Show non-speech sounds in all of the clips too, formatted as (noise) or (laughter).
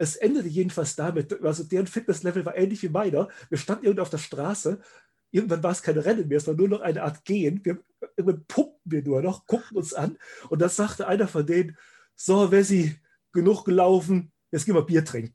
es endete jedenfalls damit, also deren Fitnesslevel war ähnlich wie meiner. Wir standen irgendwo auf der Straße. Irgendwann war es kein Rennen mehr, es war nur noch eine Art Gehen. Wir, irgendwann pumpten wir nur noch, guckten uns an. Und dann sagte einer von denen, so, Wessi, genug gelaufen, jetzt gehen wir Bier trinken.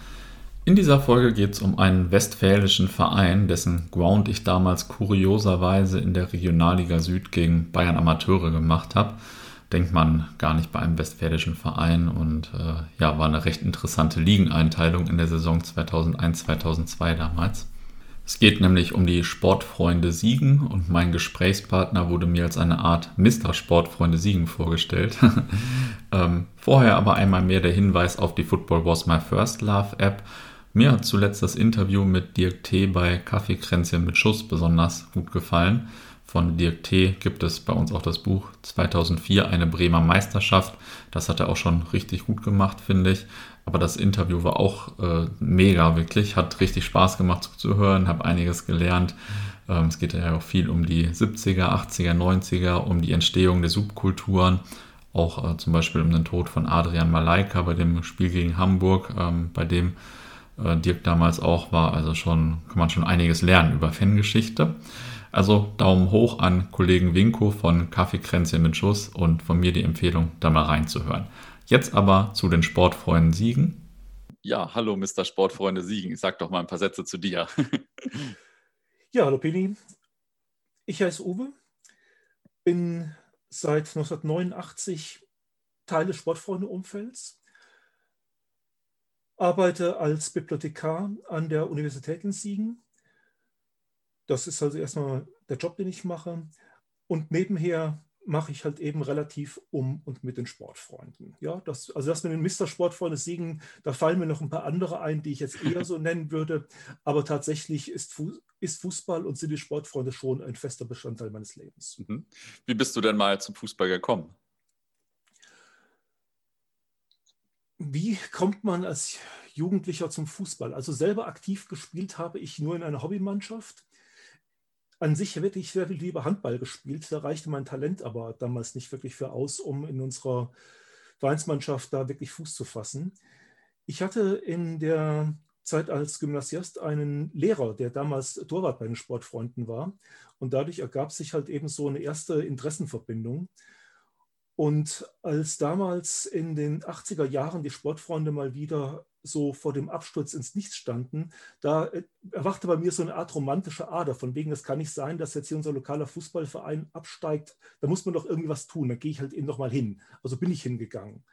In dieser Folge geht es um einen westfälischen Verein, dessen Ground ich damals kurioserweise in der Regionalliga Süd gegen Bayern Amateure gemacht habe. Denkt man gar nicht bei einem westfälischen Verein und äh, ja, war eine recht interessante Ligeneinteilung in der Saison 2001-2002 damals. Es geht nämlich um die Sportfreunde Siegen und mein Gesprächspartner wurde mir als eine Art Mr. Sportfreunde Siegen vorgestellt. (laughs) ähm, vorher aber einmal mehr der Hinweis auf die Football Was My First Love App mir hat zuletzt das Interview mit Dirk T. bei Kaffeekränzchen mit Schuss besonders gut gefallen. Von Dirk T. gibt es bei uns auch das Buch 2004 eine Bremer Meisterschaft. Das hat er auch schon richtig gut gemacht, finde ich. Aber das Interview war auch äh, mega, wirklich. Hat richtig Spaß gemacht zuzuhören, habe einiges gelernt. Ähm, es geht ja auch viel um die 70er, 80er, 90er, um die Entstehung der Subkulturen. Auch äh, zum Beispiel um den Tod von Adrian Malaika bei dem Spiel gegen Hamburg, ähm, bei dem äh, Dirk damals auch war. Also schon kann man schon einiges lernen über Fangeschichte. Also Daumen hoch an Kollegen Winko von Kaffeekränzchen mit Schuss und von mir die Empfehlung, da mal reinzuhören. Jetzt aber zu den Sportfreunden Siegen. Ja, hallo Mr. Sportfreunde Siegen. Sag doch mal ein paar Sätze zu dir. (laughs) ja, hallo Pini. Ich heiße Uwe, bin seit 1989 Teil des Sportfreunde-Umfelds arbeite als Bibliothekar an der Universität in Siegen. Das ist also erstmal der Job, den ich mache. Und nebenher mache ich halt eben relativ um und mit den Sportfreunden. Ja, das, also das mit den Mr. Sportfreunde Siegen, da fallen mir noch ein paar andere ein, die ich jetzt eher so (laughs) nennen würde. Aber tatsächlich ist, Fu ist Fußball und sind die Sportfreunde schon ein fester Bestandteil meines Lebens. Mhm. Wie bist du denn mal zum Fußball gekommen? Wie kommt man als Jugendlicher zum Fußball? Also selber aktiv gespielt habe ich nur in einer Hobbymannschaft. An sich hätte ich sehr viel lieber Handball gespielt. Da reichte mein Talent aber damals nicht wirklich für aus, um in unserer Vereinsmannschaft da wirklich Fuß zu fassen. Ich hatte in der Zeit als Gymnasiast einen Lehrer, der damals Torwart bei den Sportfreunden war. Und dadurch ergab sich halt eben so eine erste Interessenverbindung. Und als damals in den 80er Jahren die Sportfreunde mal wieder so vor dem Absturz ins Nichts standen, da äh, erwachte bei mir so eine Art romantische Ader, von wegen, es kann nicht sein, dass jetzt hier unser lokaler Fußballverein absteigt, da muss man doch irgendwie was tun, da gehe ich halt eben noch mal hin. Also bin ich hingegangen.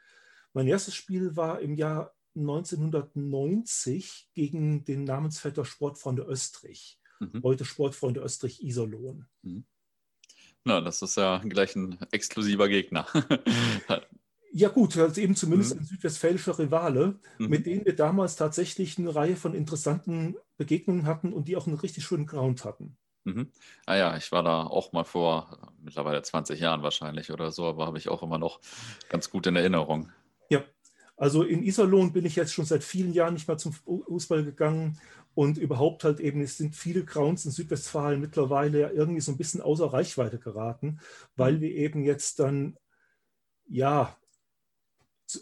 Mein erstes Spiel war im Jahr 1990 gegen den Namensvetter Sportfreunde Österreich, mhm. heute Sportfreunde Österreich Iserlohn. Mhm. Na, das ist ja gleich ein exklusiver Gegner. Ja gut, also eben zumindest mhm. ein südwestfälischer Rivale, mhm. mit dem wir damals tatsächlich eine Reihe von interessanten Begegnungen hatten und die auch einen richtig schönen Ground hatten. Mhm. Ah ja, ich war da auch mal vor mittlerweile 20 Jahren wahrscheinlich oder so, aber habe ich auch immer noch ganz gut in Erinnerung. Ja, also in Iserlohn bin ich jetzt schon seit vielen Jahren nicht mehr zum Fußball gegangen und überhaupt halt eben, es sind viele Grounds in Südwestfalen mittlerweile ja irgendwie so ein bisschen außer Reichweite geraten, weil mhm. wir eben jetzt dann, ja,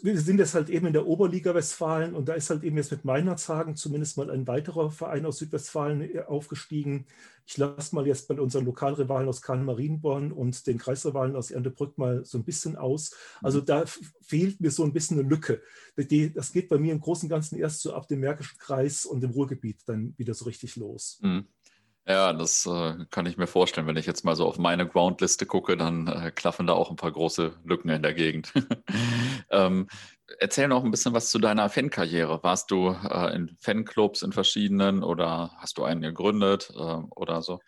wir sind jetzt halt eben in der Oberliga Westfalen und da ist halt eben jetzt mit Meinerzhagen zumindest mal ein weiterer Verein aus Südwestfalen äh, aufgestiegen. Ich lasse mal jetzt bei unseren Lokalrivalen aus Karl-Marienborn und den Kreisrivalen aus Erntebrück mal so ein bisschen aus. Also da fehlt mir so ein bisschen eine Lücke. Das geht bei mir im Großen und Ganzen erst so ab dem Märkischen Kreis und dem Ruhrgebiet dann wieder so richtig los. Mhm. Ja, das äh, kann ich mir vorstellen. Wenn ich jetzt mal so auf meine Groundliste gucke, dann äh, klaffen da auch ein paar große Lücken in der Gegend. (laughs) ähm, erzähl noch ein bisschen was zu deiner Fankarriere. Warst du äh, in Fanclubs in verschiedenen oder hast du einen gegründet äh, oder so?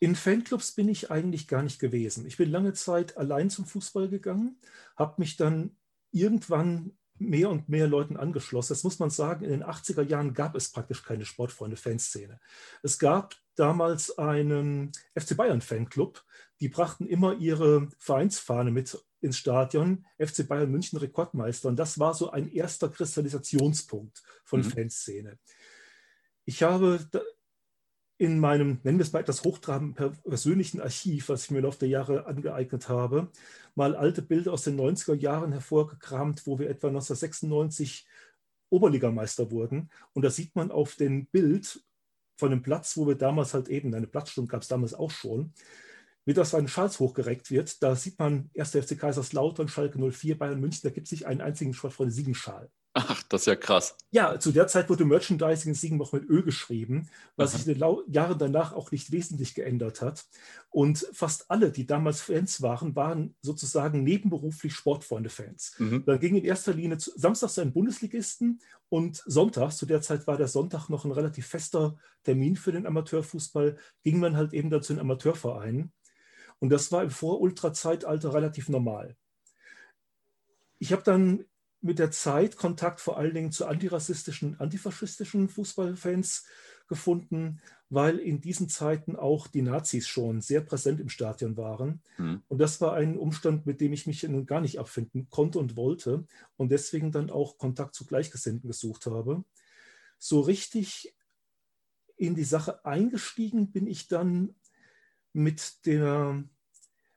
In Fanclubs bin ich eigentlich gar nicht gewesen. Ich bin lange Zeit allein zum Fußball gegangen, habe mich dann irgendwann mehr und mehr Leuten angeschlossen. Das muss man sagen, in den 80er Jahren gab es praktisch keine Sportfreunde-Fanszene. Es gab damals einen FC Bayern-Fanclub, die brachten immer ihre Vereinsfahne mit ins Stadion, FC Bayern München Rekordmeister. Und das war so ein erster Kristallisationspunkt von mhm. Fanszene. Ich habe in meinem, nennen wir es mal etwas hochtrabend persönlichen Archiv, was ich mir im Laufe der Jahre angeeignet habe, mal alte Bilder aus den 90er Jahren hervorgekramt, wo wir etwa 1996 Oberligameister wurden. Und da sieht man auf dem Bild von dem Platz, wo wir damals halt eben, eine Platzstunde gab es damals auch schon, wie das ein Schals hochgereckt wird. Da sieht man 1. FC Kaiserslautern, Schalke 04, Bayern München, da gibt es nicht einen einzigen Sportfreunde-Siegenschal. Ach, das ist ja krass. Ja, zu der Zeit wurde Merchandising in Siegen noch mit Ö geschrieben, was Aha. sich in den Jahren danach auch nicht wesentlich geändert hat. Und fast alle, die damals Fans waren, waren sozusagen nebenberuflich Sportfreunde-Fans. Mhm. Dann ging in erster Linie zu, samstags zu einem Bundesligisten und sonntags, zu der Zeit war der Sonntag noch ein relativ fester Termin für den Amateurfußball, ging man halt eben dazu in Amateurvereinen. Und das war im Vor-Ultra-Zeitalter relativ normal. Ich habe dann mit der Zeit Kontakt vor allen Dingen zu antirassistischen, antifaschistischen Fußballfans gefunden, weil in diesen Zeiten auch die Nazis schon sehr präsent im Stadion waren. Mhm. Und das war ein Umstand, mit dem ich mich gar nicht abfinden konnte und wollte und deswegen dann auch Kontakt zu Gleichgesinnten gesucht habe. So richtig in die Sache eingestiegen bin ich dann mit der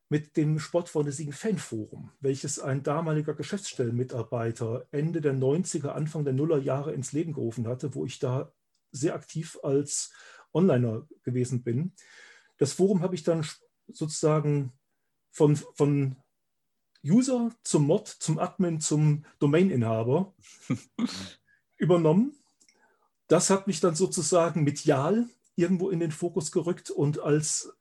mit dem Sportfreunde-Siegen Fanforum, welches ein damaliger Geschäftsstellenmitarbeiter Ende der 90er, Anfang der Nullerjahre ins Leben gerufen hatte, wo ich da sehr aktiv als Onliner gewesen bin. Das Forum habe ich dann sozusagen von, von User zum Mod, zum Admin, zum Domaininhaber (laughs) übernommen. Das hat mich dann sozusagen medial irgendwo in den Fokus gerückt und als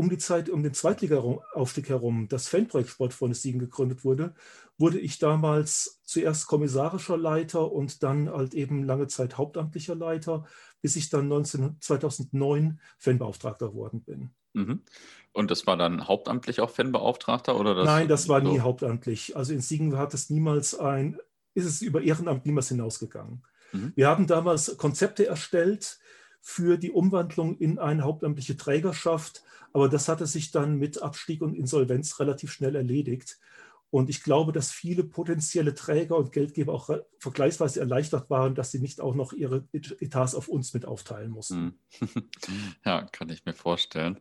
um die Zeit, um den Zweitliga-Aufstieg herum, das Fanprojekt Sportfreunde Siegen gegründet wurde, wurde ich damals zuerst kommissarischer Leiter und dann halt eben lange Zeit hauptamtlicher Leiter, bis ich dann 19, 2009 Fanbeauftragter geworden bin. Mhm. Und das war dann hauptamtlich auch Fanbeauftragter? Oder das Nein, das war so? nie hauptamtlich. Also in Siegen hat es niemals ein, ist es über Ehrenamt niemals hinausgegangen. Mhm. Wir haben damals Konzepte erstellt, für die Umwandlung in eine hauptamtliche Trägerschaft. Aber das hatte sich dann mit Abstieg und Insolvenz relativ schnell erledigt. Und ich glaube, dass viele potenzielle Träger und Geldgeber auch vergleichsweise erleichtert waren, dass sie nicht auch noch ihre Etats auf uns mit aufteilen mussten. Hm. (laughs) Ja, kann ich mir vorstellen.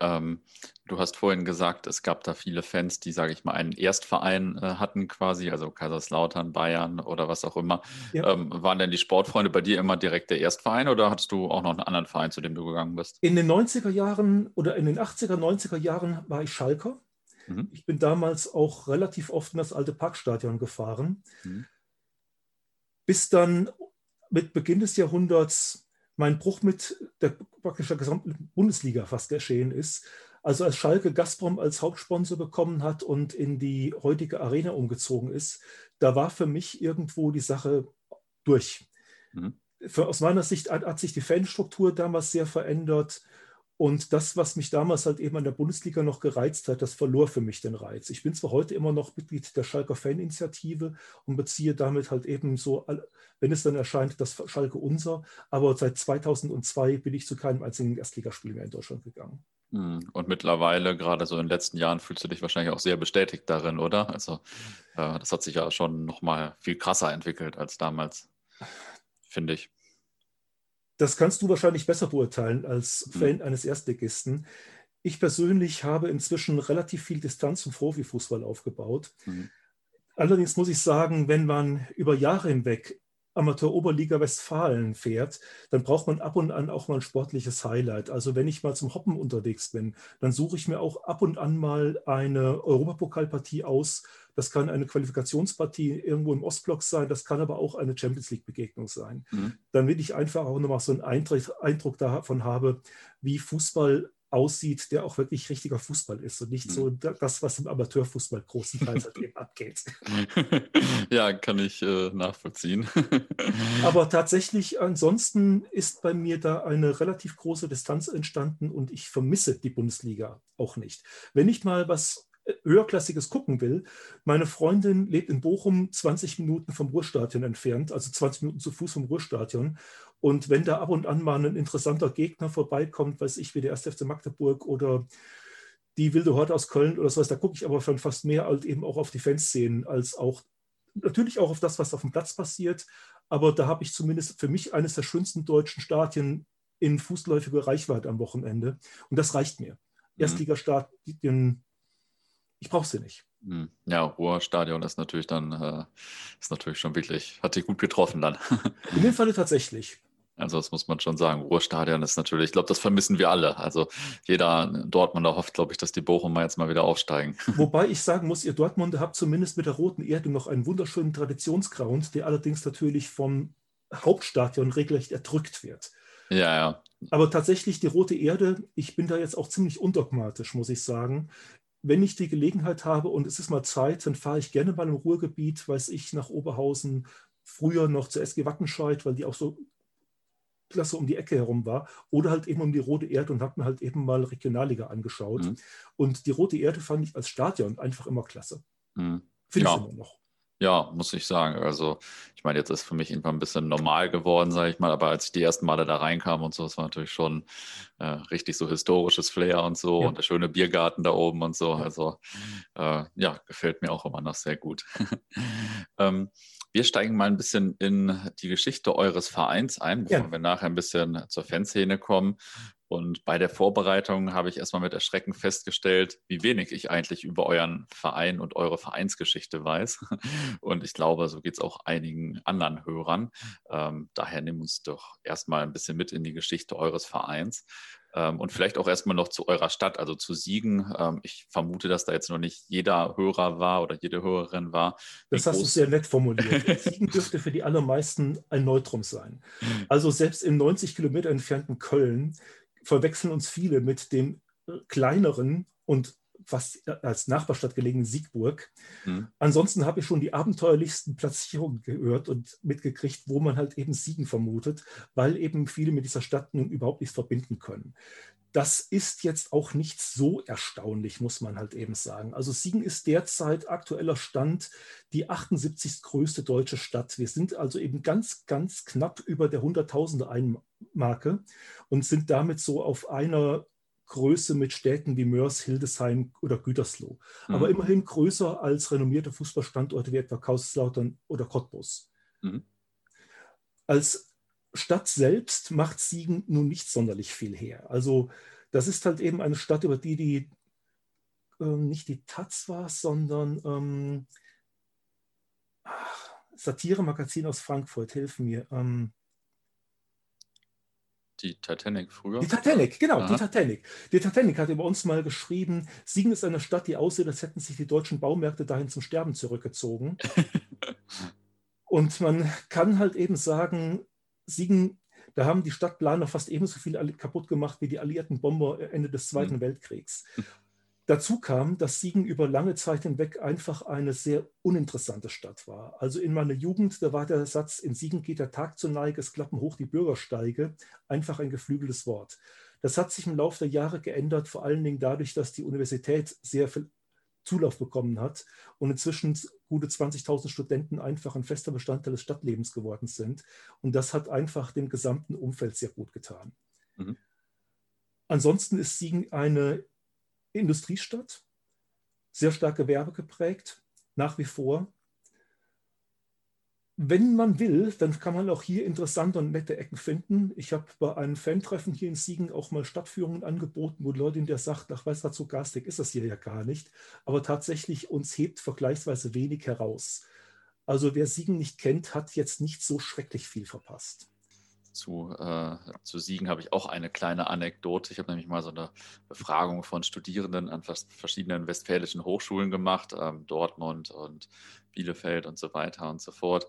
Ähm, du hast vorhin gesagt, es gab da viele Fans, die, sage ich mal, einen Erstverein äh, hatten quasi, also Kaiserslautern, Bayern oder was auch immer. Ja. Ähm, waren denn die Sportfreunde bei dir immer direkt der Erstverein oder hattest du auch noch einen anderen Verein, zu dem du gegangen bist? In den 90er Jahren oder in den 80er, 90er Jahren war ich Schalker. Mhm. Ich bin damals auch relativ oft in das alte Parkstadion gefahren, mhm. bis dann mit Beginn des Jahrhunderts mein Bruch mit der praktisch der gesamten Bundesliga fast geschehen ist. Also als Schalke Gazprom als Hauptsponsor bekommen hat und in die heutige Arena umgezogen ist, da war für mich irgendwo die Sache durch. Mhm. Für, aus meiner Sicht hat, hat sich die Fanstruktur damals sehr verändert. Und das, was mich damals halt eben an der Bundesliga noch gereizt hat, das verlor für mich den Reiz. Ich bin zwar heute immer noch Mitglied der Schalker Faninitiative und beziehe damit halt eben so, wenn es dann erscheint, das Schalke unser, aber seit 2002 bin ich zu keinem einzigen Erstligaspiel mehr in Deutschland gegangen. Hm, und mittlerweile, gerade so in den letzten Jahren, fühlst du dich wahrscheinlich auch sehr bestätigt darin, oder? Also, äh, das hat sich ja schon nochmal viel krasser entwickelt als damals, finde ich. Das kannst du wahrscheinlich besser beurteilen als mhm. Fan eines Erstligisten. Ich persönlich habe inzwischen relativ viel Distanz zum Profifußball aufgebaut. Mhm. Allerdings muss ich sagen, wenn man über Jahre hinweg Amateur-Oberliga Westfalen fährt, dann braucht man ab und an auch mal ein sportliches Highlight. Also wenn ich mal zum Hoppen unterwegs bin, dann suche ich mir auch ab und an mal eine Europapokalpartie aus. Das kann eine Qualifikationspartie irgendwo im Ostblock sein, das kann aber auch eine Champions League-Begegnung sein. Mhm. Damit ich einfach auch nochmal so einen Eindruck davon habe, wie Fußball aussieht, der auch wirklich richtiger Fußball ist und nicht mhm. so das, was im Amateurfußball großenteils halt eben abgeht. (laughs) Ja, kann ich äh, nachvollziehen. (laughs) Aber tatsächlich, ansonsten ist bei mir da eine relativ große Distanz entstanden und ich vermisse die Bundesliga auch nicht. Wenn ich mal was höherklassiges gucken will. Meine Freundin lebt in Bochum 20 Minuten vom Ruhrstadion entfernt, also 20 Minuten zu Fuß vom Ruhrstadion. Und wenn da ab und an mal ein interessanter Gegner vorbeikommt, weiß ich, wie der 1. FC Magdeburg oder die Wilde Horde aus Köln oder sowas, da gucke ich aber schon fast mehr halt eben auch auf die Fanszenen als auch natürlich auch auf das, was auf dem Platz passiert. Aber da habe ich zumindest für mich eines der schönsten deutschen Stadien in fußläufiger Reichweite am Wochenende. Und das reicht mir. Mhm. Erstligastadien, ich brauche sie nicht. Mhm. Ja, Ruhrstadion ist natürlich dann, äh, ist natürlich schon wirklich, hat sich gut getroffen dann. In dem Falle tatsächlich. Also das muss man schon sagen. Ruhrstadion ist natürlich, ich glaube, das vermissen wir alle. Also jeder Dortmunder hofft, glaube ich, dass die Bochumer jetzt mal wieder aufsteigen. (laughs) Wobei ich sagen muss, ihr Dortmunder habt zumindest mit der Roten Erde noch einen wunderschönen Traditionsground, der allerdings natürlich vom Hauptstadion regelrecht erdrückt wird. Ja, ja. Aber tatsächlich die Rote Erde, ich bin da jetzt auch ziemlich undogmatisch, muss ich sagen. Wenn ich die Gelegenheit habe und es ist mal Zeit, dann fahre ich gerne mal im Ruhrgebiet, weiß ich, nach Oberhausen, früher noch zur SG Wattenscheid, weil die auch so klasse um die Ecke herum war, oder halt eben um die Rote Erde und habe mir halt eben mal Regionalliga angeschaut. Mhm. Und die Rote Erde fand ich als Stadion einfach immer klasse. Mhm. Finde ja. ich immer noch. Ja, muss ich sagen. Also, ich meine, jetzt ist für mich irgendwann ein bisschen normal geworden, sage ich mal, aber als ich die ersten Male da reinkam und so, das war natürlich schon äh, richtig so historisches Flair und so ja. und der schöne Biergarten da oben und so. Also, äh, ja, gefällt mir auch immer noch sehr gut. (laughs) ähm, wir steigen mal ein bisschen in die Geschichte eures Vereins ein, bevor ja. wir nachher ein bisschen zur Fanszene kommen. Und bei der Vorbereitung habe ich erstmal mit Erschrecken festgestellt, wie wenig ich eigentlich über euren Verein und eure Vereinsgeschichte weiß. (laughs) Und ich glaube, so geht es auch einigen anderen Hörern. Ähm, daher nimm uns doch erstmal ein bisschen mit in die Geschichte eures Vereins. Ähm, und vielleicht auch erstmal noch zu eurer Stadt, also zu Siegen. Ähm, ich vermute, dass da jetzt noch nicht jeder Hörer war oder jede Hörerin war. Das hast du sehr nett formuliert. Siegen dürfte für die allermeisten ein Neutrum sein. Also selbst im 90 Kilometer entfernten Köln verwechseln uns viele mit dem kleineren und fast als Nachbarstadt gelegenen Siegburg. Mhm. Ansonsten habe ich schon die abenteuerlichsten Platzierungen gehört und mitgekriegt, wo man halt eben Siegen vermutet, weil eben viele mit dieser Stadt nun überhaupt nichts verbinden können. Das ist jetzt auch nicht so erstaunlich, muss man halt eben sagen. Also Siegen ist derzeit aktueller Stand die 78. größte deutsche Stadt. Wir sind also eben ganz, ganz knapp über der 100.000er Einmarke und sind damit so auf einer Größe mit Städten wie Mörs, Hildesheim oder Gütersloh. Mhm. Aber immerhin größer als renommierte Fußballstandorte wie etwa Kaiserslautern oder Cottbus. Mhm. Als Stadt selbst macht Siegen nun nicht sonderlich viel her. Also das ist halt eben eine Stadt, über die die äh, nicht die Taz war, sondern ähm, Satire-Magazin aus Frankfurt, hilf mir. Ähm, die Titanic früher? Die Titanic, genau, Aha. die Titanic. Die Titanic hat über uns mal geschrieben, Siegen ist eine Stadt, die aussieht, als hätten sich die deutschen Baumärkte dahin zum Sterben zurückgezogen. (laughs) Und man kann halt eben sagen, Siegen, da haben die Stadtplaner fast ebenso viel kaputt gemacht wie die alliierten Bomber Ende des Zweiten mhm. Weltkriegs. Dazu kam, dass Siegen über lange Zeit hinweg einfach eine sehr uninteressante Stadt war. Also in meiner Jugend, da war der Satz, in Siegen geht der Tag zur Neige, es klappen hoch die Bürgersteige, einfach ein geflügeltes Wort. Das hat sich im Laufe der Jahre geändert, vor allen Dingen dadurch, dass die Universität sehr viel Zulauf bekommen hat und inzwischen gute 20.000 Studenten einfach ein fester Bestandteil des Stadtlebens geworden sind. Und das hat einfach dem gesamten Umfeld sehr gut getan. Mhm. Ansonsten ist Siegen eine Industriestadt, sehr stark Gewerbe geprägt, nach wie vor. Wenn man will, dann kann man auch hier interessante und nette Ecken finden. Ich habe bei einem Fan-Treffen hier in Siegen auch mal Stadtführungen angeboten, wo Leute in der sagt, ach, weiß was, so garstig ist das hier ja gar nicht. Aber tatsächlich uns hebt vergleichsweise wenig heraus. Also wer Siegen nicht kennt, hat jetzt nicht so schrecklich viel verpasst zu, äh, zu Siegen habe ich auch eine kleine Anekdote. Ich habe nämlich mal so eine Befragung von Studierenden an verschiedenen westfälischen Hochschulen gemacht, ähm, Dortmund und Bielefeld und so weiter und so fort.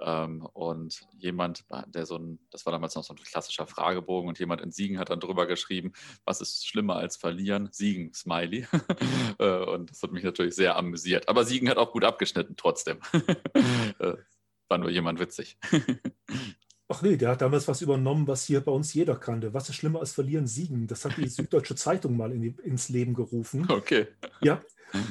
Ähm, und jemand, der so ein, das war damals noch so ein klassischer Fragebogen, und jemand in Siegen hat dann drüber geschrieben, was ist schlimmer als verlieren? Siegen, Smiley. (laughs) Äh, und das hat mich natürlich sehr amüsiert. Aber Siegen hat auch gut abgeschnitten, trotzdem. (laughs) Äh, war nur jemand witzig. (laughs) Ach nee, der hat damals was übernommen, was hier bei uns jeder kannte. Was ist schlimmer als verlieren, siegen? Das hat die Süddeutsche Zeitung mal in die, ins Leben gerufen. Okay. Ja,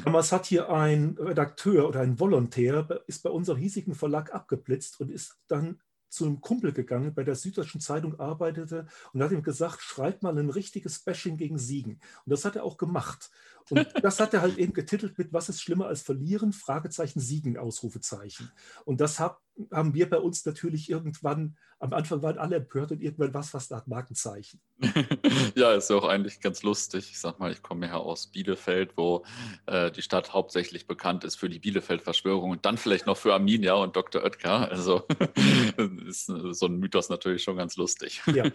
Damals hat hier ein Redakteur oder ein Volontär, ist bei unserem hiesigen Verlag abgeblitzt und ist dann zu einem Kumpel gegangen, bei der Süddeutschen Zeitung arbeitete und hat ihm gesagt, schreib mal ein richtiges Bashing gegen Siegen. Und das hat er auch gemacht. Und das hat er halt eben getitelt mit Was ist schlimmer als verlieren? Fragezeichen Siegen, Ausrufezeichen. Und das hab, haben wir bei uns natürlich irgendwann, am Anfang waren alle empört und irgendwann was fast nach Markenzeichen. (laughs) ja, ist ja auch eigentlich ganz lustig. Ich sag mal, ich komme ja aus Bielefeld, wo äh, die Stadt hauptsächlich bekannt ist für die Bielefeld-Verschwörung und dann vielleicht noch für Arminia und Dr. Oetker. Also (laughs) ist so ein Mythos natürlich schon ganz lustig. Ja.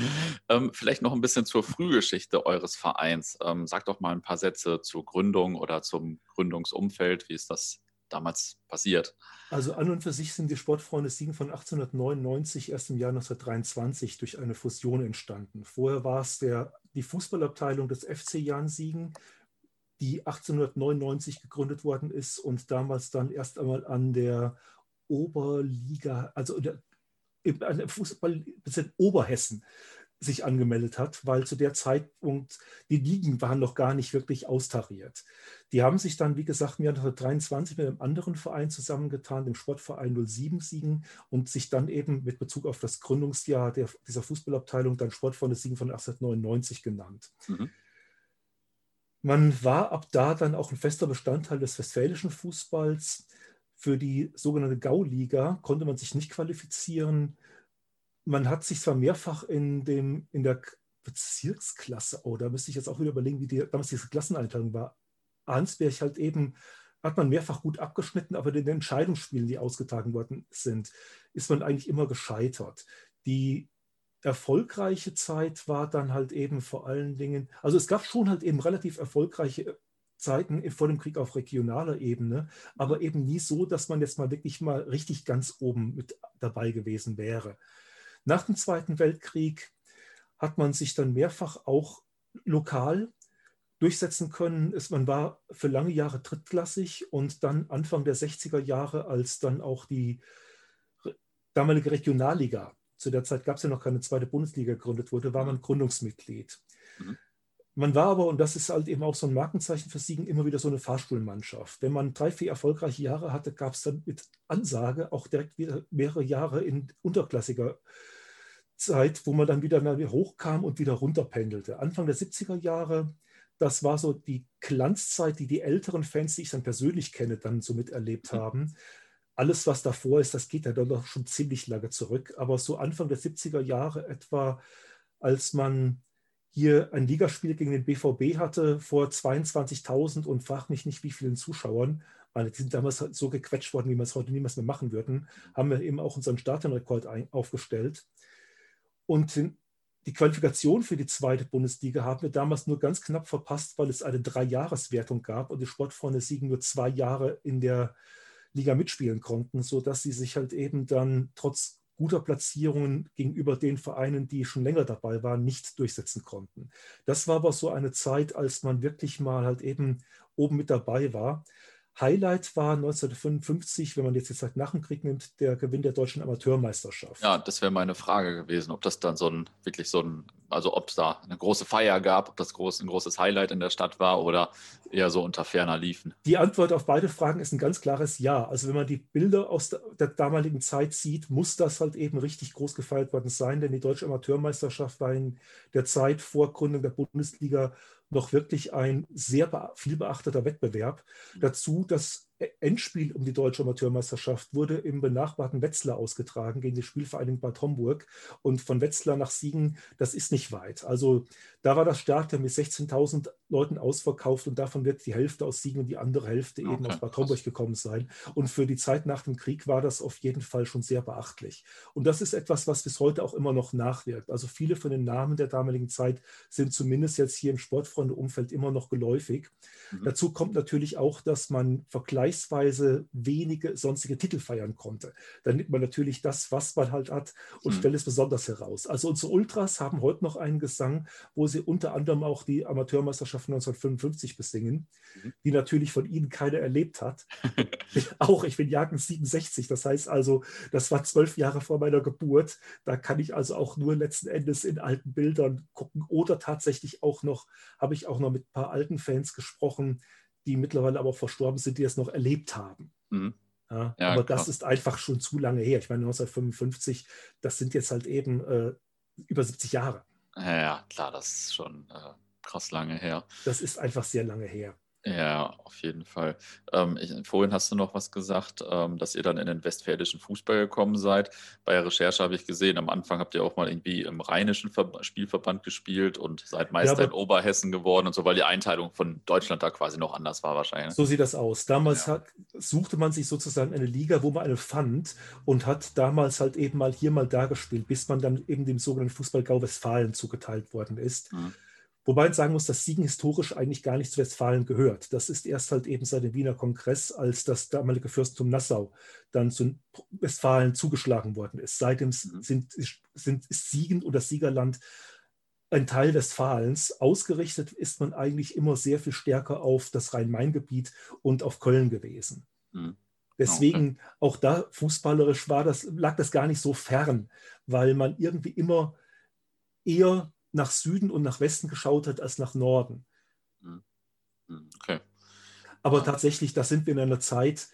(laughs) ähm, vielleicht noch ein bisschen zur Frühgeschichte eures Vereins. Ähm, sagt doch mal ein paar Sätze Sätze zur Gründung oder zum Gründungsumfeld? Wie ist das damals passiert? Also an und für sich sind die Sportfreunde Siegen von 1899 erst im Jahr 1923 durch eine Fusion entstanden. Vorher war es der, die Fußballabteilung des FC Jan Siegen, die 1899 gegründet worden ist und damals dann erst einmal an der Oberliga, also der, der Fußball, Oberhessen sich angemeldet hat, weil zu der Zeitpunkt die Ligen waren noch gar nicht wirklich austariert. Die haben sich dann, wie gesagt, im Jahr 1923 mit einem anderen Verein zusammengetan, dem Sportverein 07 Siegen und sich dann eben mit Bezug auf das Gründungsjahr der, dieser Fußballabteilung dann Sportfreunde Siegen von 1899 genannt. Mhm. Man war ab da dann auch ein fester Bestandteil des westfälischen Fußballs. Für die sogenannte Gauliga konnte man sich nicht qualifizieren man hat sich zwar mehrfach in, dem, in der Bezirksklasse, oh, da müsste ich jetzt auch wieder überlegen, wie die, damals diese Klasseneinteilung war. Arnsberg halt eben, hat man mehrfach gut abgeschnitten, aber in den Entscheidungsspielen, die ausgetragen worden sind, ist man eigentlich immer gescheitert. Die erfolgreiche Zeit war dann halt eben vor allen Dingen, also es gab schon halt eben relativ erfolgreiche Zeiten vor dem Krieg auf regionaler Ebene, aber eben nie so, dass man jetzt mal wirklich mal richtig ganz oben mit dabei gewesen wäre. Nach dem Zweiten Weltkrieg hat man sich dann mehrfach auch lokal durchsetzen können. Es, man war für lange Jahre drittklassig und dann Anfang der 60er Jahre, als dann auch die damalige Regionalliga, zu der Zeit gab es ja noch keine zweite Bundesliga gegründet wurde, war man Gründungsmitglied. Mhm. Man war aber, und das ist halt eben auch so ein Markenzeichen für Siegen, immer wieder so eine Fahrstuhlmannschaft. Wenn man drei, vier erfolgreiche Jahre hatte, gab es dann mit Ansage auch direkt wieder mehrere Jahre in unterklassiger Zeit, wo man dann wieder hochkam und wieder runterpendelte. Anfang der 70er Jahre, das war so die Glanzzeit, die die älteren Fans, die ich dann persönlich kenne, dann so miterlebt mhm. haben. Alles, was davor ist, das geht ja dann doch schon ziemlich lange zurück. Aber so Anfang der 70er Jahre etwa, als man hier ein Ligaspiel gegen den BVB hatte vor 22.000 und frag mich nicht, wie vielen Zuschauern, weil die sind damals so gequetscht worden, wie wir es heute niemals mehr machen würden, haben wir eben auch unseren Stadionrekord aufgestellt. Und die Qualifikation für die zweite Bundesliga haben wir damals nur ganz knapp verpasst, weil es eine Dreijahreswertung gab und die Sportfreunde Siegen nur zwei Jahre in der Liga mitspielen konnten, sodass sie sich halt eben dann trotz guter Platzierungen gegenüber den Vereinen, die schon länger dabei waren, nicht durchsetzen konnten. Das war aber so eine Zeit, als man wirklich mal halt eben oben mit dabei war. Highlight war 1955, wenn man jetzt die Zeit nach dem Krieg nimmt, der Gewinn der deutschen Amateurmeisterschaft. Ja, das wäre meine Frage gewesen, ob das dann so ein, wirklich so ein, also ob es da eine große Feier gab, ob das groß, ein großes Highlight in der Stadt war oder eher so unter ferner liefen. Die Antwort auf beide Fragen ist ein ganz klares Ja. Also wenn man die Bilder aus der, der damaligen Zeit sieht, muss das halt eben richtig groß gefeiert worden sein, denn die deutsche Amateurmeisterschaft war in der Zeit vor Gründung der Bundesliga noch wirklich ein sehr viel beachteter Wettbewerb. Dazu das Endspiel um die deutsche Amateurmeisterschaft wurde im benachbarten Wetzlar ausgetragen gegen die Spielvereinigung Bad Homburg. Und von Wetzlar nach Siegen, das ist nicht weit. Also da war das Stadion mit 16.000 Leuten ausverkauft und davon wird die Hälfte aus Siegen und die andere Hälfte okay. eben aus Bad Homburg gekommen sein. Und für die Zeit nach dem Krieg war das auf jeden Fall schon sehr beachtlich. Und das ist etwas, was bis heute auch immer noch nachwirkt. Also viele von den Namen der damaligen Zeit sind zumindest jetzt hier im Sportfreunde-Umfeld immer noch geläufig. Mhm. Dazu kommt natürlich auch, dass man vergleichsweise wenige sonstige Titel feiern konnte. Dann nimmt man natürlich das, was man halt hat und mhm. stellt es besonders heraus. Also unsere Ultras haben heute noch einen Gesang, wo sie unter anderem auch die Amateurmeisterschaft 1955 besingen, mhm. die natürlich von ihnen keiner erlebt hat. (laughs) auch, ich bin Jahrgang 67, das heißt also, das war zwölf Jahre vor meiner Geburt. Da kann ich also auch nur letzten Endes in alten Bildern gucken oder tatsächlich auch noch, habe ich auch noch mit ein paar alten Fans gesprochen, die mittlerweile aber auch verstorben sind, die das noch erlebt haben. Mhm. Ja, ja, aber klar. das ist einfach schon zu lange her. Ich meine, 1955, das sind jetzt halt eben äh, über 70 Jahre. Ja, klar, das ist schon äh, krass lange her. Das ist einfach sehr lange her. Ja, auf jeden Fall. Ähm, ich, vorhin hast du noch was gesagt, ähm, dass ihr dann in den westfälischen Fußball gekommen seid. Bei der Recherche habe ich gesehen, am Anfang habt ihr auch mal irgendwie im rheinischen Ver Spielverband gespielt und seid Meister ja, in Oberhessen geworden und so, weil die Einteilung von Deutschland da quasi noch anders war wahrscheinlich. So sieht das aus. Damals ja. hat, suchte man sich sozusagen eine Liga, wo man eine fand und hat damals halt eben mal hier mal da gespielt, bis man dann eben dem sogenannten Fußball-Gau Westfalen zugeteilt worden ist. Mhm. Wobei man sagen muss, dass Siegen historisch eigentlich gar nicht zu Westfalen gehört. Das ist erst halt eben seit dem Wiener Kongress, als das damalige Fürstentum Nassau dann zu Westfalen zugeschlagen worden ist. Seitdem mhm. sind, sind, ist Siegen und das Siegerland ein Teil Westfalens. Ausgerichtet ist man eigentlich immer sehr viel stärker auf das Rhein-Main-Gebiet und auf Köln gewesen. Mhm. Deswegen okay. auch da fußballerisch war das, lag das gar nicht so fern, weil man irgendwie immer eher nach Süden und nach Westen geschaut hat als nach Norden. Hm. Hm, okay. Aber tatsächlich, da sind wir in einer Zeit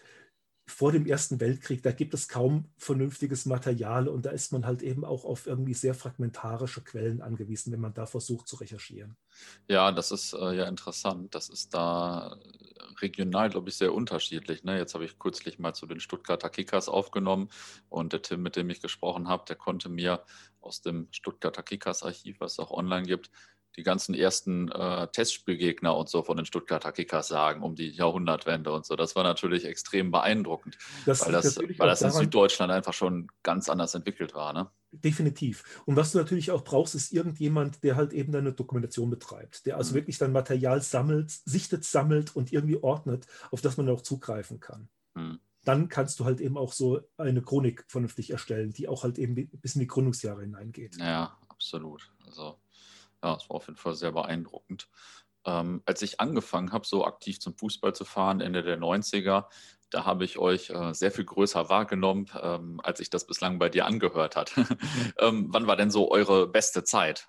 vor dem Ersten Weltkrieg, da gibt es kaum vernünftiges Material und da ist man halt eben auch auf irgendwie sehr fragmentarische Quellen angewiesen, wenn man da versucht zu recherchieren. Ja, das ist äh, ja interessant. Das ist da regional, glaube ich, sehr unterschiedlich. Ne? Jetzt habe ich kürzlich mal zu den Stuttgarter Kickers aufgenommen und der Tim, mit dem ich gesprochen habe, der konnte mir aus dem Stuttgarter Kickers Archiv, was es auch online gibt, die ganzen ersten äh, Testspielgegner und so von den Stuttgarter Kickers sagen, um die Jahrhundertwende und so. Das war natürlich extrem beeindruckend, das weil das, weil das in Süddeutschland einfach schon ganz anders entwickelt war. Ne? Definitiv. Und was du natürlich auch brauchst, ist irgendjemand, der halt eben deine Dokumentation betreibt, der also mhm. wirklich dein Material sammelt, sichtet, sammelt und irgendwie ordnet, auf das man auch zugreifen kann. Mhm. Dann kannst du halt eben auch so eine Chronik vernünftig erstellen, die auch halt eben bis in die Gründungsjahre hineingeht. Ja, absolut. Also ja, es war auf jeden Fall sehr beeindruckend. Ähm, als ich angefangen habe, so aktiv zum Fußball zu fahren, Ende der 90er, da habe ich euch äh, sehr viel größer wahrgenommen, ähm, als ich das bislang bei dir angehört hat. (laughs) ähm, wann war denn so eure beste Zeit?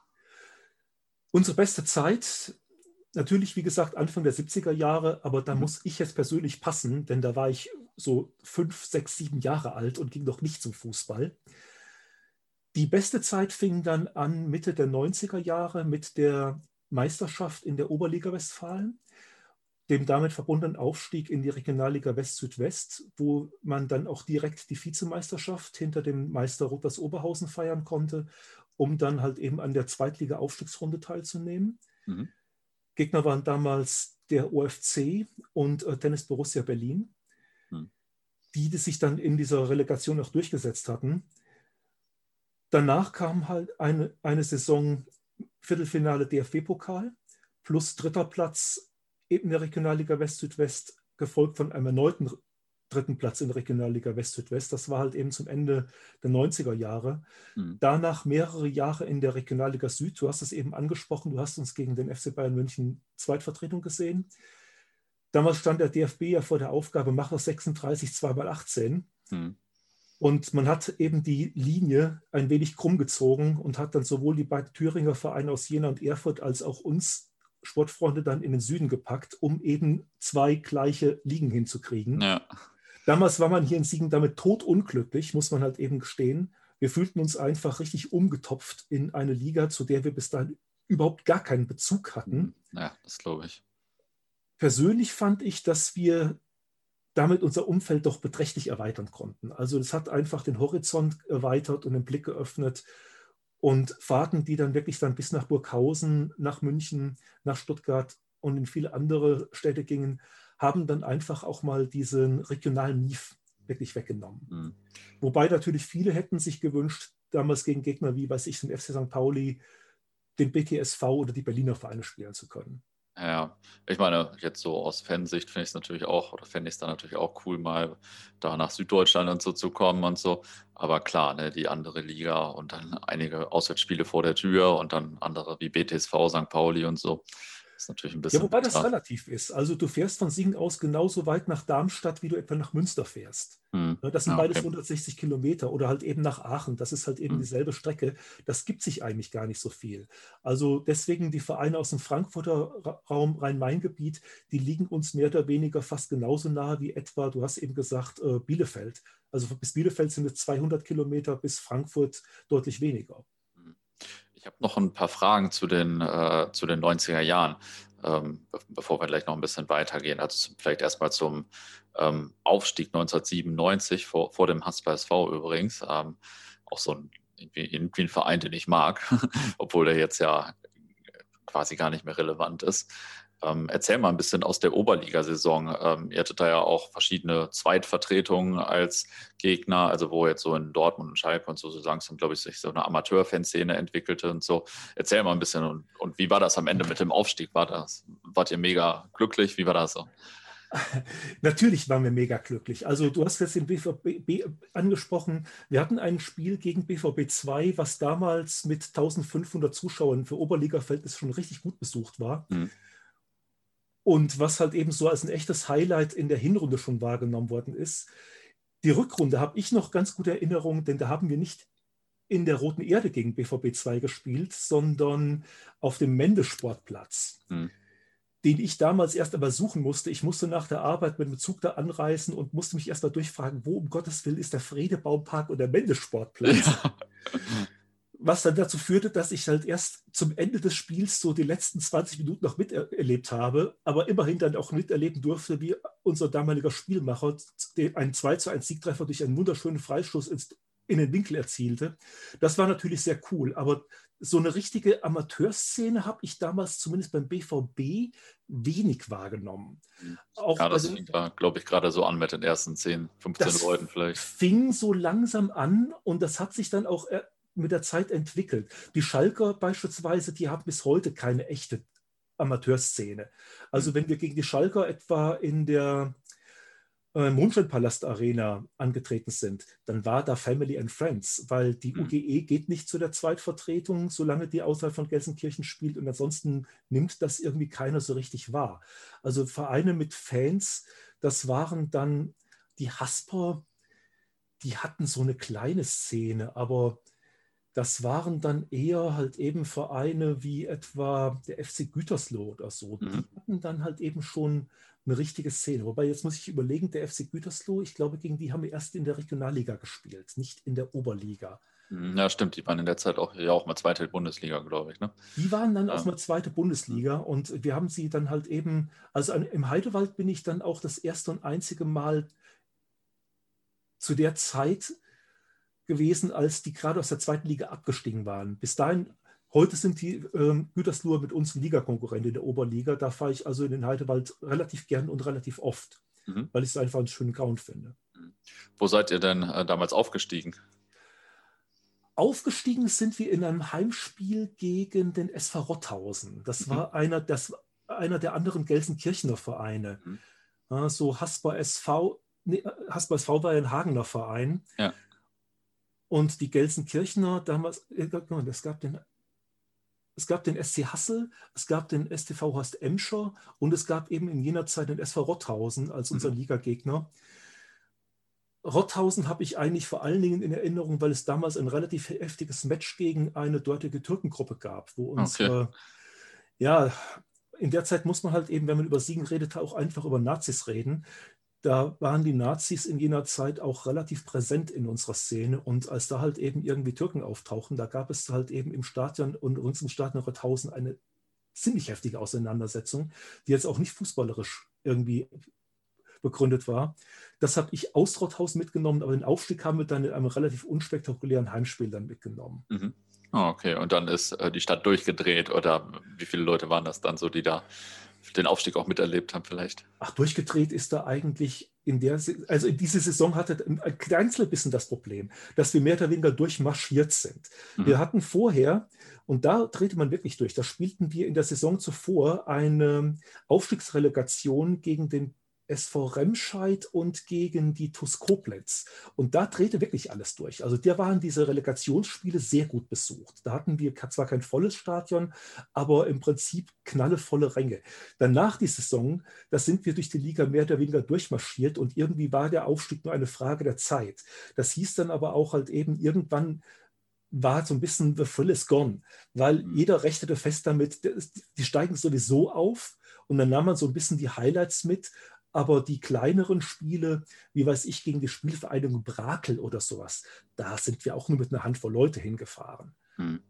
Unsere beste Zeit, natürlich, wie gesagt, Anfang der 70er Jahre, aber da mhm. muss ich jetzt persönlich passen, denn da war ich so fünf, sechs, sieben Jahre alt und ging noch nicht zum Fußball. Die beste Zeit fing dann an Mitte der 90er Jahre mit der Meisterschaft in der Oberliga Westfalen dem damit verbundenen Aufstieg in die Regionalliga West-Südwest, wo man dann auch direkt die Vizemeisterschaft hinter dem Meister Rotters Oberhausen feiern konnte, um dann halt eben an der Zweitliga-Aufstiegsrunde teilzunehmen. Mhm. Gegner waren damals der OFC und äh, Tennis Borussia Berlin, mhm. die, die sich dann in dieser Relegation auch durchgesetzt hatten. Danach kam halt eine, eine Saison Viertelfinale DFB-Pokal plus dritter Platz eben der Regionalliga West-Südwest, gefolgt von einem erneuten dritten Platz in der Regionalliga West-Südwest. Das war halt eben zum Ende der 90er Jahre. Mhm. Danach mehrere Jahre in der Regionalliga Süd. Du hast es eben angesprochen, du hast uns gegen den FC Bayern München Zweitvertretung gesehen. Damals stand der DFB ja vor der Aufgabe, mach aus 36 2 18. Mhm. Und man hat eben die Linie ein wenig krumm gezogen und hat dann sowohl die beiden Thüringer Vereine aus Jena und Erfurt als auch uns Sportfreunde dann in den Süden gepackt, um eben zwei gleiche Ligen hinzukriegen. Ja. Damals war man hier in Siegen damit totunglücklich, muss man halt eben gestehen. Wir fühlten uns einfach richtig umgetopft in eine Liga, zu der wir bis dahin überhaupt gar keinen Bezug hatten. Hm, ja, das glaube ich. Persönlich fand ich, dass wir damit unser Umfeld doch beträchtlich erweitern konnten. Also es hat einfach den Horizont erweitert und den Blick geöffnet und Fahrten, die dann wirklich dann bis nach Burghausen, nach München, nach Stuttgart und in viele andere Städte gingen, haben dann einfach auch mal diesen regionalen Mief wirklich weggenommen. Mhm. Wobei natürlich viele hätten sich gewünscht, damals gegen Gegner wie, weiß ich, den FC St. Pauli, den BTSV oder die Berliner Vereine spielen zu können. Ja, ich meine, jetzt so aus Fansicht finde ich es natürlich auch, oder fände ich es dann natürlich auch cool, mal da nach Süddeutschland und so zu kommen und so. Aber klar, ne, die andere Liga und dann einige Auswärtsspiele vor der Tür und dann andere wie BTSV, St. Pauli und so. Ist natürlich ein bisschen. Ja, wobei das relativ ist. Also du fährst von Singen aus genauso weit nach Darmstadt, wie du etwa nach Münster fährst. Hm. Das sind ja, beides okay. 160 Kilometer oder halt eben nach Aachen. Das ist halt eben hm. dieselbe Strecke. Das gibt sich eigentlich gar nicht so viel. Also deswegen die Vereine aus dem Frankfurter Raum, Rhein-Main-Gebiet, die liegen uns mehr oder weniger fast genauso nahe wie etwa, du hast eben gesagt, äh, Bielefeld. Also bis Bielefeld sind es 200 Kilometer, bis Frankfurt deutlich weniger. Ich habe noch ein paar Fragen zu den, äh, zu den 90er Jahren, ähm, bevor wir gleich noch ein bisschen weitergehen. Also vielleicht erstmal zum ähm, Aufstieg 1997 vor, vor dem Hasper SV übrigens. Ähm, auch so ein, irgendwie ein Verein, den ich mag, (laughs) obwohl der jetzt ja quasi gar nicht mehr relevant ist. Ähm, erzähl mal ein bisschen aus der Oberligasaison. Ähm, ihr hattet da ja auch verschiedene Zweitvertretungen als Gegner, also wo jetzt so in Dortmund und Schalke und so, so langsam, glaube ich, sich so eine Amateur-Fanszene entwickelte und so. Erzähl mal ein bisschen und, und wie war das am Ende mit dem Aufstieg? War das, wart ihr mega glücklich? Wie war das so? (laughs) Natürlich waren wir mega glücklich. Also du hast jetzt den BVB angesprochen. Wir hatten ein Spiel gegen BVB 2, was damals mit 1500 Zuschauern für Oberliga-Verhältnisse schon richtig gut besucht war. Mhm. Und was halt eben so als ein echtes Highlight in der Hinrunde schon wahrgenommen worden ist. Die Rückrunde habe ich noch ganz gute Erinnerungen, denn da haben wir nicht in der Roten Erde gegen BVB 2 gespielt, sondern auf dem Mendesportplatz, mhm. den ich damals erst aber suchen musste. Ich musste nach der Arbeit mit dem Zug da anreisen und musste mich erst mal durchfragen, wo um Gottes Willen ist der Fredebaumpark und der Mendesportplatz? Ja. Was dann dazu führte, dass ich halt erst zum Ende des Spiels so die letzten 20 Minuten noch miterlebt habe, aber immerhin dann auch miterleben durfte, wie unser damaliger Spielmacher einen 2 zu 1 Siegtreffer durch einen wunderschönen Freistoß ins, in den Winkel erzielte. Das war natürlich sehr cool, aber so eine richtige Amateurszene habe ich damals zumindest beim BVB wenig wahrgenommen. Auch, ja, das also, fing da, glaube ich, gerade so an mit den ersten 10, 15 Leuten vielleicht. Fing so langsam an und das hat sich dann auch mit der Zeit entwickelt. Die Schalker beispielsweise, die haben bis heute keine echte Amateurszene. Also mhm. wenn wir gegen die Schalker etwa in der äh, Mondscheinpalast Arena angetreten sind, dann war da Family and Friends, weil die mhm. UGE geht nicht zu der Zweitvertretung, solange die außerhalb von Gelsenkirchen spielt und ansonsten nimmt das irgendwie keiner so richtig wahr. Also Vereine mit Fans, das waren dann die Hasper, die hatten so eine kleine Szene, aber das waren dann eher halt eben Vereine wie etwa der FC Gütersloh oder so. Die mhm. hatten dann halt eben schon eine richtige Szene. Wobei jetzt muss ich überlegen, der FC Gütersloh, ich glaube, gegen die haben wir erst in der Regionalliga gespielt, nicht in der Oberliga. Mhm, ja, stimmt. Die waren in der Zeit auch, ja, auch mal zweite Bundesliga, glaube ich. Ne? Die waren dann ja. auch mal zweite Bundesliga und wir haben sie dann halt eben, also im Heidewald bin ich dann auch das erste und einzige Mal zu der Zeit gewesen, als die gerade aus der zweiten Liga abgestiegen waren. Bis dahin, heute sind die ähm, Gütersloher mit uns Ligakonkurrent in der Oberliga. Da fahre ich also in den Heidewald relativ gern und relativ oft, mhm. weil ich es einfach einen schönen Ground finde. Mhm. Wo seid ihr denn äh, damals aufgestiegen? Aufgestiegen sind wir in einem Heimspiel gegen den SV Rotthausen. Das mhm. war einer, das, einer der anderen Gelsenkirchener Vereine. Mhm. so Hasper SV, nee, Hasper SV war ein Hagener Verein. Ja. Und die Gelsenkirchener damals, äh, es gab den, es gab den SC Hassel, es gab den STV Horst Emscher und es gab eben in jener Zeit den SV Rotthausen als unser mhm. Ligagegner. Rotthausen habe ich eigentlich vor allen Dingen in Erinnerung, weil es damals ein relativ heftiges Match gegen eine dortige Türkengruppe gab, wo uns, okay. äh, ja, in der Zeit muss man halt eben, wenn man über Siegen redet, auch einfach über Nazis reden da waren die Nazis in jener Zeit auch relativ präsent in unserer Szene. Und als da halt eben irgendwie Türken auftauchen, da gab es halt eben im Stadion und uns im Stadion Rothausen eine ziemlich heftige Auseinandersetzung, die jetzt auch nicht fußballerisch irgendwie begründet war. Das habe ich aus Rothausen mitgenommen, aber den Aufstieg haben wir dann in einem relativ unspektakulären Heimspiel dann mitgenommen. Mhm. Oh, okay, und dann ist äh, die Stadt durchgedreht oder wie viele Leute waren das dann so, die da den Aufstieg auch miterlebt haben vielleicht. Ach, durchgedreht ist da eigentlich in der, also in dieser Saison hatte ein kleines bisschen das Problem, dass wir mehr oder weniger durchmarschiert sind. Mhm. Wir hatten vorher, und da drehte man wirklich durch, da spielten wir in der Saison zuvor eine Aufstiegsrelegation gegen den SV Remscheid und gegen die TuS Koblenz. Und da drehte wirklich alles durch. Also da waren diese Relegationsspiele sehr gut besucht. Da hatten wir zwar kein volles Stadion, aber im Prinzip knallevolle Ränge. Danach die Saison, da sind wir durch die Liga mehr oder weniger durchmarschiert und irgendwie war der Aufstieg nur eine Frage der Zeit. Das hieß dann aber auch halt eben irgendwann war so ein bisschen the thrill is gone, weil mhm. jeder rechnete fest damit, die steigen sowieso auf und dann nahm man so ein bisschen die Highlights mit aber die kleineren Spiele, wie weiß ich, gegen die Spielvereinigung Brakel oder sowas, da sind wir auch nur mit einer Handvoll Leute hingefahren. Hm.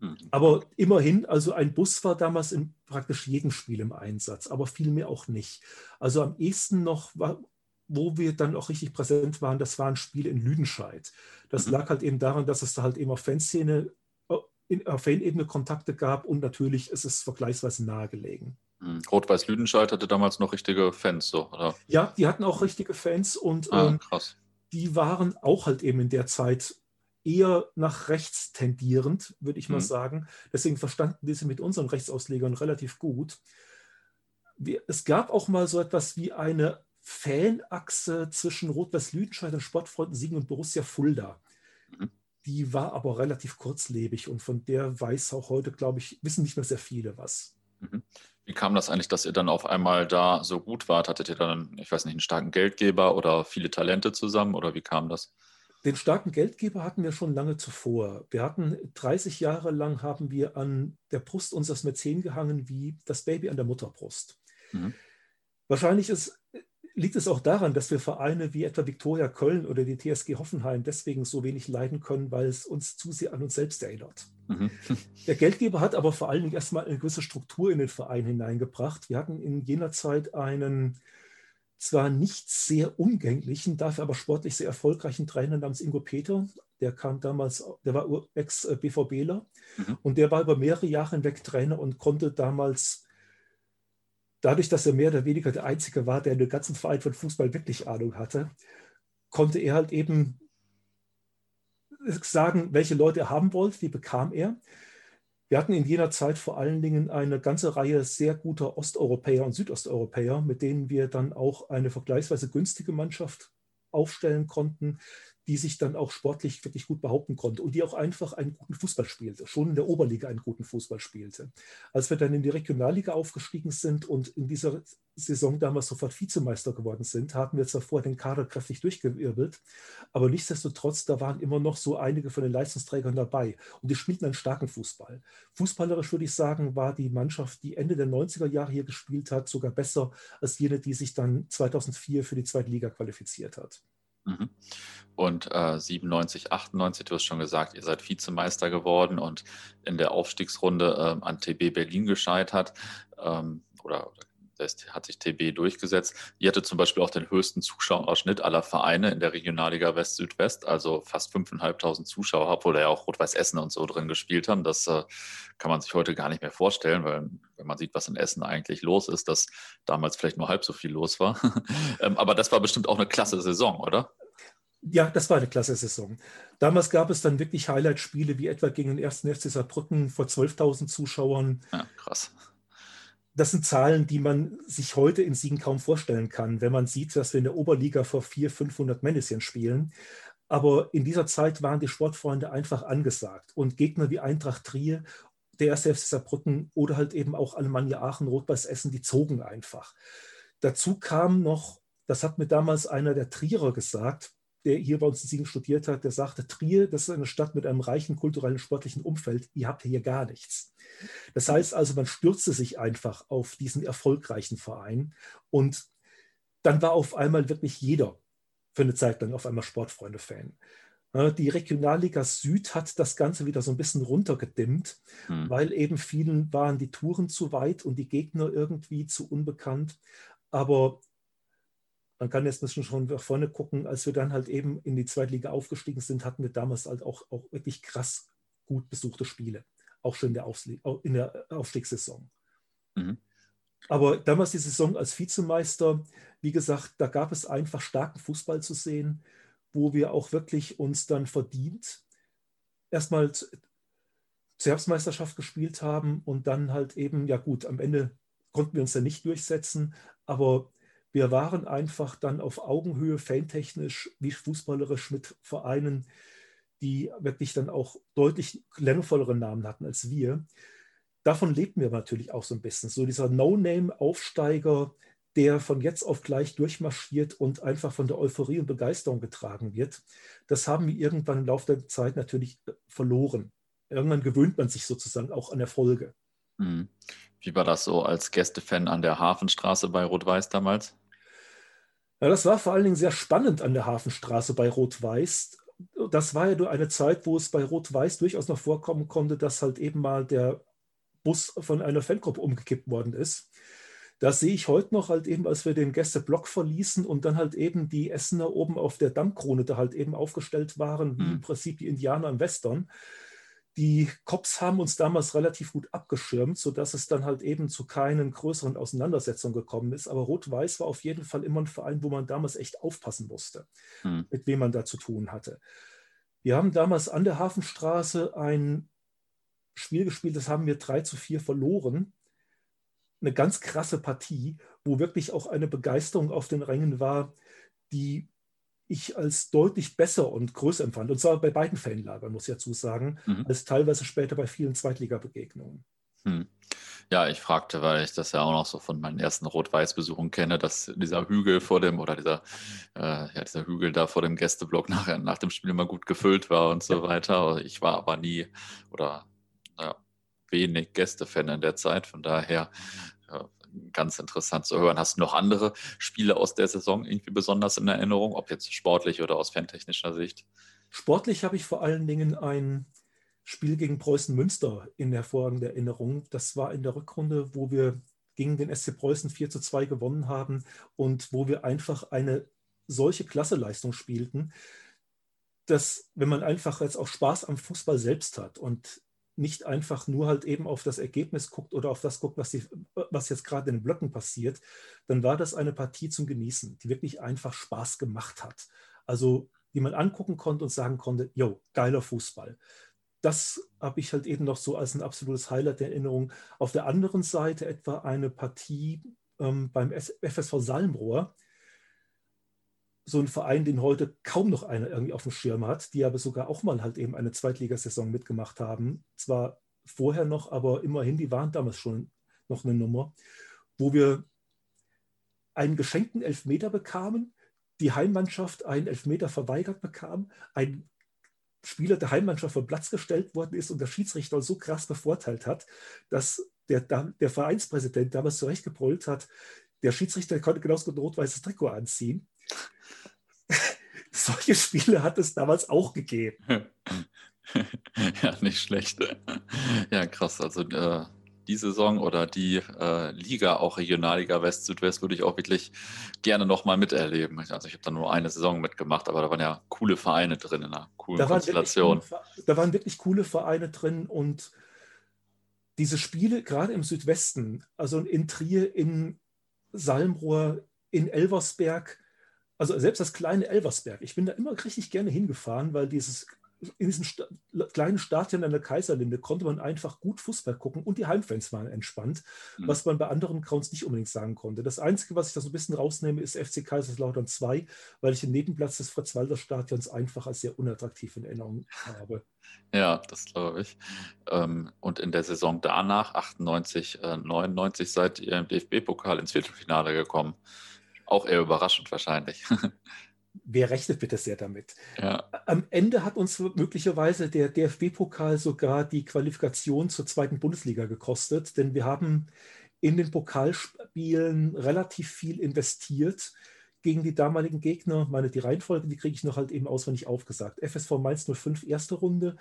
Hm. Aber immerhin, also ein Bus war damals in praktisch jedem Spiel im Einsatz, aber vielmehr auch nicht. Also am ehesten noch, war, wo wir dann auch richtig präsent waren, das war ein Spiel in Lüdenscheid. Das mhm. lag halt eben daran, dass es da halt eben auf Fanszene, äh, auf Fanebene Kontakte gab und natürlich ist es vergleichsweise nahegelegen. Hm. Rot-Weiß Lüdenscheid hatte damals noch richtige Fans, so, oder? Ja, die hatten auch richtige Fans und ah, ähm, die waren auch halt eben in der Zeit eher nach rechts tendierend, würde ich mal mhm. sagen. Deswegen verstanden diese mit unseren Rechtsauslegern relativ gut. Wir, es gab auch mal so etwas wie eine Fanachse zwischen Rot-Weiß Lüdenscheid und Sportfreunden Siegen und Borussia Fulda. Mhm. Die war aber relativ kurzlebig und von der weiß auch heute, glaube ich, wissen nicht mehr sehr viele was. Mhm. Wie kam das eigentlich, dass ihr dann auf einmal da so gut wart? Hattet ihr dann, ich weiß nicht, einen starken Geldgeber oder viele Talente zusammen oder wie kam das? Den starken Geldgeber hatten wir schon lange zuvor. Wir hatten 30 Jahre lang haben wir an der Brust unseres Mäzen gehangen wie das Baby an der Mutterbrust. Mhm. Wahrscheinlich ist liegt es auch daran, dass wir Vereine wie etwa Viktoria Köln oder die TSG Hoffenheim deswegen so wenig leiden können, weil es uns zu sehr an uns selbst erinnert. Mhm. Der Geldgeber hat aber vor allen Dingen erstmal eine gewisse Struktur in den Verein hineingebracht. Wir hatten in jener Zeit einen zwar nicht sehr umgänglichen, dafür aber sportlich sehr erfolgreichen Trainer namens Ingo Peter. Der kam damals, der war Ex-BVBler mhm. und der war über mehrere Jahre hinweg Trainer und konnte damals dadurch, dass er mehr oder weniger der Einzige war, der in dem ganzen Verein von Fußball wirklich Ahnung hatte, konnte er halt eben sagen, welche Leute er haben wollte, die bekam er. Wir hatten in jener Zeit vor allen Dingen eine ganze Reihe sehr guter Osteuropäer und Südosteuropäer, mit denen wir dann auch eine vergleichsweise günstige Mannschaft aufstellen konnten, die sich dann auch sportlich wirklich gut behaupten konnte und die auch einfach einen guten Fußball spielte, schon in der Oberliga einen guten Fußball spielte. Als wir dann in die Regionalliga aufgestiegen sind und in dieser Saison damals sofort Vizemeister geworden sind, hatten wir zwar vorher den Kader kräftig durchgewirbelt, aber nichtsdestotrotz, da waren immer noch so einige von den Leistungsträgern dabei und die spielten einen starken Fußball. Fußballerisch würde ich sagen, war die Mannschaft, die Ende der 90er Jahre hier gespielt hat, sogar besser als jene, die sich dann 2004 für die zweite Liga qualifiziert hat. Mhm. Und äh, 97, 98, du hast schon gesagt, ihr seid Vizemeister geworden und in der Aufstiegsrunde äh, an TB Berlin gescheitert. Ähm, oder, das hat sich TB durchgesetzt. Ihr hattet zum Beispiel auch den höchsten Zuschauerschnitt aller Vereine in der Regionalliga West-Südwest, also fast 5.500 Zuschauer, obwohl da ja auch Rot-Weiß Essen und so drin gespielt haben. Das äh, kann man sich heute gar nicht mehr vorstellen, weil wenn man sieht, was in Essen eigentlich los ist, dass damals vielleicht nur halb so viel los war. (laughs) ähm, aber das war bestimmt auch eine klasse Saison, oder? Ja, das war eine klasse Saison. Damals gab es dann wirklich Highlight-Spiele, wie etwa gegen den ersten FC Saarbrücken vor 12.000 Zuschauern. Ja, krass das sind Zahlen, die man sich heute in Siegen kaum vorstellen kann, wenn man sieht, dass wir in der Oberliga vor 400, 500 Männchen spielen. Aber in dieser Zeit waren die Sportfreunde einfach angesagt. Und Gegner wie Eintracht Trier, der erste Saarbrücken oder halt eben auch Alemannia Aachen, Rot-Weiß Essen, die zogen einfach. Dazu kam noch, das hat mir damals einer der Trierer gesagt, der hier bei uns in Siegen studiert hat, der sagte, Trier, das ist eine Stadt mit einem reichen kulturellen, sportlichen Umfeld, ihr habt hier gar nichts. Das heißt also, man stürzte sich einfach auf diesen erfolgreichen Verein und dann war auf einmal wirklich jeder für eine Zeit lang auf einmal Sportfreunde-Fan. Die Regionalliga Süd hat das Ganze wieder so ein bisschen runtergedimmt, hm. weil eben vielen waren die Touren zu weit und die Gegner irgendwie zu unbekannt. Aber man kann jetzt ein bisschen schon nach vorne gucken, als wir dann halt eben in die Zweitliga aufgestiegen sind, hatten wir damals halt auch, auch wirklich krass gut besuchte Spiele, auch schon in der, Aufsle in der Aufstiegssaison. Mhm. Aber damals die Saison als Vizemeister, wie gesagt, da gab es einfach starken Fußball zu sehen, wo wir auch wirklich uns dann verdient erstmal zur Herbstmeisterschaft gespielt haben und dann halt eben, ja gut, am Ende konnten wir uns ja nicht durchsetzen, aber Wir waren einfach dann auf Augenhöhe, fantechnisch wie fußballerisch mit Vereinen, die wirklich dann auch deutlich klangvollere Namen hatten als wir. Davon lebten wir natürlich auch so ein bisschen. So dieser No-Name-Aufsteiger, der von jetzt auf gleich durchmarschiert und einfach von der Euphorie und Begeisterung getragen wird. Das haben wir irgendwann im Laufe der Zeit natürlich äh, verloren. Irgendwann gewöhnt man sich sozusagen auch an Erfolge. Mhm. Wie war das so als Gästefan an der Hafenstraße bei Rot-Weiß damals? Ja, das war vor allen Dingen sehr spannend an der Hafenstraße bei Rot-Weiß. Das war ja nur eine Zeit, wo es bei Rot-Weiß durchaus noch vorkommen konnte, dass halt eben mal der Bus von einer Fangruppe umgekippt worden ist. Das sehe ich heute noch halt eben, als wir den Gästeblock verließen und dann halt eben die Essener oben auf der Dammkrone da halt eben aufgestellt waren, wie im mhm. Prinzip die Indianer im Western. Die Cops haben uns damals relativ gut abgeschirmt, sodass es dann halt eben zu keinen größeren Auseinandersetzungen gekommen ist. Aber Rot-Weiß war auf jeden Fall immer ein Verein, wo man damals echt aufpassen musste, hm. mit wem man da zu tun hatte. Wir haben damals an der Hafenstraße ein Spiel gespielt, das haben wir 3 zu 4 verloren. Eine ganz krasse Partie, wo wirklich auch eine Begeisterung auf den Rängen war, die ich als deutlich besser und größer empfand. Und zwar bei beiden Fanlagern, muss ich dazu sagen, mhm. als teilweise später bei vielen Zweitliga-Begegnungen. Hm. Ja, ich fragte, weil ich das ja auch noch so von meinen ersten Rot-Weiß-Besuchen kenne, dass dieser Hügel vor dem, oder dieser, äh, ja, dieser Hügel da vor dem Gästeblock nach, nach dem Spiel immer gut gefüllt war und so ja. weiter. Ich war aber nie oder ja, wenig Gästefan in der Zeit. Von daher ja, ganz interessant zu hören. Hast du noch andere Spiele aus der Saison irgendwie besonders in Erinnerung, ob jetzt sportlich oder aus fantechnischer Sicht? Sportlich habe ich vor allen Dingen ein Spiel gegen Preußen Münster in hervorragender Erinnerung. Das war in der Rückrunde, wo wir gegen den SC Preußen 4 zu 2 gewonnen haben und wo wir einfach eine solche Klasseleistung spielten, dass wenn man einfach jetzt auch Spaß am Fußball selbst hat und nicht einfach nur halt eben auf das Ergebnis guckt oder auf das guckt, was, die, was jetzt gerade in den Blöcken passiert, dann war das eine Partie zum Genießen, die wirklich einfach Spaß gemacht hat. Also die man angucken konnte und sagen konnte, yo, geiler Fußball. Das habe ich halt eben noch so als ein absolutes Highlight der Erinnerung. Auf der anderen Seite etwa eine Partie ähm, beim FSV Salmrohr, so ein Verein, den heute kaum noch einer irgendwie auf dem Schirm hat, die aber sogar auch mal halt eben eine Zweitligasaison mitgemacht haben. Zwar vorher noch, aber immerhin, die waren damals schon noch eine Nummer, wo wir einen geschenkten Elfmeter bekamen, die Heimmannschaft einen Elfmeter verweigert bekam, ein Spieler der Heimmannschaft vom Platz gestellt worden ist und der Schiedsrichter so krass bevorteilt hat, dass der, der Vereinspräsident damals zurechtgebrüllt hat, der Schiedsrichter konnte genauso ein rot-weißes Trikot anziehen (laughs) solche Spiele hat es damals auch gegeben. (laughs) ja, nicht schlecht. (laughs) Ja, krass. Also äh, die Saison oder die äh, Liga, auch Regionalliga West, Südwest, würde ich auch wirklich gerne nochmal miterleben. Also ich habe da nur eine Saison mitgemacht, aber da waren ja coole Vereine drin in einer coolen da Konstellation. Coole, da waren wirklich coole Vereine drin und diese Spiele, gerade im Südwesten, also in Trier, in Salmrohr, in Elversberg, also selbst das kleine Elversberg, ich bin da immer richtig gerne hingefahren, weil dieses in diesem Sta kleinen Stadion an der Kaiserlinde konnte man einfach gut Fußball gucken und die Heimfans waren entspannt, mhm. was man bei anderen Grounds nicht unbedingt sagen konnte. Das Einzige, was ich da so ein bisschen rausnehme, ist FC Kaiserslautern 2, weil ich den Nebenplatz des Fritz-Walter-Stadions einfach als sehr unattraktiv in Erinnerung habe. Ja, das glaube ich. Ähm, und in der Saison danach, 98, 99, seid ihr im DFB-Pokal ins Viertelfinale gekommen. Auch eher überraschend wahrscheinlich. (laughs) Wer rechnet bitte sehr damit? Ja. Am Ende hat uns möglicherweise der DFB-Pokal sogar die Qualifikation zur zweiten Bundesliga gekostet, denn wir haben in den Pokalspielen relativ viel investiert gegen die damaligen Gegner. Meine, die Reihenfolge, die kriege ich noch halt eben auswendig aufgesagt. FSV Mainz 05 erste Runde,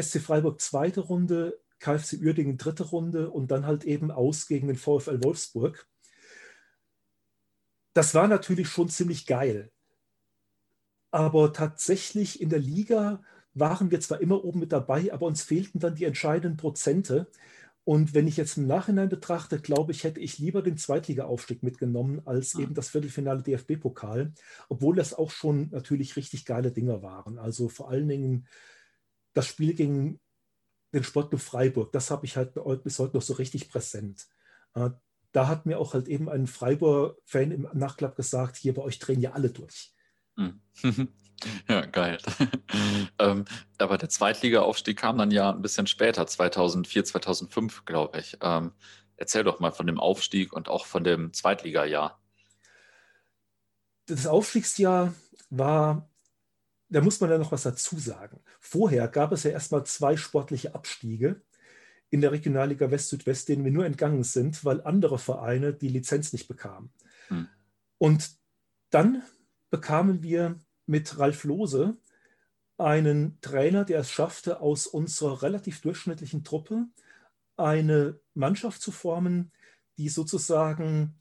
SC Freiburg zweite Runde, KfC Uerdingen dritte Runde und dann halt eben aus gegen den VfL Wolfsburg das war natürlich schon ziemlich geil. Aber tatsächlich in der Liga waren wir zwar immer oben mit dabei, aber uns fehlten dann die entscheidenden Prozente. Und wenn ich jetzt im Nachhinein betrachte, glaube ich, hätte ich lieber den Zweitliga-Aufstieg mitgenommen als eben das Viertelfinale DFB-Pokal, obwohl das auch schon natürlich richtig geile Dinger waren. Also vor allen Dingen das Spiel gegen den Sportclub Freiburg, das habe ich halt bis heute noch so richtig präsent. Da hat mir auch halt eben ein Freiburg-Fan im Nachklapp gesagt, hier bei euch drehen ja alle durch. Hm. (laughs) Ja, geil. (laughs) ähm, aber der Zweitliga-Aufstieg kam dann ja ein bisschen später, 2004, 2005, glaube ich. Ähm, erzähl doch mal von dem Aufstieg und auch von dem Zweitliga-Jahr. Das Aufstiegsjahr war, da muss man ja noch was dazu sagen. Vorher gab es ja erstmal zwei sportliche Abstiege in der Regionalliga West-Südwest, denen wir nur entgangen sind, weil andere Vereine die Lizenz nicht bekamen. Hm. Und dann bekamen wir mit Ralf Lose einen Trainer, der es schaffte, aus unserer relativ durchschnittlichen Truppe eine Mannschaft zu formen, die sozusagen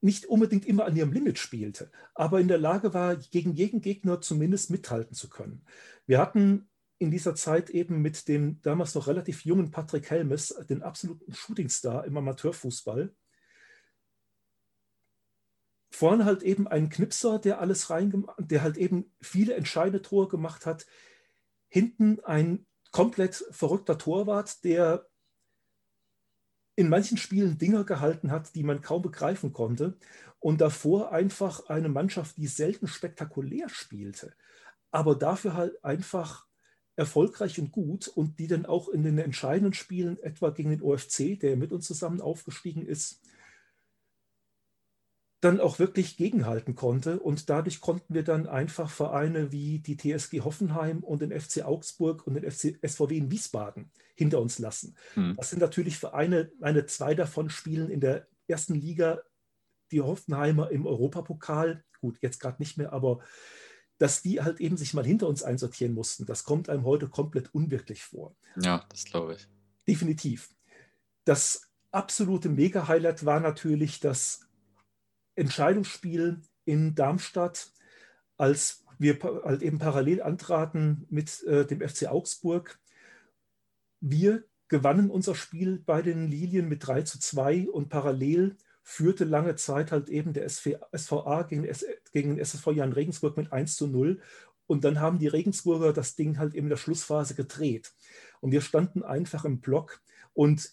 nicht unbedingt immer an ihrem Limit spielte, aber in der Lage war, gegen jeden Gegner zumindest mithalten zu können. Wir hatten in dieser Zeit eben mit dem damals noch relativ jungen Patrick Helmes, den absoluten Shootingstar im Amateurfußball. Vorne halt eben ein Knipser, der alles reingemacht, der halt eben viele entscheidende Tore gemacht hat. Hinten ein komplett verrückter Torwart, der in manchen Spielen Dinger gehalten hat, die man kaum begreifen konnte. Und davor einfach eine Mannschaft, die selten spektakulär spielte, aber dafür halt einfach erfolgreich und gut und die dann auch in den entscheidenden Spielen, etwa gegen den OFC, der mit uns zusammen aufgestiegen ist, dann auch wirklich gegenhalten konnte. Und dadurch konnten wir dann einfach Vereine wie die TSG Hoffenheim und den FC Augsburg und den FC SVW in Wiesbaden hinter uns lassen. Hm. Das sind natürlich Vereine, eine zwei davon spielen in der ersten Liga, die Hoffenheimer im Europapokal, gut, jetzt gerade nicht mehr, aber dass die halt eben sich mal hinter uns einsortieren mussten. Das kommt einem heute komplett unwirklich vor. Ja, das glaube ich. Definitiv. Das absolute Mega-Highlight war natürlich das Entscheidungsspiel in Darmstadt, als wir halt eben parallel antraten mit äh, dem FC Augsburg. Wir gewannen unser Spiel bei den Lilien mit 3 zu 2 und parallel führte lange Zeit halt eben der SV, SVA gegen, gegen den SSV Jan Regensburg mit 1 zu 0. Und dann haben die Regensburger das Ding halt eben in der Schlussphase gedreht. Und wir standen einfach im Block und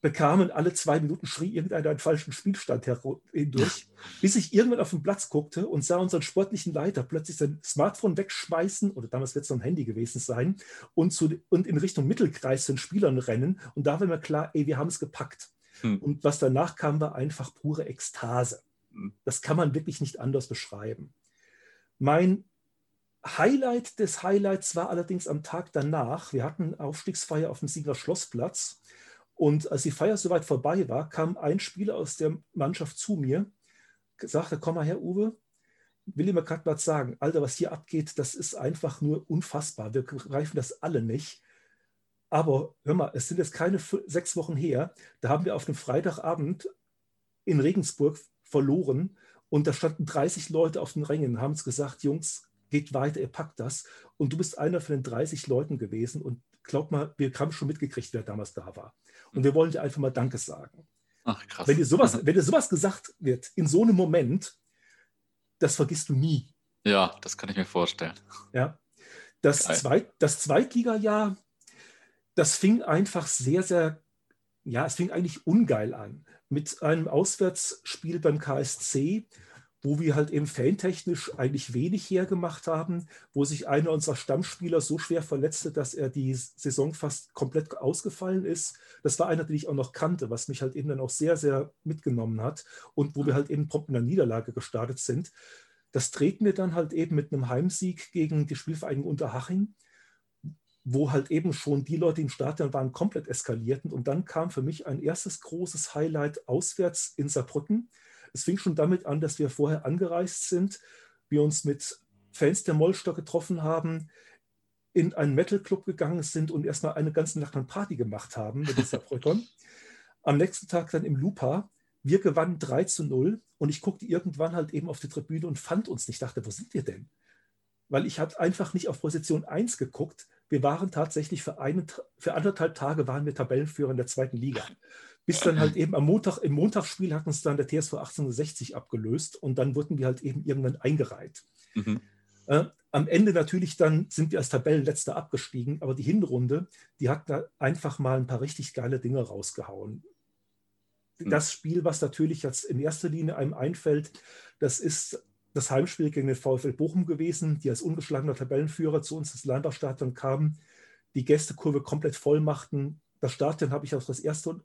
bekamen alle zwei Minuten, schrie irgendeiner einen falschen Spielstand hindurch, bis ich irgendwann auf den Platz guckte und sah unseren sportlichen Leiter plötzlich sein Smartphone wegschmeißen, oder damals wird es noch ein Handy gewesen sein, und, zu, und in Richtung Mittelkreis zu den Spielern rennen. Und da war mir klar, ey, wir haben es gepackt. Hm. Und was danach kam, war einfach pure Ekstase. Hm. Das kann man wirklich nicht anders beschreiben. Mein Highlight des Highlights war allerdings am Tag danach. Wir hatten Aufstiegsfeier auf dem Sieger Schlossplatz. Und als die Feier soweit vorbei war, kam ein Spieler aus der Mannschaft zu mir, sagte, komm mal her, Uwe, will ich mir gerade mal sagen, Alter, was hier abgeht, das ist einfach nur unfassbar. Wir greifen das alle nicht. Aber hör mal, es sind jetzt keine sechs Wochen her. Da haben wir auf einem Freitagabend in Regensburg verloren und da standen 30 Leute auf den Rängen und haben uns gesagt, Jungs, geht weiter, ihr packt das. Und du bist einer von den 30 Leuten gewesen und glaub mal, wir haben schon mitgekriegt, wer damals da war. Und wir wollen dir einfach mal Danke sagen. Ach, krass. Wenn dir sowas, wenn dir sowas gesagt wird, in so einem Moment, das vergisst du nie. Ja, das kann ich mir vorstellen. Ja. Das, Zweit, das Zweitliga-Jahr das fing einfach sehr, sehr, ja, es fing eigentlich ungeil an. Mit einem Auswärtsspiel beim KSC, wo wir halt eben fantechnisch eigentlich wenig hergemacht haben, wo sich einer unserer Stammspieler so schwer verletzte, dass er die Saison fast komplett ausgefallen ist. Das war einer, den ich auch noch kannte, was mich halt eben dann auch sehr, sehr mitgenommen hat und wo wir halt eben prompt in der Niederlage gestartet sind. Das treten wir dann halt eben mit einem Heimsieg gegen die Spielvereinigung Unterhaching wo halt eben schon die Leute, die im Stadion waren, komplett eskalierten. Und dann kam für mich ein erstes großes Highlight auswärts in Saarbrücken. Es fing schon damit an, dass wir vorher angereist sind, wir uns mit Fans der Mollstock getroffen haben, in einen Metal-Club gegangen sind und erstmal eine ganze Nacht an Party gemacht haben mit den Saarbrückern. (laughs) Am nächsten Tag dann im Lupa. Wir gewannen 3 zu 0 und ich guckte irgendwann halt eben auf die Tribüne und fand uns nicht. Ich dachte, wo sind wir denn? Weil ich habe einfach nicht auf Position 1 geguckt, wir waren tatsächlich für, einen, für anderthalb Tage waren wir Tabellenführer in der zweiten Liga. Bis dann halt eben am Montag, im Montagsspiel hat uns dann der TSV 1860 abgelöst und dann wurden wir halt eben irgendwann eingereiht. Mhm. Äh, am Ende natürlich dann sind wir als Tabellenletzter abgestiegen, aber die Hinrunde, die hat da einfach mal ein paar richtig geile Dinge rausgehauen. Hm. Das Spiel, was natürlich jetzt in erster Linie einem einfällt, das ist das Heimspiel gegen den VfL Bochum gewesen, die als ungeschlagener Tabellenführer zu uns ins Leinbachstadion kamen, die Gästekurve komplett voll machten. Das Stadion habe ich auch das erste und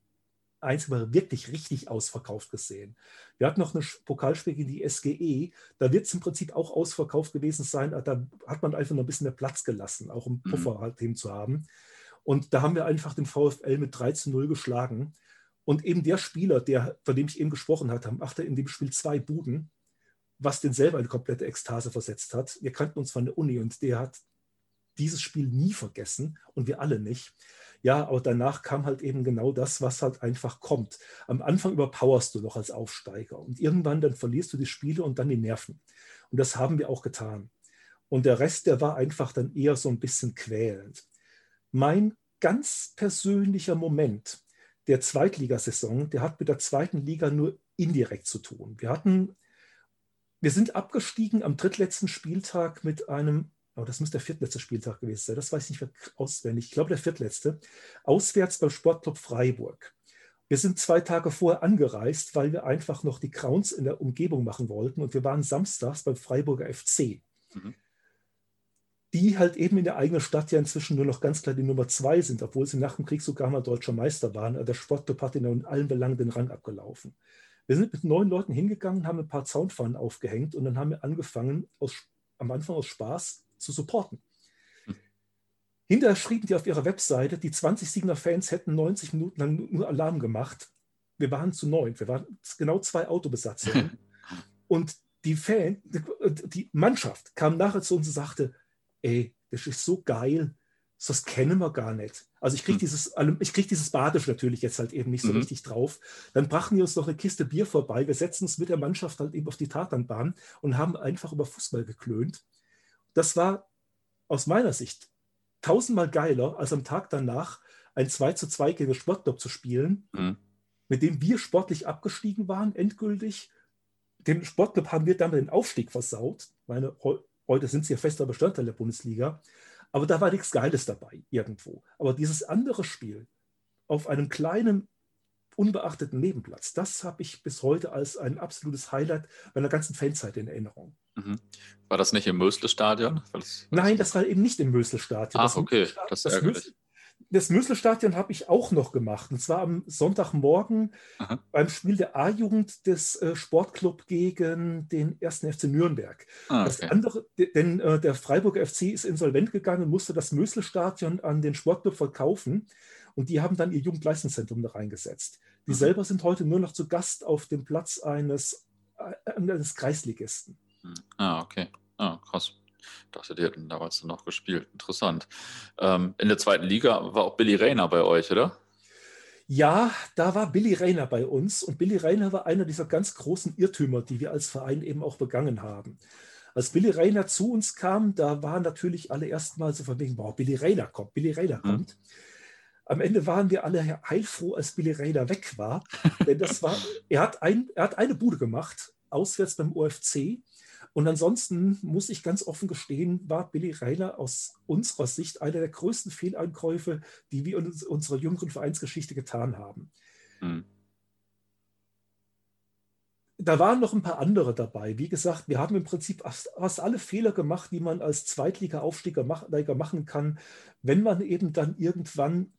einzige wirklich richtig ausverkauft gesehen. Wir hatten noch ein Pokalspiel gegen die SGE, da wird es im Prinzip auch ausverkauft gewesen sein, da hat man einfach noch ein bisschen mehr Platz gelassen, auch um mhm. Puffer halt eben zu haben. Und da haben wir einfach den VfL mit 3 zu 0 geschlagen. Und eben der Spieler, der, von dem ich eben gesprochen hatte, machte in dem Spiel zwei Buden, was den selber in komplette Ekstase versetzt hat. Wir kannten uns von der Uni und der hat dieses Spiel nie vergessen und wir alle nicht. Ja, aber danach kam halt eben genau das, was halt einfach kommt. Am Anfang überpowerst du noch als Aufsteiger und irgendwann dann verlierst du die Spiele und dann die Nerven. Und das haben wir auch getan. Und der Rest, der war einfach dann eher so ein bisschen quälend. Mein ganz persönlicher Moment der Zweitligasaison, der hat mit der zweiten Liga nur indirekt zu tun. Wir hatten, wir sind abgestiegen am drittletzten Spieltag mit einem aber das muss der viertletzte Spieltag gewesen sein, das weiß ich nicht mehr auswendig, ich glaube der viertletzte, auswärts beim Sportclub Freiburg. Wir sind zwei Tage vorher angereist, weil wir einfach noch die Crowns in der Umgebung machen wollten und wir waren samstags beim Freiburger FC. Mhm. Die halt eben in der eigenen Stadt ja inzwischen nur noch ganz klar die Nummer zwei sind, obwohl sie nach dem Krieg sogar mal deutscher Meister waren. Der Sportclub hat in allen Belangen den Rang abgelaufen. Wir sind mit neun Leuten hingegangen, haben ein paar Zaunpfannen aufgehängt und dann haben wir angefangen, aus, am Anfang aus Spaß zu supporten. Hm. Hinterher schrieben die auf ihrer Webseite, die 20 Signer Fans hätten 90 Minuten lang nur Alarm gemacht. Wir waren zu neun, wir waren genau zwei Autobesatzungen. (laughs) und die Fan, die Mannschaft kam nachher zu uns und sagte, ey, das ist so geil, das kennen wir gar nicht. Also ich kriege hm. dieses, ich krieg dieses Badisch natürlich jetzt halt eben nicht so mhm. richtig drauf. Dann brachten die uns noch eine Kiste Bier vorbei. Wir setzen uns mit der Mannschaft halt eben auf die Tatanbahn und haben einfach über Fußball geklönt. Das war aus meiner Sicht tausendmal geiler, als am Tag danach ein 2 zu 2 gegen den Sportclub zu spielen, mhm. mit dem wir sportlich abgestiegen waren, endgültig. Dem Sportclub haben wir damit den Aufstieg versaut. Meine, heute sind sie ja fester Bestandteil der Bundesliga. Aber da war nichts Geiles dabei, irgendwo. Aber dieses andere Spiel auf einem kleinen, unbeachteten Nebenplatz, das habe ich bis heute als ein absolutes Highlight meiner ganzen Fanzeit in Erinnerung. Mhm. War das nicht im Mösle-Stadion? Nein, das war eben nicht im Mösle-Stadion. Ach, okay, das ist ärgerlich. Das Mösle-Stadion habe ich auch noch gemacht. Und zwar am Sonntagmorgen Aha. beim Spiel der A-Jugend des äh, Sportclub gegen den 1. FC Nürnberg. Ah, okay. Das andere, denn äh, der Freiburger FC ist insolvent gegangen und musste das Mösle-Stadion an den Sportclub verkaufen. Und die haben dann ihr Jugendleistungszentrum da reingesetzt. Die mhm. selber sind heute nur noch zu Gast auf dem Platz eines, äh, eines Kreisligisten. Ah, okay. Ah, krass. Ich dachte, die hätten damals noch gespielt. Interessant. Ähm, in der zweiten Liga war auch Billy Rayner bei euch, oder? Ja, da war Billy Rayner bei uns und Billy Rayner war einer dieser ganz großen Irrtümer, die wir als Verein eben auch begangen haben. Als Billy Rayner zu uns kam, da waren natürlich alle erstmal so von wegen, boah, Billy Rayner kommt, Billy Rayner mhm. kommt. Am Ende waren wir alle heilfroh, als Billy Rayner weg war, denn das war, er hat, ein, er hat eine Bude gemacht, auswärts beim OFC und ansonsten muss ich ganz offen gestehen, war Billy Reiner aus unserer Sicht einer der größten Fehleinkäufe, die wir in unserer jüngeren Vereinsgeschichte getan haben. Mhm. Da waren noch ein paar andere dabei. Wie gesagt, wir haben im Prinzip fast alle Fehler gemacht, die man als Zweitliga-Aufsteiger machen kann, wenn man eben dann irgendwann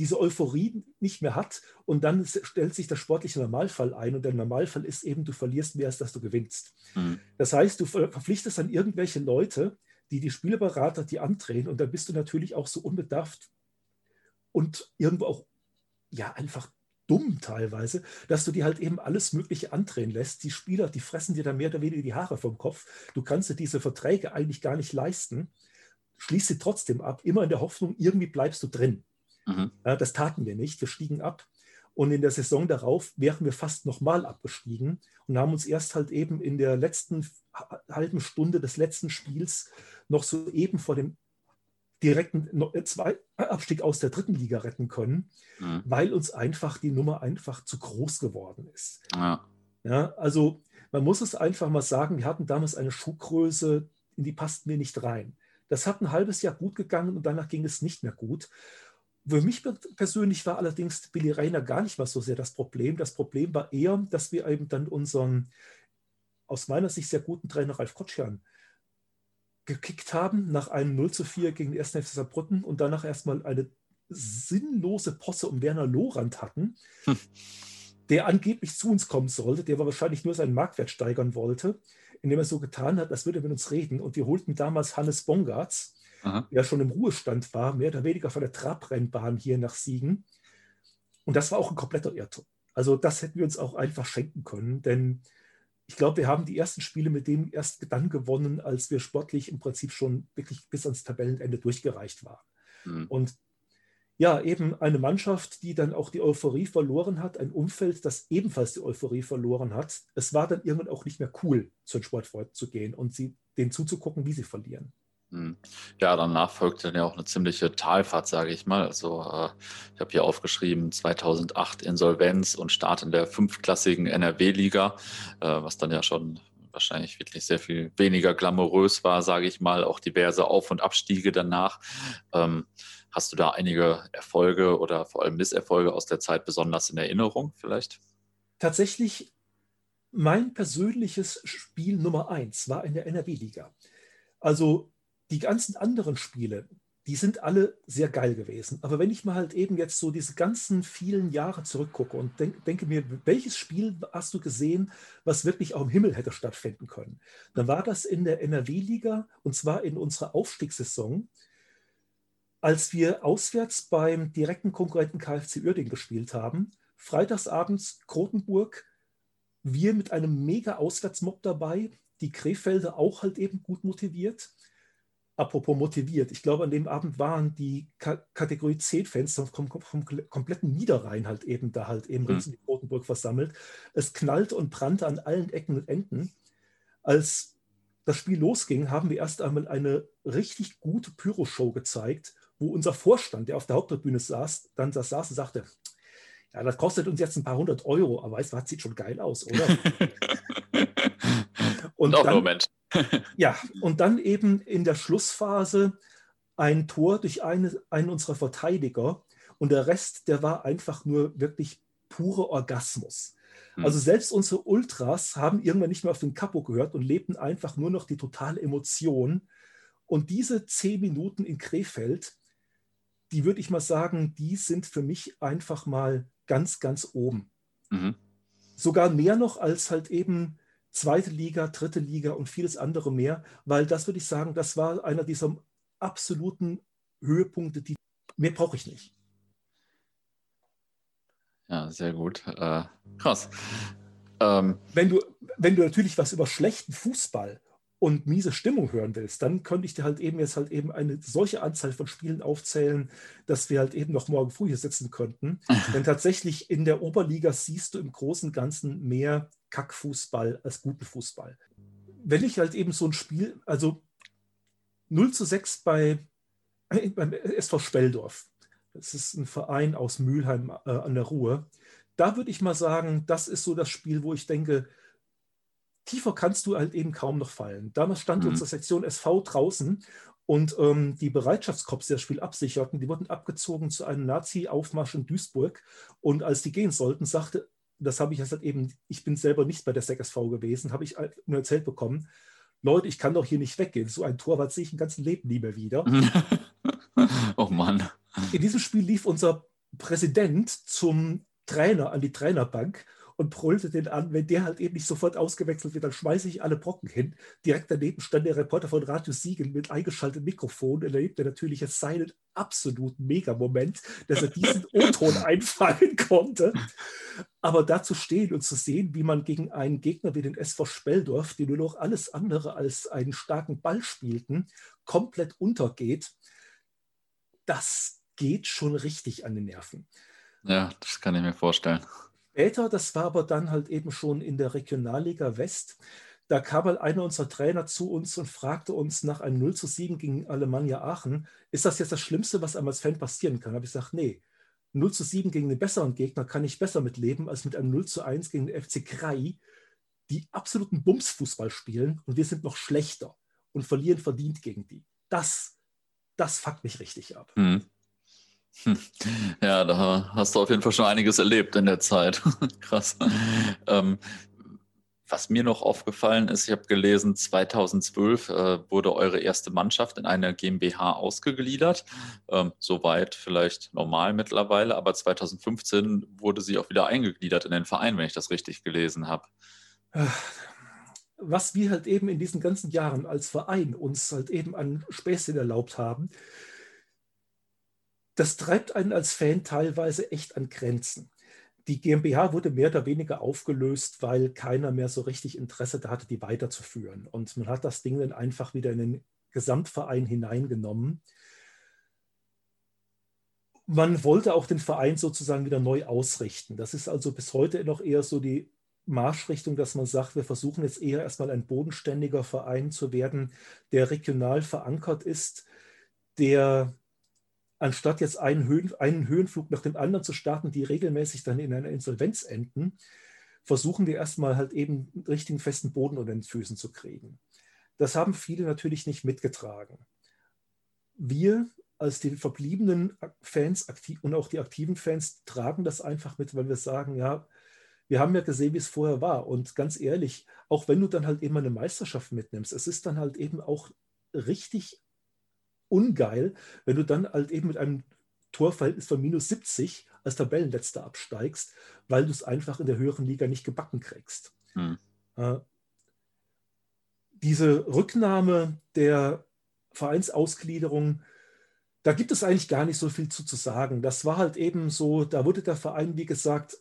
diese Euphorie nicht mehr hat und dann stellt sich der sportliche Normalfall ein und der Normalfall ist eben, du verlierst mehr, als dass du gewinnst. Mhm. Das heißt, du verpflichtest dann irgendwelche Leute, die die Spielberater die andrehen und dann bist du natürlich auch so unbedarft und irgendwo auch ja einfach dumm teilweise, dass du dir halt eben alles Mögliche andrehen lässt. Die Spieler, die fressen dir dann mehr oder weniger die Haare vom Kopf. Du kannst dir diese Verträge eigentlich gar nicht leisten. Schließ sie trotzdem ab, immer in der Hoffnung, irgendwie bleibst du drin. Mhm. Das taten wir nicht. Wir stiegen ab. Und in der Saison darauf wären wir fast nochmal abgestiegen und haben uns erst halt eben in der letzten halben Stunde des letzten Spiels noch so eben vor dem direkten äh, Abstieg aus der dritten Liga retten können, mhm. weil uns einfach die Nummer einfach zu groß geworden ist. Ja. ja. also man muss es einfach mal sagen, wir hatten damals eine Schuhgröße, in die passten wir nicht rein. Das hat ein halbes Jahr gut gegangen und danach ging es nicht mehr gut. Für mich persönlich war allerdings Billy Rayner gar nicht mal so sehr das Problem. Das Problem war eher, dass wir eben dann unseren aus meiner Sicht sehr guten Trainer Ralf Kotschan gekickt haben nach einem 0 zu 4 gegen den 1. FC Saarbrücken und danach erstmal eine sinnlose Posse um Werner Lorand hatten, hm. der angeblich zu uns kommen sollte, der aber wahrscheinlich nur seinen Marktwert steigern wollte, indem er so getan hat, als würde er mit uns reden. Und wir holten damals Hannes Bongartz, Aha. der schon im Ruhestand war, mehr oder weniger von der Trabrennbahn hier nach Siegen. Und das war auch ein kompletter Irrtum. Also das hätten wir uns auch einfach schenken können, denn ich glaube, wir haben die ersten Spiele mit dem erst dann gewonnen, als wir sportlich im Prinzip schon wirklich bis ans Tabellenende durchgereicht waren. Mhm. Und ja, eben eine Mannschaft, die dann auch die Euphorie verloren hat, ein Umfeld, das ebenfalls die Euphorie verloren hat. Es war dann irgendwann auch nicht mehr cool, zu den Sportfreunden zu gehen und sie, denen zuzugucken, wie sie verlieren. Hm. Ja, danach folgte dann ja auch eine ziemliche Talfahrt, sage ich mal. Also äh, ich habe hier aufgeschrieben 2008 Insolvenz und Start in der fünfklassigen NRW-Liga, äh, was dann ja schon wahrscheinlich wirklich sehr viel weniger glamourös war, sage ich mal. Auch diverse Auf- und Abstiege danach. Ähm, hast du da einige Erfolge oder vor allem Misserfolge aus der Zeit besonders in Erinnerung vielleicht? Tatsächlich, mein persönliches Spiel Nummer eins war in der NRW-Liga. Also die ganzen anderen Spiele, die sind alle sehr geil gewesen. Aber wenn ich mal halt eben jetzt so diese ganzen vielen Jahre zurückgucke und denk, denke mir, welches Spiel hast du gesehen, was wirklich auch im Himmel hätte stattfinden können, dann war das in der NRW-Liga und zwar in unserer Aufstiegssaison, als wir auswärts beim direkten Konkurrenten KfC Uerding gespielt haben. Freitagsabends Krotenburg, wir mit einem mega Auswärtsmob dabei, die Krefelder auch halt eben gut motiviert apropos motiviert. Ich glaube, an dem Abend waren die Ka Kategorie C-Fans vom, vom, vom, kompletten Niederrhein halt eben da halt eben mhm. in Rotenburg versammelt. Es knallte und brannte an allen Ecken und Enden. Als das Spiel losging, haben wir erst einmal eine richtig gute Pyro-Show gezeigt, wo unser Vorstand, der auf der Haupttribüne saß, dann das saß und sagte, ja, das kostet uns jetzt ein paar hundert Euro, aber weißt du, sieht schon geil aus, oder? (laughs) und dann, Moment (laughs) ja, und dann eben in der Schlussphase ein Tor durch eine, einen unserer Verteidiger und der Rest, der war einfach nur wirklich pure Orgasmus. Hm. Also selbst unsere Ultras haben irgendwann nicht mehr auf den Kapo gehört und lebten einfach nur noch die totale Emotion. Und diese zehn Minuten in Krefeld, die würde ich mal sagen, die sind für mich einfach mal ganz, ganz oben. Mhm. Sogar mehr noch als halt eben zweite Liga, dritte Liga und vieles andere mehr, weil das würde ich sagen, das war einer dieser absoluten Höhepunkte, die mehr brauche ich nicht. Ja, sehr gut. Äh, krass. Ähm, wenn, du, wenn du natürlich was über schlechten Fußball und miese Stimmung hören willst, dann könnte ich dir halt eben jetzt halt eben eine solche Anzahl von Spielen aufzählen, dass wir halt eben noch morgen früh hier sitzen könnten. (laughs) Denn tatsächlich in der Oberliga siehst du im Großen und Ganzen mehr Kackfußball als guten Fußball. Wenn ich halt eben so ein Spiel, also 0 zu 6 bei, äh, beim SV Speldorf, das ist ein Verein aus Mülheim äh, an der Ruhr, da würde ich mal sagen, das ist so das Spiel, wo ich denke, tiefer kannst du halt eben kaum noch fallen. Damals stand mhm. unsere Sektion SV draußen und ähm, die Bereitschaftskorps, die das Spiel absicherten, die wurden abgezogen zu einem Nazi-Aufmarsch in Duisburg. Und als die gehen sollten, sagte, das habe ich halt eben, ich bin selber nicht bei der SECSV gewesen, habe ich nur erzählt bekommen, Leute, ich kann doch hier nicht weggehen. So ein Torwart sehe ich im ganzen Leben nie mehr wieder. (laughs) oh Mann. In diesem Spiel lief unser Präsident zum Trainer an die Trainerbank und brüllte den an, wenn der halt eben nicht sofort ausgewechselt wird, dann schmeiße ich alle Brocken hin. Direkt daneben stand der Reporter von Radio Siegel mit eingeschaltetem Mikrofon und erlebte natürlich jetzt seinen absoluten Mega-Moment, dass er diesen (laughs) O-Ton einfangen konnte. Aber da zu stehen und zu sehen, wie man gegen einen Gegner wie den SV Speldorf, die nur noch alles andere als einen starken Ball spielten, komplett untergeht, das geht schon richtig an den Nerven. Ja, das kann ich mir vorstellen. Später, das war aber dann halt eben schon in der Regionalliga West, da kam mal einer unserer Trainer zu uns und fragte uns nach einem 0 zu 7 gegen Alemannia Aachen, ist das jetzt das Schlimmste, was einem als Fan passieren kann? Da habe ich gesagt, nee, 0 zu 7 gegen den besseren Gegner kann ich besser mitleben als mit einem 0 zu 1 gegen den FC Krai, die absoluten Bumsfußball spielen und wir sind noch schlechter. und verlieren verdient gegen die. Das, das fuckt mich richtig ab. Hm. Hm. Ja, da hast du auf jeden Fall schon einiges erlebt in der Zeit. (laughs) Krass. Ähm, was mir noch aufgefallen ist, ich habe gelesen, 2012 äh, wurde eure erste Mannschaft in eine GmbH ausgegliedert. Ähm, soweit vielleicht normal mittlerweile, aber 2015 wurde sie auch wieder eingegliedert in den Verein, wenn ich das richtig gelesen habe. Was wir halt eben in diesen ganzen Jahren als Verein uns halt eben an Späßchen erlaubt haben, das treibt einen als Fan teilweise echt an Grenzen die GmbH wurde mehr oder weniger aufgelöst, weil keiner mehr so richtig Interesse da hatte, die weiterzuführen. Und man hat das Ding dann einfach wieder in den Gesamtverein hineingenommen. Man wollte auch den Verein sozusagen wieder neu ausrichten. Das ist also bis heute noch eher so die Marschrichtung, dass man sagt, wir versuchen jetzt eher erstmal ein bodenständiger Verein zu werden, der regional verankert ist, der anstatt jetzt einen, Höhen, einen Höhenflug nach dem anderen zu starten, die regelmäßig dann in einer Insolvenz enden, versuchen wir erstmal halt eben einen richtigen festen Boden unter den Füßen zu kriegen. Das haben viele natürlich nicht mitgetragen. Wir als die verbliebenen Fans und auch die aktiven Fans tragen das einfach mit, weil wir sagen, ja, wir haben ja gesehen, wie es vorher war. Und ganz ehrlich, auch wenn du dann halt eben eine Meisterschaft mitnimmst, es ist dann halt eben auch richtig ungeil, wenn du dann halt eben mit einem Torverhältnis von minus 70 als Tabellenletzter absteigst, weil du es einfach in der höheren Liga nicht gebacken kriegst. Hm. Äh, diese Rücknahme der Vereinsausgliederung, da gibt es eigentlich gar nicht so viel zu, zu sagen. Das war halt eben so, da wurde der Verein, wie gesagt,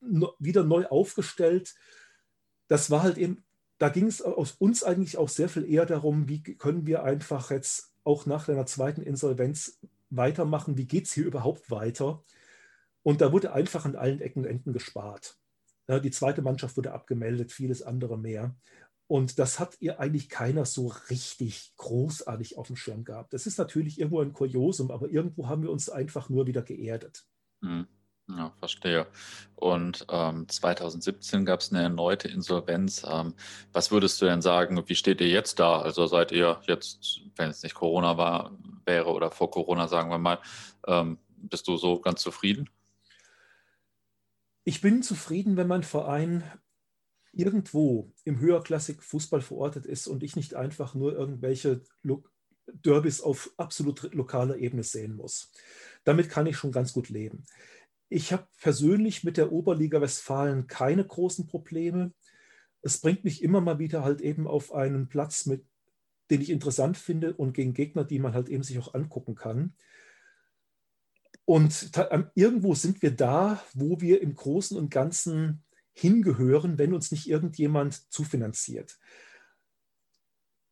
no, wieder neu aufgestellt. Das war halt eben, da ging es aus uns eigentlich auch sehr viel eher darum, wie können wir einfach jetzt auch nach einer zweiten Insolvenz weitermachen? Wie geht es hier überhaupt weiter? Und da wurde einfach an allen Ecken und Enden gespart. Die zweite Mannschaft wurde abgemeldet, vieles andere mehr. Und das hat ihr eigentlich keiner so richtig großartig auf dem Schirm gehabt. Das ist natürlich irgendwo ein Kuriosum, aber irgendwo haben wir uns einfach nur wieder geerdet. Mhm. Ja, verstehe. Und ähm, 2017 gab es eine erneute Insolvenz. Ähm, was würdest du denn sagen, wie steht ihr jetzt da? Also seid ihr jetzt, wenn es nicht Corona war, wäre oder vor Corona, sagen wir mal, ähm, bist du so ganz zufrieden? Ich bin zufrieden, wenn mein Verein irgendwo im höherklassig Fußball verortet ist und ich nicht einfach nur irgendwelche Lo Derbys auf absolut lokaler Ebene sehen muss. Damit kann ich schon ganz gut leben. Ich habe persönlich mit der Oberliga Westfalen keine großen Probleme. Es bringt mich immer mal wieder halt eben auf einen Platz, mit, den ich interessant finde und gegen Gegner, die man halt eben sich auch angucken kann. Und ähm, irgendwo sind wir da, wo wir im Großen und Ganzen hingehören, wenn uns nicht irgendjemand zufinanziert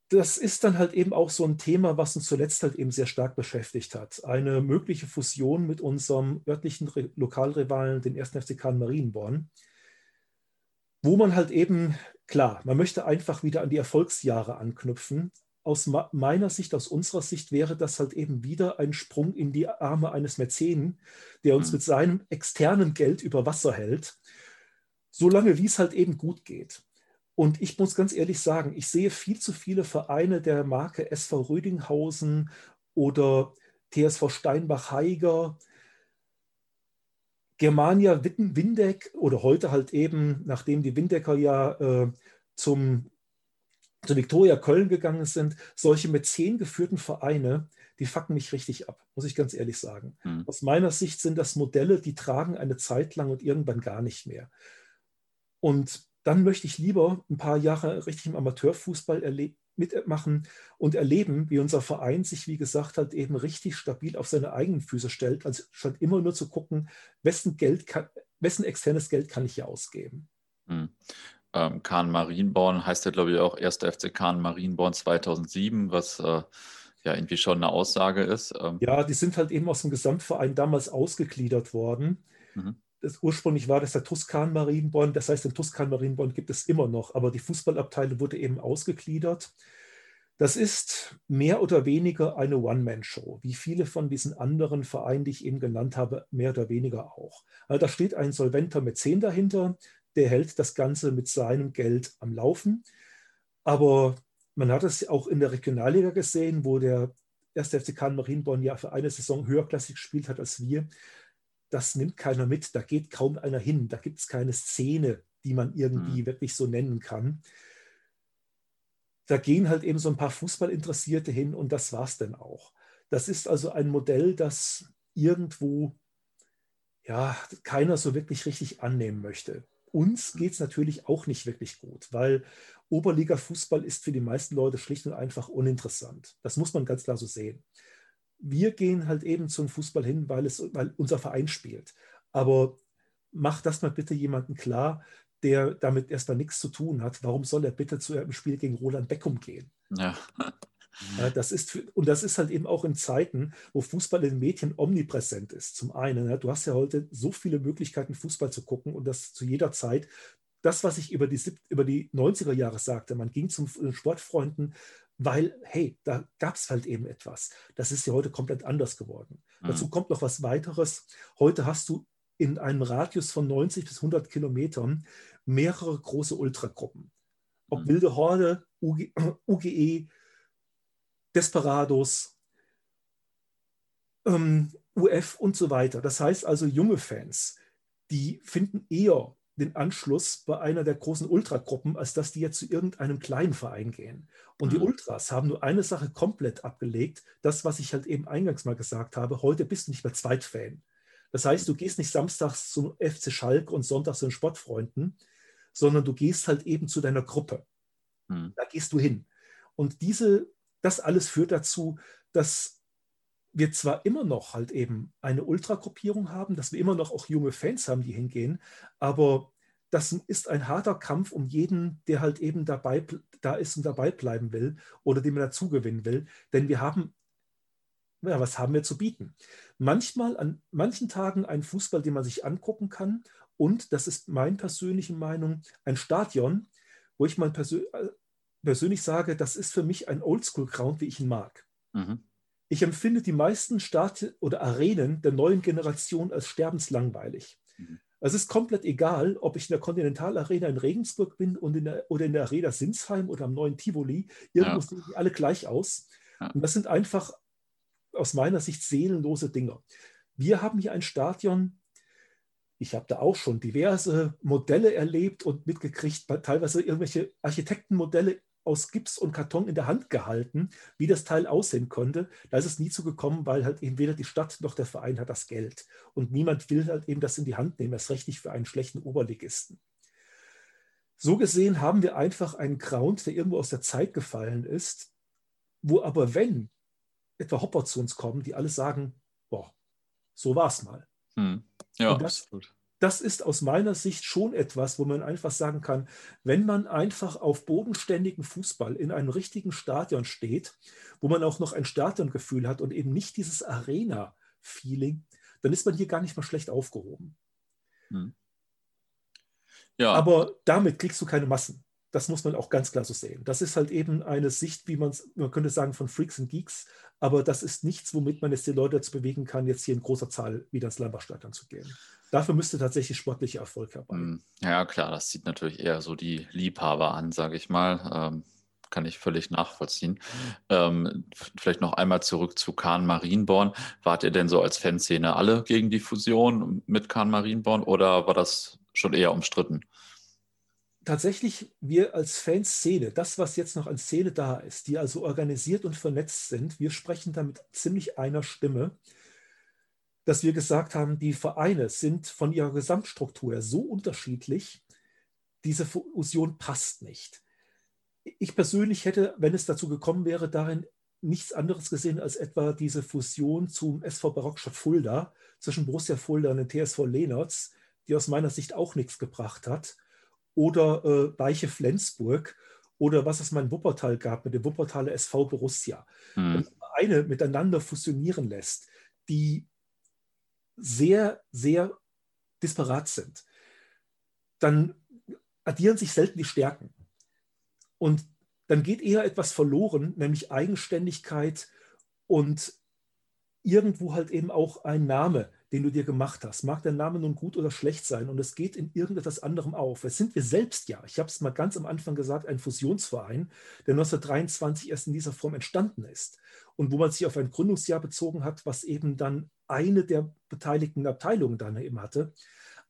das ist dann halt eben auch so ein Thema, was uns zuletzt halt eben sehr stark beschäftigt hat. Eine mögliche Fusion mit unserem örtlichen Re Lokalrivalen, den 1. FC Kahn Marienborn, wo man halt eben, klar, man möchte einfach wieder an die Erfolgsjahre anknüpfen. Aus meiner Sicht, aus unserer Sicht wäre das halt eben wieder ein Sprung in die Arme eines Mäzenen, der uns mhm. mit seinem externen Geld über Wasser hält, solange wie es halt eben gut geht. Und ich muss ganz ehrlich sagen, ich sehe viel zu viele Vereine der Marke SV Rödinghausen oder TSV Steinbach-Heiger, Germania Windeck oder heute halt eben, nachdem die Windecker ja äh, zum, zu Viktoria Köln gegangen sind, solche mit zehn geführten Vereine, die fucken mich richtig ab, muss ich ganz ehrlich sagen. Mhm. Aus meiner Sicht sind das Modelle, die tragen eine Zeit lang und irgendwann gar nicht mehr. Und dann möchte ich lieber ein paar Jahre richtig im Amateurfußball mitmachen und erleben, wie unser Verein sich, wie gesagt, halt eben richtig stabil auf seine eigenen Füße stellt, als statt immer nur zu gucken, wessen Geld kann, wessen externes Geld kann ich hier ausgeben. Hm. Ähm, Kahn Marienborn heißt ja, glaube ich, auch 1. FC Kahn Marienborn 2007, was äh, ja irgendwie schon eine Aussage ist. Ähm. Ja, die sind halt eben aus dem Gesamtverein damals ausgegliedert worden. Mhm das, ursprünglich war das der Tuskan Marienborn, das heißt, den Tuskan Marienborn gibt es immer noch, aber die Fußballabteilung wurde eben ausgegliedert. Das ist mehr oder weniger eine One-Man-Show, wie viele von diesen anderen Vereinen, die ich eben genannt habe, mehr oder weniger auch. Also da steht ein solventer Mäzen dahinter, der hält das Ganze mit seinem Geld am Laufen. Aber man hat es auch in der Regionalliga gesehen, wo der erste FC Kahn Marienborn ja für eine Saison höherklassig gespielt hat als wir. Das nimmt keiner mit, da geht kaum einer hin, da gibt es keine Szene, die man irgendwie mhm. wirklich so nennen kann. Da gehen halt eben so ein paar Fußballinteressierte hin und das war es dann auch. Das ist also ein Modell, das irgendwo ja keiner so wirklich richtig annehmen möchte. Uns geht es natürlich auch nicht wirklich gut, weil Oberliga-Fußball ist für die meisten Leute schlicht und einfach uninteressant. Das muss man ganz klar so sehen. Wir gehen halt eben zum Fußball hin, weil, es, weil unser Verein spielt. Aber mach das mal bitte jemanden klar, der damit erstmal nichts zu tun hat. Warum soll er bitte zu einem Spiel gegen Roland Beckum gehen? Ja. Ja, das ist für, und das ist halt eben auch in Zeiten, wo Fußball in den Medien omnipräsent ist. Zum einen, ja, du hast ja heute so viele Möglichkeiten, Fußball zu gucken und das zu jeder Zeit. Das, was ich über die, über die 90er Jahre sagte, man ging zum Sportfreunden, weil, hey, da gab es halt eben etwas. Das ist ja heute komplett anders geworden. Mhm. Dazu kommt noch was weiteres. Heute hast du in einem Radius von 90 bis 100 Kilometern mehrere große Ultragruppen. Ob mhm. Wilde Horde, UG, (clears throat) UGE, Desperados, ähm, UF und so weiter. Das heißt also, junge Fans, die finden eher den Anschluss bei einer der großen Ultragruppen, als dass die jetzt zu irgendeinem kleinen Verein gehen. Und mhm. die Ultras haben nur eine Sache komplett abgelegt, das, was ich halt eben eingangs mal gesagt habe, heute bist du nicht mehr Zweitfan. Das heißt, du gehst nicht samstags zum FC Schalke und sonntags zu den Sportfreunden, sondern du gehst halt eben zu deiner Gruppe. Mhm. Da gehst du hin. Und diese das alles führt dazu, dass wir zwar immer noch halt eben eine Ultragruppierung haben, dass wir immer noch auch junge Fans haben, die hingehen, aber das ist ein harter Kampf um jeden, der halt eben dabei da ist und dabei bleiben will oder dem er dazugewinnen will. Denn wir haben, ja, was haben wir zu bieten? Manchmal, an manchen Tagen ein Fußball, den man sich angucken kann und, das ist meine persönliche Meinung, ein Stadion, wo ich mein persö persönlich sage, das ist für mich ein Oldschool-Ground, wie ich ihn mag. Mhm. Ich empfinde die meisten Start- oder Arenen der neuen Generation als sterbenslangweilig. Mhm. Es ist komplett egal, ob ich in der Continental Arena in Regensburg bin und in der, oder in der Arena Sinsheim oder am neuen Tivoli. Irgendwo ja. sehen die alle gleich aus. Ja. Und das sind einfach aus meiner Sicht seelenlose Dinge. Wir haben hier ein Stadion, ich habe da auch schon diverse Modelle erlebt und mitgekriegt, teilweise irgendwelche Architektenmodelle aus Gips und Karton in der Hand gehalten, wie das Teil aussehen konnte. Da ist es nie zugekommen, weil halt eben weder die Stadt noch der Verein hat das Geld. Und niemand will halt eben das in die Hand nehmen, erst recht nicht für einen schlechten Oberligisten. So gesehen haben wir einfach einen Ground, der irgendwo aus der Zeit gefallen ist, wo aber wenn etwa Hopper zu uns kommen, die alle sagen, boah, so war es mal. Hm. Ja, das, absolut das ist aus meiner Sicht schon etwas, wo man einfach sagen kann, wenn man einfach auf bodenständigen Fußball in einem richtigen Stadion steht, wo man auch noch ein Stadiongefühl hat und eben nicht dieses Arena-Feeling, dann ist man hier gar nicht mal schlecht aufgehoben. Hm. Ja. Aber damit kriegst du keine Massen. Das muss man auch ganz klar so sehen. Das ist halt eben eine Sicht, wie man man könnte sagen, von Freaks und Geeks, aber das ist nichts, womit man jetzt die Leute dazu bewegen kann, jetzt hier in großer Zahl wieder ins Lambachstadion zu gehen. Dafür müsste tatsächlich sportlicher Erfolg herbei. Hm, ja, klar, das zieht natürlich eher so die Liebhaber an, sage ich mal. Ähm, kann ich völlig nachvollziehen. Ähm, vielleicht noch einmal zurück zu Kahn Marienborn. Wart ihr denn so als Fanszene alle gegen die Fusion mit Kahn Marienborn oder war das schon eher umstritten? Tatsächlich, wir als Fanszene, das, was jetzt noch an Szene da ist, die also organisiert und vernetzt sind, wir sprechen da mit ziemlich einer Stimme dass wir gesagt haben, die Vereine sind von ihrer Gesamtstruktur so unterschiedlich, diese Fusion passt nicht. Ich persönlich hätte, wenn es dazu gekommen wäre, darin nichts anderes gesehen als etwa diese Fusion zum SV Barockstadt Fulda zwischen Borussia Fulda und dem TSV Lehnertz, die aus meiner Sicht auch nichts gebracht hat, oder äh, Weiche Flensburg oder was es mal in Wuppertal gab mit dem Wuppertaler SV Borussia. Hm. Wenn man Vereine miteinander fusionieren lässt, die sehr, sehr disparat sind, dann addieren sich selten die Stärken. Und dann geht eher etwas verloren, nämlich Eigenständigkeit und irgendwo halt eben auch ein Name, den du dir gemacht hast. Mag der Name nun gut oder schlecht sein und es geht in irgendetwas anderem auf. Es sind wir selbst ja, ich habe es mal ganz am Anfang gesagt, ein Fusionsverein, der 1923 erst in dieser Form entstanden ist und wo man sich auf ein Gründungsjahr bezogen hat, was eben dann eine der beteiligten Abteilungen dann eben hatte.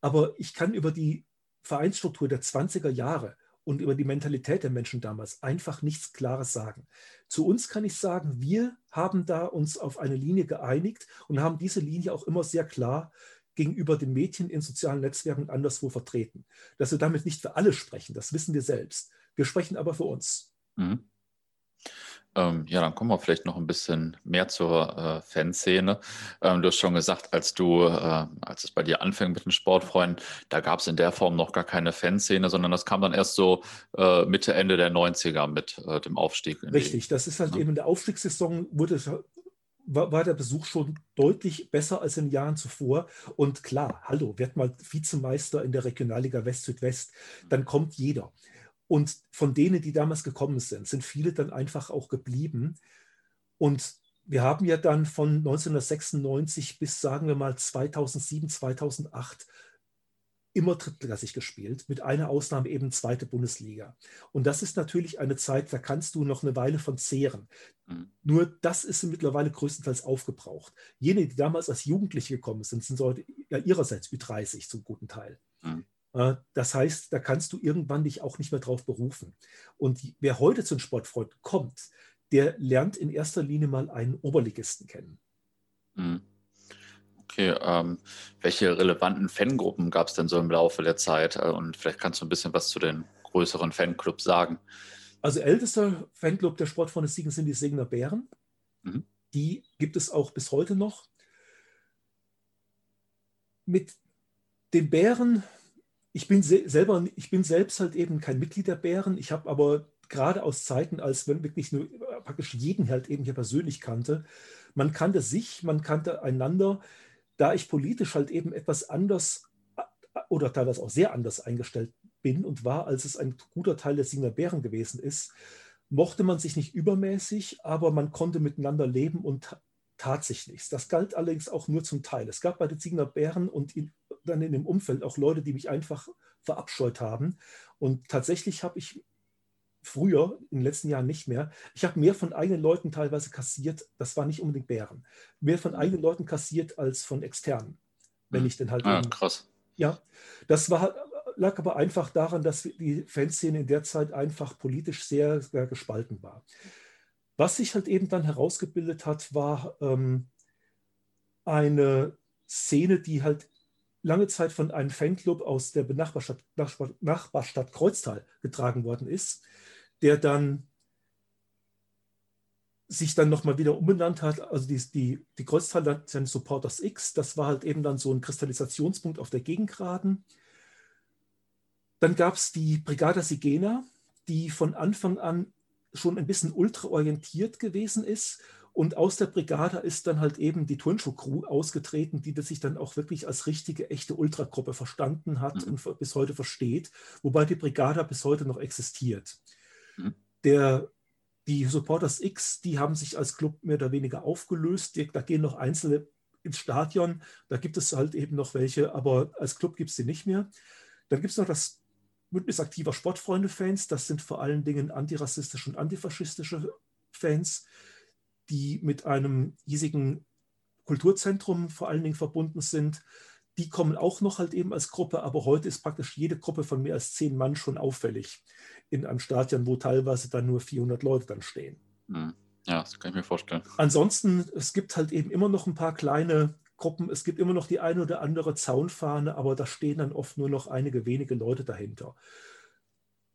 Aber ich kann über die Vereinsstruktur der 20er Jahre und über die Mentalität der Menschen damals einfach nichts Klares sagen. Zu uns kann ich sagen, wir haben da uns auf eine Linie geeinigt und haben diese Linie auch immer sehr klar gegenüber den Mädchen in sozialen Netzwerken anderswo vertreten. Dass wir damit nicht für alle sprechen, das wissen wir selbst. Wir sprechen aber für uns. Mhm. Ähm, ja, dann kommen wir vielleicht noch ein bisschen mehr zur äh, Fanszene. Ähm, du hast schon gesagt, als du, äh, als es bei dir anfing mit den Sportfreunden, da gab es in der Form noch gar keine Fanszene, sondern das kam dann erst so äh, Mitte, Ende der 90er mit äh, dem Aufstieg. Richtig, das ist halt ja. eben in der Aufstiegssaison wurde war, war, der Besuch schon deutlich besser als in Jahren zuvor. Und klar, hallo, wird mal Vizemeister in der Regionalliga West-Südwest, dann kommt jeder. Und von denen, die damals gekommen sind, sind viele dann einfach auch geblieben. Und wir haben ja dann von 1996 bis, sagen wir mal, 2007, 2008 immer drittklassig gespielt, mit einer Ausnahme eben zweite Bundesliga. Und das ist natürlich eine Zeit, da kannst du noch eine Weile von zehren. Mhm. Nur das ist mittlerweile größtenteils aufgebraucht. Jene, die damals als Jugendliche gekommen sind, sind heute ja ihrerseits Ü30 zum guten Teil. Mhm. Äh, das heißt, da kannst du irgendwann dich auch nicht mehr drauf berufen. Und wer heute zu den Sportfreunden kommt, der lernt in erster Linie mal einen Oberligisten kennen. Mhm. Okay, ähm, welche relevanten Fangruppen gab es denn so im Laufe der Zeit? Äh, und vielleicht kannst du ein bisschen was zu den größeren Fanclubs sagen. Also ältester Fanclub der Sportfreunde Siegen sind die Segner Bären. Mhm. Die gibt es auch bis heute noch. Mit den Bären ich bin selber, ich bin selbst halt eben kein Mitglied der Bären. Ich habe aber gerade aus Zeiten, als wenn wirklich nur praktisch jeden halt eben hier persönlich kannte, man kannte sich, man kannte einander. Da ich politisch halt eben etwas anders oder teilweise auch sehr anders eingestellt bin und war, als es ein guter Teil der Sieger Bären gewesen ist, mochte man sich nicht übermäßig, aber man konnte miteinander leben und tat sich nichts. Das galt allerdings auch nur zum Teil. Es gab bei den Ziegener Bären und in, dann in dem Umfeld auch Leute, die mich einfach verabscheut haben. Und tatsächlich habe ich früher, in den letzten Jahren nicht mehr, ich habe mehr von eigenen Leuten teilweise kassiert, das war nicht unbedingt Bären, mehr von eigenen Leuten kassiert als von externen. Wenn hm. ich denn halt. Ah, eben, krass. Ja, das war, lag aber einfach daran, dass die Fanszene in der Zeit einfach politisch sehr, sehr gespalten war. Was sich halt eben dann herausgebildet hat, war ähm, eine Szene, die halt lange Zeit von einem Fanclub aus der Nachbarstadt, Nachbarstadt Kreuztal getragen worden ist, der dann sich dann nochmal wieder umbenannt hat. Also die, die, die Kreuztal seine Supporters X, das war halt eben dann so ein Kristallisationspunkt auf der Gegengraden. Dann gab es die Brigada Sigena, die von Anfang an schon ein bisschen ultraorientiert gewesen ist und aus der Brigade ist dann halt eben die Turnschuh-Crew ausgetreten, die das sich dann auch wirklich als richtige, echte Ultragruppe verstanden hat mhm. und bis heute versteht, wobei die Brigade bis heute noch existiert. Mhm. Der, die Supporters X, die haben sich als Club mehr oder weniger aufgelöst. da gehen noch Einzelne ins Stadion, da gibt es halt eben noch welche, aber als Club gibt es sie nicht mehr. Dann gibt es noch das Bündnis aktiver Sportfreunde-Fans, das sind vor allen Dingen antirassistische und antifaschistische Fans die mit einem hiesigen Kulturzentrum vor allen Dingen verbunden sind. Die kommen auch noch halt eben als Gruppe, aber heute ist praktisch jede Gruppe von mehr als zehn Mann schon auffällig in einem Stadion, wo teilweise dann nur 400 Leute dann stehen. Hm. Ja, das kann ich mir vorstellen. Ansonsten, es gibt halt eben immer noch ein paar kleine Gruppen. Es gibt immer noch die eine oder andere Zaunfahne, aber da stehen dann oft nur noch einige wenige Leute dahinter.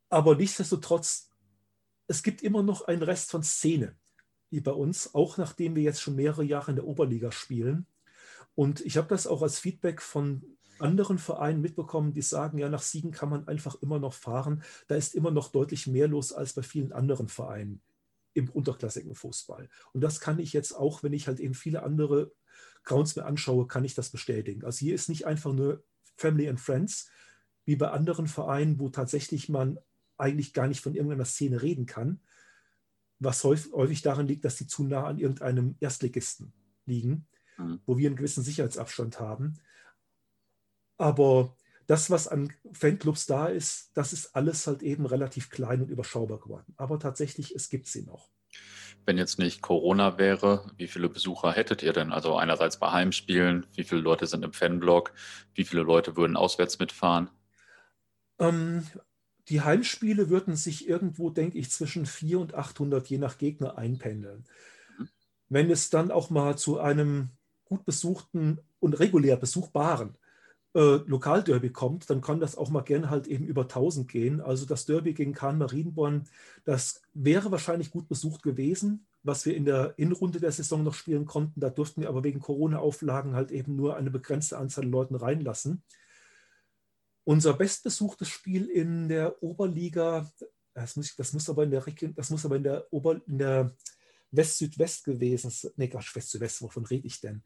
Aber nichtsdestotrotz, es gibt immer noch einen Rest von Szene wie bei uns, auch nachdem wir jetzt schon mehrere Jahre in der Oberliga spielen. Und ich habe das auch als Feedback von anderen Vereinen mitbekommen, die sagen, ja, nach Siegen kann man einfach immer noch fahren. Da ist immer noch deutlich mehr los als bei vielen anderen Vereinen im unterklassigen Fußball. Und das kann ich jetzt auch, wenn ich halt eben viele andere Grounds mir anschaue, kann ich das bestätigen. Also hier ist nicht einfach nur Family and Friends, wie bei anderen Vereinen, wo tatsächlich man eigentlich gar nicht von irgendeiner Szene reden kann, was häufig daran liegt, dass sie zu nah an irgendeinem Erstligisten liegen, mhm. wo wir einen gewissen Sicherheitsabstand haben. Aber das, was an Fanclubs da ist, das ist alles halt eben relativ klein und überschaubar geworden. Aber tatsächlich, es gibt sie noch. Wenn jetzt nicht Corona wäre, wie viele Besucher hättet ihr denn? Also einerseits bei Heimspielen, wie viele Leute sind im Fanblog, wie viele Leute würden auswärts mitfahren? Ähm, die Heimspiele würden sich irgendwo, denke ich, zwischen 400 und 800 je nach Gegner einpendeln. Mhm. Wenn es dann auch mal zu einem gut besuchten und regulär besuchbaren äh, Lokalderby kommt, dann kann das auch mal gern halt eben über 1000 gehen. Also das Derby gegen Kahn Marienborn, das wäre wahrscheinlich gut besucht gewesen, was wir in der Innenrunde der Saison noch spielen konnten. Da durften wir aber wegen Corona-Auflagen halt eben nur eine begrenzte Anzahl an Leuten reinlassen. Unser bestbesuchtes Spiel in der Oberliga, das muss, das muss aber in der das muss aber in der Ober, in der West-Südwest gewesen sein. Nee, Quatsch, West-Südwest, wovon rede ich denn?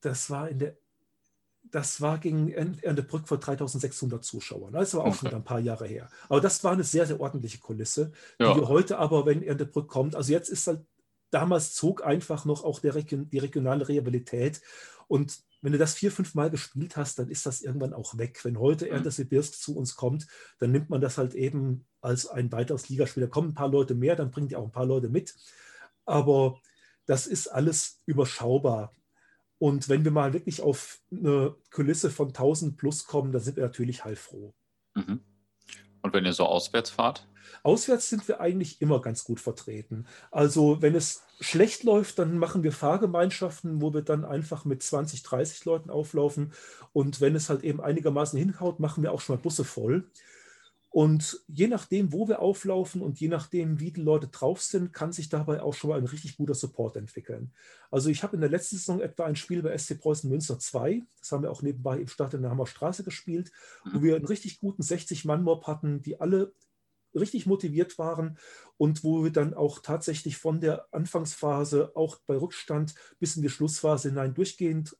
Das war in der das war gegen Erndebrück vor 3600 Zuschauern. Das war auch schon ein paar Jahre her. Aber das war eine sehr, sehr ordentliche Kulisse, ja. die wir heute aber, wenn Erndebrück kommt, also jetzt ist halt, damals zog einfach noch auch der, die regionale Rehabilität. Und wenn du das vier, fünf Mal gespielt hast, dann ist das irgendwann auch weg. Wenn heute mhm. Ernte zu uns kommt, dann nimmt man das halt eben als ein weiteres Ligaspiel. Da kommen ein paar Leute mehr, dann bringt ihr auch ein paar Leute mit. Aber das ist alles überschaubar. Und wenn wir mal wirklich auf eine Kulisse von 1000 plus kommen, dann sind wir natürlich heilfroh. Mhm. Und wenn ihr so auswärts fahrt? Auswärts sind wir eigentlich immer ganz gut vertreten. Also wenn es schlecht läuft, dann machen wir Fahrgemeinschaften, wo wir dann einfach mit 20, 30 Leuten auflaufen. Und wenn es halt eben einigermaßen hinhaut, machen wir auch schon mal Busse voll. Und je nachdem, wo wir auflaufen und je nachdem, wie die Leute drauf sind, kann sich dabei auch schon mal ein richtig guter Support entwickeln. Also ich habe in der letzten Saison etwa ein Spiel bei SC Preußen Münster 2, das haben wir auch nebenbei im Start in der Hammer Straße gespielt, wo mhm. wir einen richtig guten 60-Mann-Mob hatten, die alle richtig motiviert waren und wo wir dann auch tatsächlich von der Anfangsphase, auch bei Rückstand bis in die Schlussphase hinein durchgehend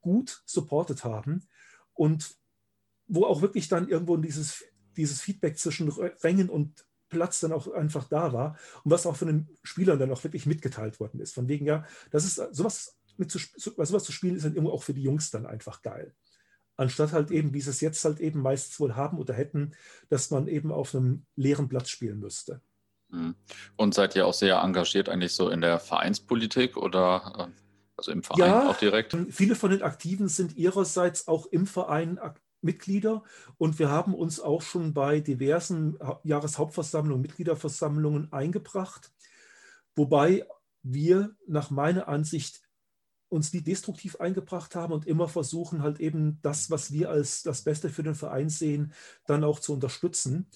gut supportet haben und wo auch wirklich dann irgendwo dieses dieses Feedback zwischen Rängen und Platz dann auch einfach da war und was auch von den Spielern dann auch wirklich mitgeteilt worden ist. Von wegen, ja, das ist sowas, mit zu, sowas zu spielen, ist dann irgendwo auch für die Jungs dann einfach geil. Anstatt halt eben, wie sie es jetzt halt eben meistens wohl haben oder hätten, dass man eben auf einem leeren Platz spielen müsste. Mhm. Und seid ihr auch sehr engagiert eigentlich so in der Vereinspolitik oder äh, also im Verein ja, auch direkt? Viele von den Aktiven sind ihrerseits auch im Verein Mitglieder und wir haben uns auch schon bei diversen Jahreshauptversammlungen, Mitgliederversammlungen eingebracht, wobei wir nach meiner Ansicht uns nie destruktiv eingebracht haben und immer versuchen halt eben das, was wir als das Beste für den Verein sehen, dann auch zu unterstützen.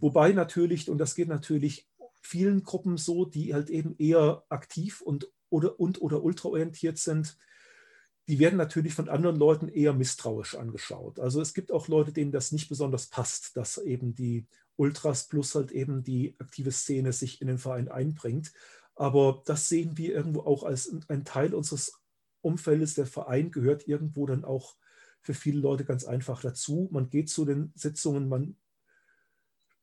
Wobei natürlich, und das geht natürlich vielen Gruppen so, die halt eben eher aktiv und oder, und oder ultraorientiert sind, die werden natürlich von anderen Leuten eher misstrauisch angeschaut. Also es gibt auch Leute, denen das nicht besonders passt, dass eben die Ultras plus halt eben die aktive Szene sich in den Verein einbringt. Aber das sehen wir irgendwo auch als ein Teil unseres Umfeldes. Der Verein gehört irgendwo dann auch für viele Leute ganz einfach dazu. Man geht zu den Sitzungen, man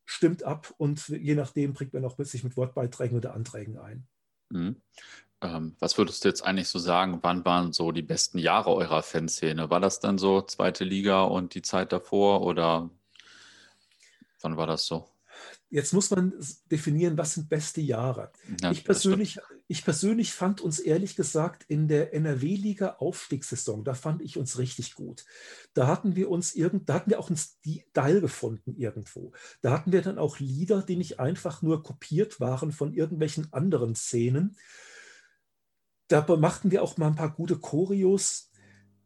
stimmt ab und je nachdem bringt man auch mit sich mit Wortbeiträgen oder Anträgen ein. Mhm. Ähm, was würdest du jetzt eigentlich so sagen, wann waren so die besten Jahre eurer Fanszene? War das dann so zweite Liga und die Zeit davor oder wann war das so? Jetzt muss man definieren, was sind beste Jahre. Ja, ich, persönlich, ich persönlich fand uns ehrlich gesagt in der NRW-Liga Aufstiegssaison, da fand ich uns richtig gut. Da hatten wir uns irgend, da hatten wir auch einen Style gefunden irgendwo. Da hatten wir dann auch Lieder, die nicht einfach nur kopiert waren von irgendwelchen anderen Szenen, da machten wir auch mal ein paar gute Choreos.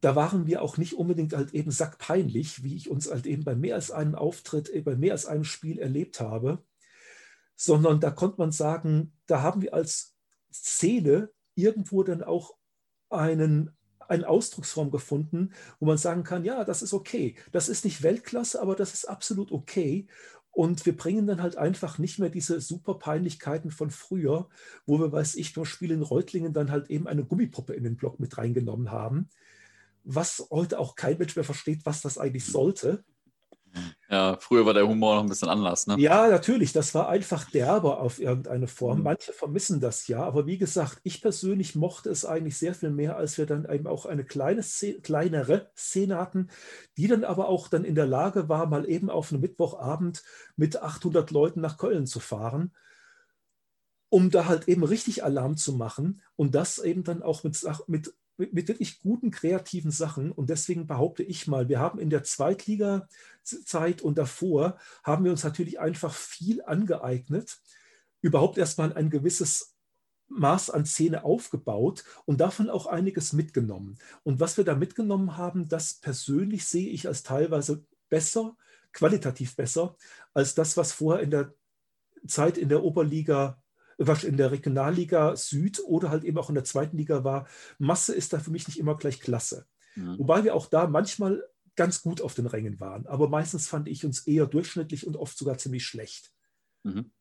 Da waren wir auch nicht unbedingt halt eben sackpeinlich, wie ich uns halt eben bei mehr als einem Auftritt, äh, bei mehr als einem Spiel erlebt habe, sondern da konnte man sagen, da haben wir als Szene irgendwo dann auch einen, eine Ausdrucksform gefunden, wo man sagen kann, ja, das ist okay. Das ist nicht Weltklasse, aber das ist absolut okay. Und wir bringen dann halt einfach nicht mehr diese super Peinlichkeiten von früher, wo wir, weiß ich, beim Spiel in Reutlingen dann halt eben eine Gummipuppe in den Block mit reingenommen haben, was heute auch kein Mensch mehr versteht, was das eigentlich sollte. Ja, früher war der Humor noch ein bisschen anders, ne? Ja, natürlich, das war einfach derber auf irgendeine Form. Mhm. Manche vermissen das ja, aber wie gesagt, ich persönlich mochte es eigentlich sehr viel mehr, als wir dann eben auch eine kleine Szene, kleinere Szene hatten, die dann aber auch dann in der Lage war, mal eben auf einem Mittwochabend mit 800 Leuten nach Köln zu fahren, um da halt eben richtig Alarm zu machen und das eben dann auch mit, mit mit, wirklich guten kreativen Sachen. Und deswegen behaupte ich mal, wir haben in der Zweitliga-Zeit und davor haben wir uns natürlich einfach viel angeeignet, überhaupt erstmal ein gewisses Maß an Szene aufgebaut und davon auch einiges mitgenommen. Und was wir da mitgenommen haben, das persönlich sehe ich als teilweise besser, qualitativ besser, als das, was vorher in der Zeit in der Oberliga was in der Regionalliga Süd oder halt eben auch in der zweiten Liga war. Masse ist da für mich nicht immer gleich Klasse. Mhm. Wobei wir auch da manchmal ganz gut auf den Rängen waren. Aber meistens fand ich uns eher durchschnittlich und oft sogar ziemlich schlecht. Mhm.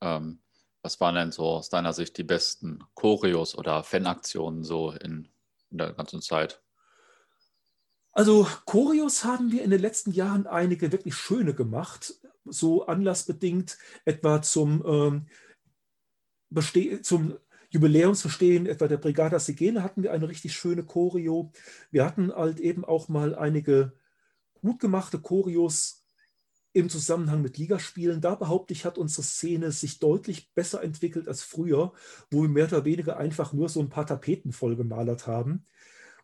Ähm, was waren denn so aus deiner Sicht die besten Choreos oder Fanaktionen so in, in der ganzen Zeit? Also Choreos haben wir in den letzten Jahren einige wirklich schöne gemacht, so anlassbedingt, etwa zum ähm, zum Jubiläumsverstehen etwa der Brigada Sigene hatten wir eine richtig schöne Choreo. Wir hatten halt eben auch mal einige gut gemachte Choreos im Zusammenhang mit Ligaspielen. Da behaupte ich, hat unsere Szene sich deutlich besser entwickelt als früher, wo wir mehr oder weniger einfach nur so ein paar Tapeten vollgemalert haben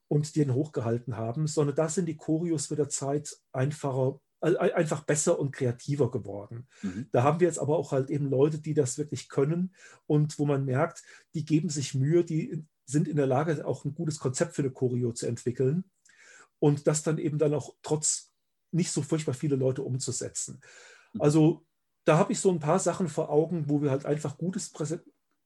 und den hochgehalten haben, sondern da sind die Choreos mit der Zeit einfacher einfach besser und kreativer geworden. Mhm. Da haben wir jetzt aber auch halt eben Leute, die das wirklich können und wo man merkt, die geben sich Mühe, die sind in der Lage, auch ein gutes Konzept für eine Choreo zu entwickeln und das dann eben dann auch trotz nicht so furchtbar viele Leute umzusetzen. Mhm. Also da habe ich so ein paar Sachen vor Augen, wo wir halt einfach gutes,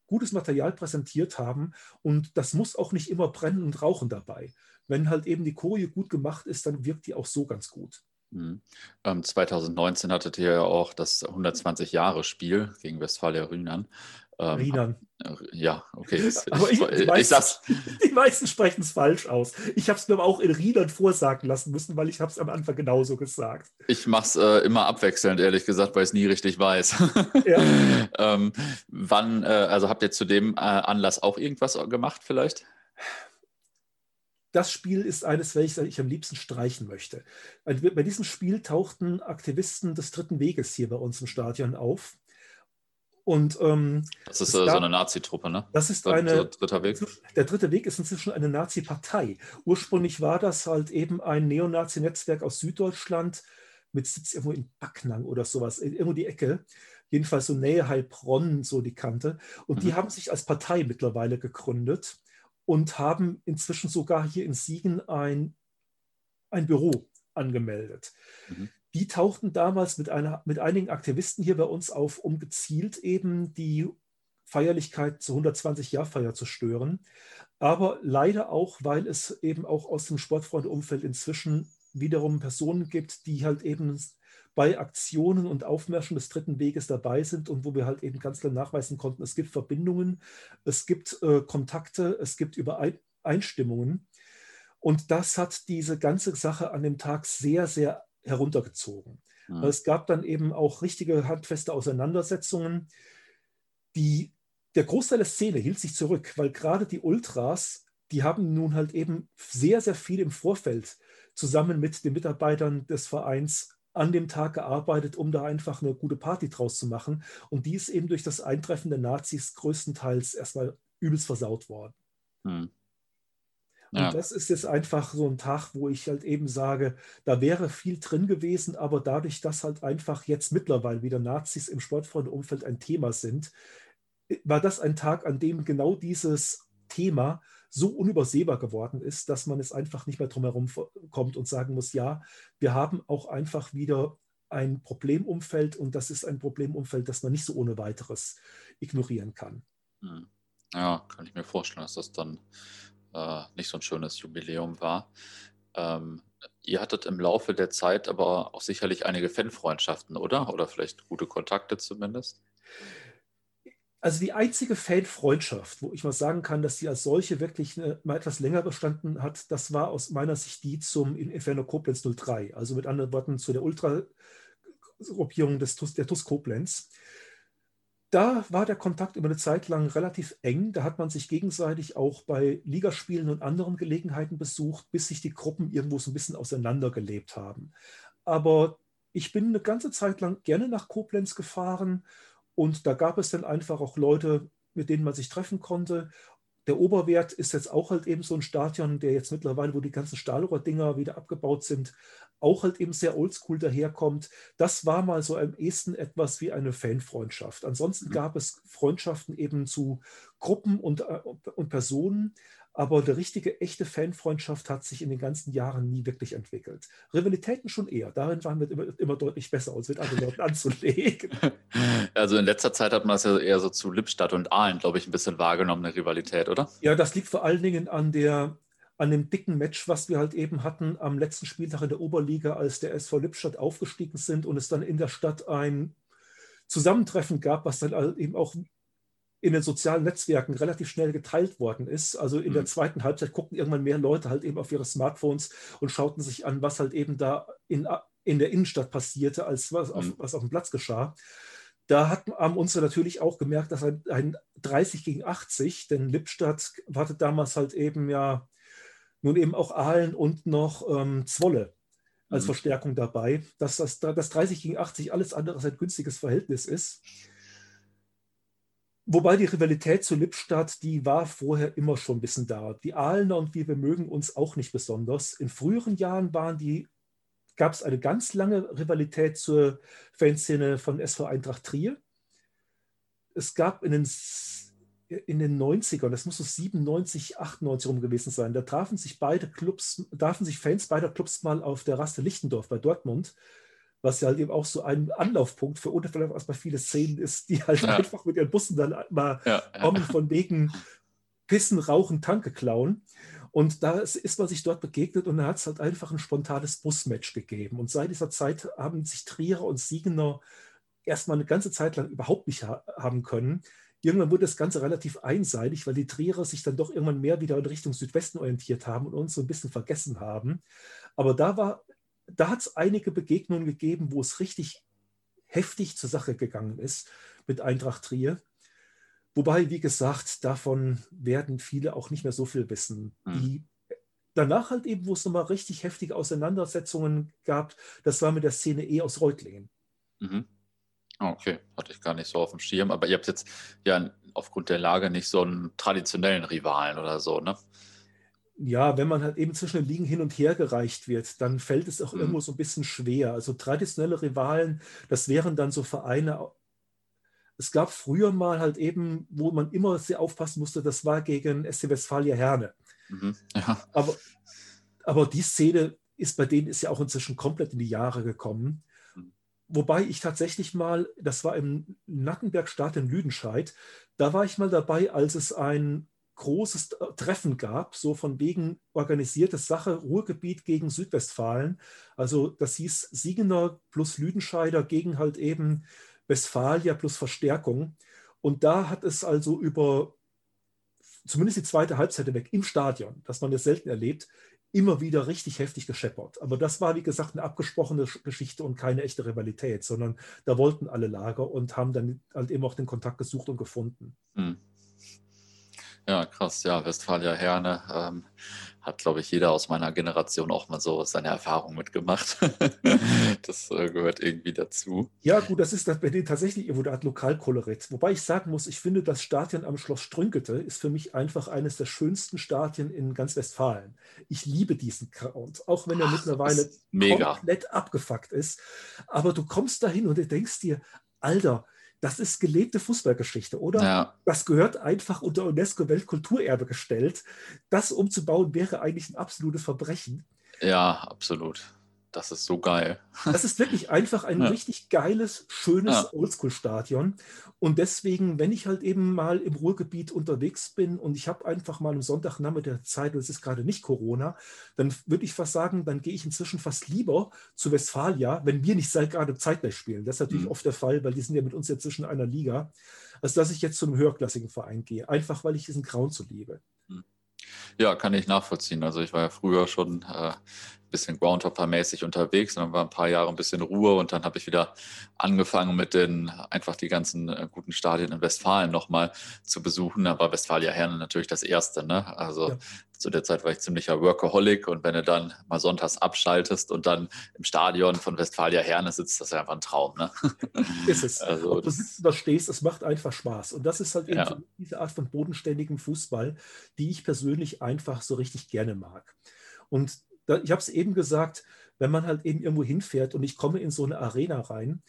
gutes Material präsentiert haben und das muss auch nicht immer brennen und rauchen dabei. Wenn halt eben die Choreo gut gemacht ist, dann wirkt die auch so ganz gut. Mhm. Ähm, 2019 hattet ihr ja auch das 120-Jahre-Spiel gegen Westfalia Rheinland. Ähm. Äh, ja, okay. (laughs) Aber ich, ich sag's. (laughs) Die meisten sprechen es falsch aus. Ich habe es mir aber auch in Rheinland vorsagen lassen müssen, weil ich es am Anfang genauso gesagt. Ich mache es äh, immer abwechselnd, ehrlich gesagt, weil ich es nie richtig weiß. (laughs) Ja. ähm, wann, äh, also habt ihr zu dem äh, Anlass auch irgendwas gemacht vielleicht? Das Spiel ist eines, welches ich am liebsten streichen möchte. Bei diesem Spiel tauchten Aktivisten des Dritten Weges hier bei uns im Stadion auf. Und, ähm, das ist äh, gab, so eine Nazi-Truppe, ne? Das ist eine. Dritter Weg. Der Dritte Weg ist inzwischen eine Nazi-Partei. Ursprünglich war das halt eben ein Neonazi-Netzwerk aus Süddeutschland mit Sitz irgendwo in Backnang oder sowas, irgendwo die Ecke. Jedenfalls so Nähe Heilbronn, so die Kante. Und mhm. die haben sich als Partei mittlerweile gegründet und haben inzwischen sogar hier in Siegen ein, ein Büro angemeldet. Mhm. Die tauchten damals mit, einer, mit einigen Aktivisten hier bei uns auf, um gezielt eben die Feierlichkeit zur 120-Jahr-Feier zu stören. Aber leider auch, weil es eben auch aus dem Sportfreundeumfeld inzwischen wiederum Personen gibt, die halt eben bei Aktionen und Aufmärschen des dritten Weges dabei sind und wo wir halt eben ganz klar nachweisen konnten, es gibt Verbindungen, es gibt äh, Kontakte, es gibt Übereinstimmungen. Und das hat diese ganze Sache an dem Tag sehr, sehr heruntergezogen. Mhm. Es gab dann eben auch richtige handfeste Auseinandersetzungen. Die, der Großteil der Szene hielt sich zurück, weil gerade die Ultras, die haben nun halt eben sehr, sehr viel im Vorfeld zusammen mit den Mitarbeitern des Vereins an dem Tag gearbeitet, um da einfach eine gute Party draus zu machen. Und die ist eben durch das Eintreffen der Nazis größtenteils erstmal übelst versaut worden. Hm. Ja. Und das ist jetzt einfach so ein Tag, wo ich halt eben sage, da wäre viel drin gewesen, aber dadurch, dass halt einfach jetzt mittlerweile wieder Nazis im Sportfreundeumfeld ein Thema sind, war das ein Tag, an dem genau dieses Thema so unübersehbar geworden ist, dass man es einfach nicht mehr drumherum kommt und sagen muss, ja, wir haben auch einfach wieder ein Problemumfeld und das ist ein Problemumfeld, das man nicht so ohne weiteres ignorieren kann. Hm. Ja, kann ich mir vorstellen, dass das dann äh, nicht so ein schönes Jubiläum war. Ähm, ihr hattet im Laufe der Zeit aber auch sicherlich einige Fanfreundschaften, oder? Oder vielleicht gute Kontakte zumindest? Also die einzige Fanfreundschaft, wo ich mal sagen kann, dass die als solche wirklich eine, mal etwas länger bestanden hat, das war aus meiner Sicht die zum Inferno Koblenz 03. Also mit anderen Worten zu der Ultra-Gruppierung der TUS Koblenz. Da war der Kontakt über eine Zeit lang relativ eng. Da hat man sich gegenseitig auch bei Ligaspielen und anderen Gelegenheiten besucht, bis sich die Gruppen irgendwo so ein bisschen auseinandergelebt haben. Aber ich bin eine ganze Zeit lang gerne nach Koblenz gefahren und da gab es dann einfach auch Leute, mit denen man sich treffen konnte. Der Oberwert ist jetzt auch halt eben so ein Stadion, der jetzt mittlerweile, wo die ganzen Stahlrohrdinger wieder abgebaut sind, auch halt eben sehr oldschool daherkommt. Das war mal so am ehesten etwas wie eine Fanfreundschaft. Ansonsten mhm. gab es Freundschaften eben zu Gruppen und, äh, und Personen, aber eine richtige, echte Fanfreundschaft hat sich in den ganzen Jahren nie wirklich entwickelt. Rivalitäten schon eher. Darin waren wir immer, immer deutlich besser, uns mit anderen Leuten anzulegen. (laughs) Also in letzter Zeit hat man es ja eher so zu Lippstadt und Aalen, glaube ich, ein bisschen wahrgenommen, eine Rivalität, oder? Ja, das liegt vor allen Dingen an der an dem dicken Match, was wir halt eben hatten am letzten Spieltag in der Oberliga, als der SV Lippstadt aufgestiegen sind und es dann in der Stadt ein Zusammentreffen gab, was dann eben auch in den sozialen Netzwerken relativ schnell geteilt worden ist. Also in mhm. der zweiten Halbzeit guckten irgendwann mehr Leute halt eben auf ihre Smartphones und schauten sich an, was halt eben da in, in der Innenstadt passierte, als was, mhm. auf, was auf dem Platz geschah. Da hat, haben unsere natürlich auch gemerkt, dass ein, ein 30 gegen 80, denn Lippstadt hatte damals halt eben ja nun eben auch Aalen und noch ähm, Zwolle als mhm. Verstärkung dabei, dass das, das 30 gegen 80 alles andere als ein günstiges Verhältnis ist. Wobei die Rivalität zu Lippstadt, die war vorher immer schon ein bisschen da. Die Aalener und wir, wir mögen uns auch nicht besonders. In früheren Jahren waren die, gab es eine ganz lange Rivalität zur Fanszene von SV Eintracht Trier. Es gab in den, in den 90ern, das muss so 97, 98 rum gewesen sein, da trafen sich beide Clubs, trafen sich Fans beider Clubs mal auf der Raste Lichtendorf bei Dortmund was ja halt eben auch so ein Anlaufpunkt für unfälle erstmal viele Szenen ist, die halt ja. einfach mit ihren Bussen dann mal ja, kommen von wegen Pissen, Rauchen, Tanke klauen. Und da ist man sich dort begegnet und da hat es halt einfach ein spontanes Busmatch gegeben. Und seit dieser Zeit haben sich Trierer und Siegener erstmal eine ganze Zeit lang überhaupt nicht ha haben können. Irgendwann wurde das Ganze relativ einseitig, weil die Trierer sich dann doch irgendwann mehr wieder in Richtung Südwesten orientiert haben und uns so ein bisschen vergessen haben. Aber da war da hat es einige Begegnungen gegeben, wo es richtig heftig zur Sache gegangen ist mit Eintracht Trier. Wobei, wie gesagt, davon werden viele auch nicht mehr so viel wissen. Mhm. Die danach halt eben, wo es nochmal richtig heftige Auseinandersetzungen gab, das war mit der Szene E aus Reutlingen. Mhm. Ah, okay, hatte ich gar nicht so auf dem Schirm, aber ihr habt jetzt ja aufgrund der Lage nicht so einen traditionellen Rivalen oder so, ne? Ja, wenn man halt eben zwischen den Ligen hin und her gereicht wird, dann fällt es auch mhm. irgendwo so ein bisschen schwer. Also traditionelle Rivalen, das wären dann so Vereine. Es gab früher mal halt eben, wo man immer sehr aufpassen musste, das war gegen SC Westfalia Herne. Mhm. Ja. Aber, aber die Szene ist bei denen ist ja auch inzwischen komplett in die Jahre gekommen. Mhm. Wobei ich tatsächlich mal, das war im Nackenbergstaat in Lüdenscheid, da war ich mal dabei, als es ein großes Treffen gab, so von wegen organisierte Sache, Ruhrgebiet gegen Südwestfalen. Also das hieß Siegener plus Lüdenscheider gegen halt eben Westfalia plus Verstärkung. Und da hat es also über zumindest die zweite Halbzeit weg im Stadion, das man ja selten erlebt, immer wieder richtig heftig gescheppert. Aber das war, wie gesagt, eine abgesprochene Geschichte und keine echte Rivalität, sondern da wollten alle Lager und haben dann halt eben auch den Kontakt gesucht und gefunden. Hm. Ja, krass. Ja, Westfalia Herne ähm, hat, glaube ich, jeder aus meiner Generation auch mal so seine Erfahrung mitgemacht. (laughs) das äh, gehört irgendwie dazu. Ja, gut, das ist das bei denen tatsächlich irgendwo eine Art Lokalkolorit. Wobei ich sagen muss, ich finde, das Stadion am Schloss Strünkete ist für mich einfach eines der schönsten Stadien in ganz Westfalen. Ich liebe diesen Ground, auch wenn er Ach, mittlerweile komplett abgefuckt ist. Aber du kommst dahin und du denkst dir, Alter, das ist gelebte Fußballgeschichte, oder? Ja. Das gehört einfach unter UNESCO-Weltkulturerbe gestellt. Das umzubauen wäre eigentlich ein absolutes Verbrechen. Ja, absolut. Das ist so geil. Das ist wirklich (laughs) einfach ein ja. richtig geiles, schönes ja. Oldschool-Stadion. Und deswegen, wenn ich halt eben mal im Ruhrgebiet unterwegs bin und ich habe einfach mal am Sonntagnachmittag Zeit, und es ist gerade nicht Corona, dann würde ich fast sagen, dann gehe ich inzwischen fast lieber zu Westfalia, wenn wir nicht seit gerade zeitgleich spielen. Das ist natürlich mhm. oft der Fall, weil die sind ja mit uns ja zwischen einer Liga, als dass ich jetzt zu einem höherklassigen Verein gehe. Einfach, weil ich diesen Grauen zu liebe. Mhm. Ja, kann ich nachvollziehen. Also ich war ja früher schon äh, bisschen Groundhopper-mäßig unterwegs und dann war ein paar Jahre ein bisschen Ruhe und dann habe ich wieder angefangen mit den einfach die ganzen äh, guten Stadien in Westfalen nochmal zu besuchen. Da war Westfalia Herne natürlich das erste. Ne? Also ja. zu der Zeit war ich ziemlicher Workaholic und wenn du dann mal sonntags abschaltest und dann im Stadion von Westfalia Herne sitzt, das ist einfach ein Traum. Ne? (laughs) Ist es. Also, Ob du sitzt oder stehst, es macht einfach Spaß. Und das ist halt eben ja. diese Art von bodenständigem Fußball, die ich persönlich einfach so richtig gerne mag. Und ich habe es eben gesagt, wenn man halt eben irgendwo hinfährt und ich komme in so eine Arena rein,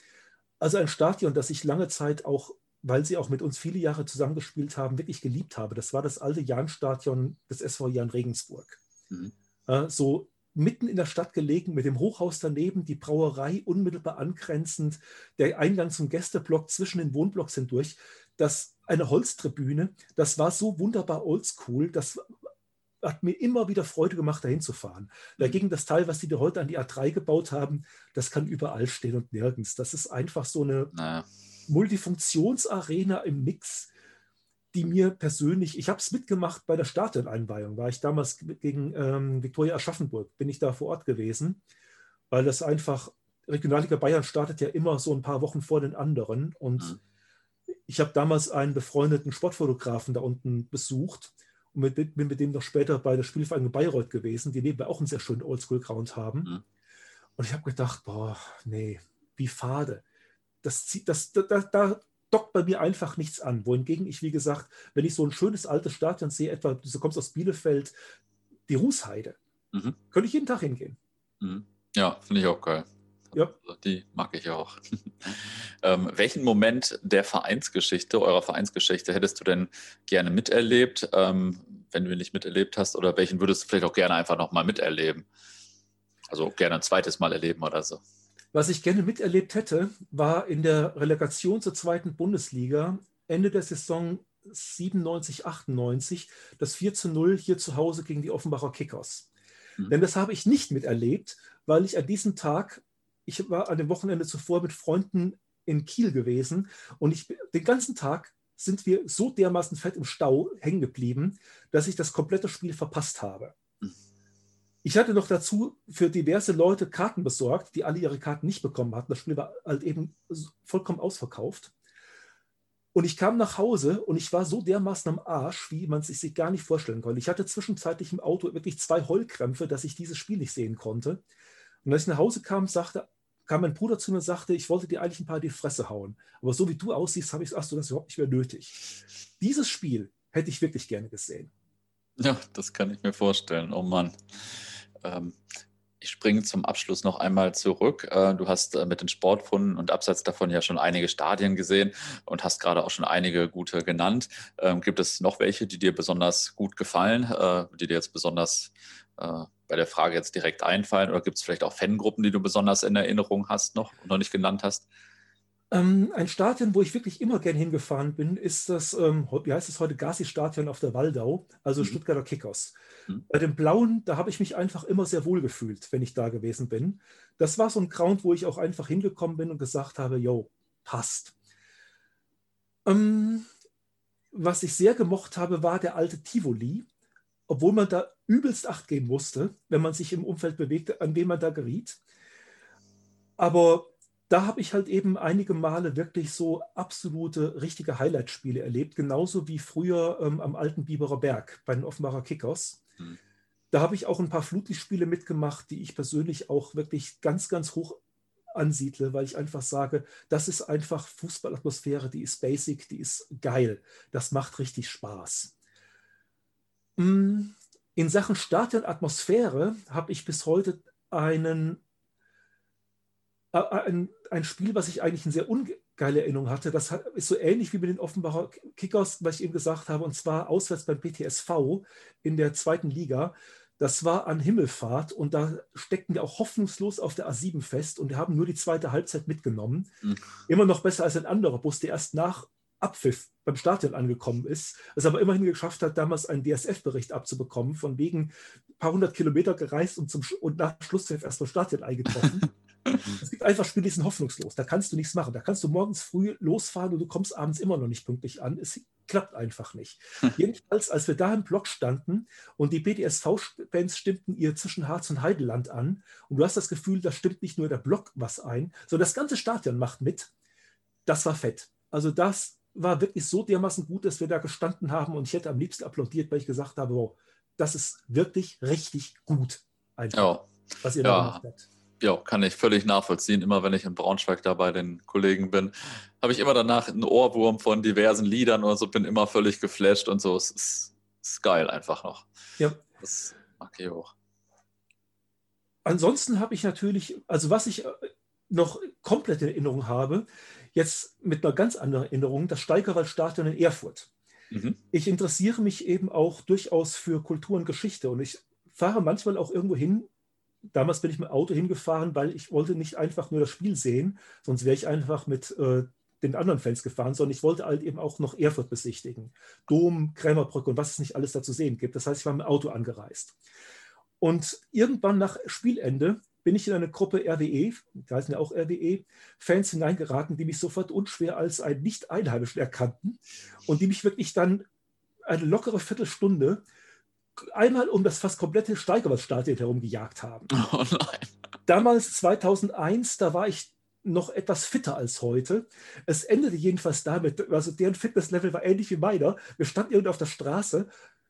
also ein Stadion, das ich lange Zeit auch, weil sie auch mit uns viele Jahre zusammengespielt haben, wirklich geliebt habe. Das war das alte Jan-Stadion des SV Jan Regensburg. Mhm. Äh, so mitten in der Stadt gelegen, mit dem Hochhaus daneben, die Brauerei unmittelbar angrenzend, der Eingang zum Gästeblock zwischen den Wohnblocks hindurch. Das eine Holztribüne, das war so wunderbar oldschool, das hat mir immer wieder Freude gemacht, dahin zu fahren. Dagegen das Teil, was die da heute an die A3 gebaut haben, das kann überall stehen und nirgends. Das ist einfach so eine naja. Multifunktionsarena im Mix, die mir persönlich, ich habe es mitgemacht bei der Stadioneinweihung, war ich damals gegen ähm, Viktoria Aschaffenburg, bin ich da vor Ort gewesen, weil das einfach, Regionalliga Bayern startet ja immer so ein paar Wochen vor den anderen und mhm. ich habe damals einen befreundeten Sportfotografen da unten besucht und mit, bin mit dem noch später bei der Spielvereinigung Bayreuth gewesen, die nebenbei auch einen sehr schönen Oldschool-Ground haben. Mhm. Und ich habe gedacht, boah, nee, wie fade. Das, zieht, das, da, da, da dockt bei mir einfach nichts an. Wohingegen ich, wie gesagt, wenn ich so ein schönes altes Stadion sehe, etwa, du kommst aus Bielefeld, die Rußheide, mhm. könnte ich jeden Tag hingehen. Mhm. Ja, finde ich auch geil. Ja. Also die mag ich auch. (laughs) ähm, welchen Moment der Vereinsgeschichte, eurer Vereinsgeschichte, hättest du denn gerne miterlebt, ähm, wenn du ihn nicht miterlebt hast? Oder welchen würdest du vielleicht auch gerne einfach nochmal miterleben? Also gerne ein zweites Mal erleben oder so. Was ich gerne miterlebt hätte, war in der Relegation zur zweiten Bundesliga Ende der Saison 97, 98 das 4 zu 0 hier zu Hause gegen die Offenbacher Kickers. Mhm. Denn das habe ich nicht miterlebt, weil ich an diesem Tag ich war an dem Wochenende zuvor mit Freunden in Kiel gewesen und ich den ganzen Tag sind wir so dermaßen fett im Stau hängen geblieben, dass ich das komplette Spiel verpasst habe. Ich hatte noch dazu für diverse Leute Karten besorgt, die alle ihre Karten nicht bekommen hatten. Das Spiel war halt eben vollkommen ausverkauft. Und ich kam nach Hause und ich war so dermaßen am Arsch, wie man sich gar nicht vorstellen konnte. Ich hatte zwischenzeitlich im Auto wirklich zwei Heulkrämpfe, dass ich dieses Spiel nicht sehen konnte. Und als ich nach Hause kam, sagte kam mein Bruder zu mir und sagte, ich wollte dir eigentlich ein paar die Fresse hauen. Aber so wie du aussiehst, habe ich hast du das überhaupt nicht mehr nötig. Dieses Spiel hätte ich wirklich gerne gesehen. Ja, das kann ich mir vorstellen. Oh Mann. Ähm, ich springe zum Abschluss noch einmal zurück. Äh, du hast äh, mit den Sportfunden und abseits davon ja schon einige Stadien gesehen und hast gerade auch schon einige gute genannt. Ähm, gibt es noch welche, die dir besonders gut gefallen, äh, die dir jetzt besonders bei der Frage jetzt direkt einfallen? Oder gibt es vielleicht auch Fangruppen, die du besonders in Erinnerung hast noch und noch nicht genannt hast? Ähm, ein Stadion, wo ich wirklich immer gern hingefahren bin, ist das, ähm, wie heißt es heute, Gazi-Stadion auf der Waldau, also mhm. Stuttgarter Kickers. Mhm. Bei dem Blauen, da habe ich mich einfach immer sehr wohl gefühlt, wenn ich da gewesen bin. Das war so ein Ground, wo ich auch einfach hingekommen bin und gesagt habe, yo, passt. Ähm, was ich sehr gemocht habe, war der alte Tivoli obwohl man da übelst Acht geben musste, wenn man sich im Umfeld bewegte, an wen man da geriet. Aber da habe ich halt eben einige Male wirklich so absolute, richtige Highlight-Spiele erlebt, genauso wie früher ähm, am alten Biberer Berg bei den Offenbarer Kickers. Mhm. Da habe ich auch ein paar Flutlichtspiele mitgemacht, die ich persönlich auch wirklich ganz, ganz hoch ansiedle, weil ich einfach sage, das ist einfach Fußballatmosphäre, die ist basic, die ist geil. Das macht richtig Spaß. Mm, in Sachen Stadionatmosphäre habe ich bis heute einen, äh, ein, ein Spiel, was ich eigentlich eine sehr ungeile Erinnerung hatte. Das ist so ähnlich wie mit den Offenbacher Kickers, was ich eben gesagt habe, und zwar auswärts beim PTSV in der zweiten Liga. Das war an Himmelfahrt und da steckten wir auch hoffnungslos auf der A7 fest und wir haben nur die zweite Halbzeit mitgenommen. Mhm. Immer noch besser als ein anderer Bus, der erst nach Abpfiff beim Stadion angekommen ist, es aber immerhin geschafft hat, damals einen DSF-Bericht abzubekommen, von wegen ein paar hundert Kilometer gereist und, zum, und nach Schlusspfiff erst beim Stadion eingetroffen. (laughs) es gibt einfach Spiele, die sind hoffnungslos. Da kannst du nichts machen. Da kannst du morgens früh losfahren und du kommst abends immer noch nicht pünktlich an. Es klappt einfach nicht. Jedenfalls, als wir da im Block standen und die BDSV-Fans stimmten ihr zwischen Harz und Heideland an und du hast das Gefühl, da stimmt nicht nur der Block was ein, sondern das ganze Stadion macht mit. Das war fett. Also das war wirklich so dermaßen gut, dass wir da gestanden haben und ich hätte am liebsten applaudiert, weil ich gesagt habe, wow, das ist wirklich richtig gut. Einfach, ja. was ihr ja. da gemacht habt. Ja, kann ich völlig nachvollziehen. Immer wenn ich in Braunschweig da bei den Kollegen bin, habe ich immer danach einen Ohrwurm von diversen Liedern oder so, bin immer völlig geflasht und so. Es ist, ist geil einfach noch. Ja. Das mag ich auch. Ansonsten habe ich natürlich, also was ich noch komplett in Erinnerung habe, Jetzt mit einer ganz anderen Erinnerung, das Steigerwaldstadion in Erfurt. Mhm. Ich interessiere mich eben auch durchaus für Kultur und Geschichte und ich fahre manchmal auch irgendwo hin. Damals bin ich mit dem Auto hingefahren, weil ich wollte nicht einfach nur das Spiel sehen, sonst wäre ich einfach mit äh, den anderen Fans gefahren, sondern ich wollte halt eben auch noch Erfurt besichtigen. Dom, Krämerbrücke und was es nicht alles da zu sehen gibt. Das heißt, ich war mit dem Auto angereist. Und irgendwann nach Spielende bin ich in eine Gruppe RWE, da heißen ja auch RWE-Fans hineingeraten, die mich sofort unschwer als einen Nicht-Einheimischen erkannten und die mich wirklich dann eine lockere Viertelstunde einmal um das fast komplette Steigerwaldstadion herum gejagt haben. (laughs) Oh nein. Damals, 2001, da war ich noch etwas fitter als heute. Es endete jedenfalls damit, also deren Fitnesslevel war ähnlich wie meiner. Wir standen irgendwo auf der Straße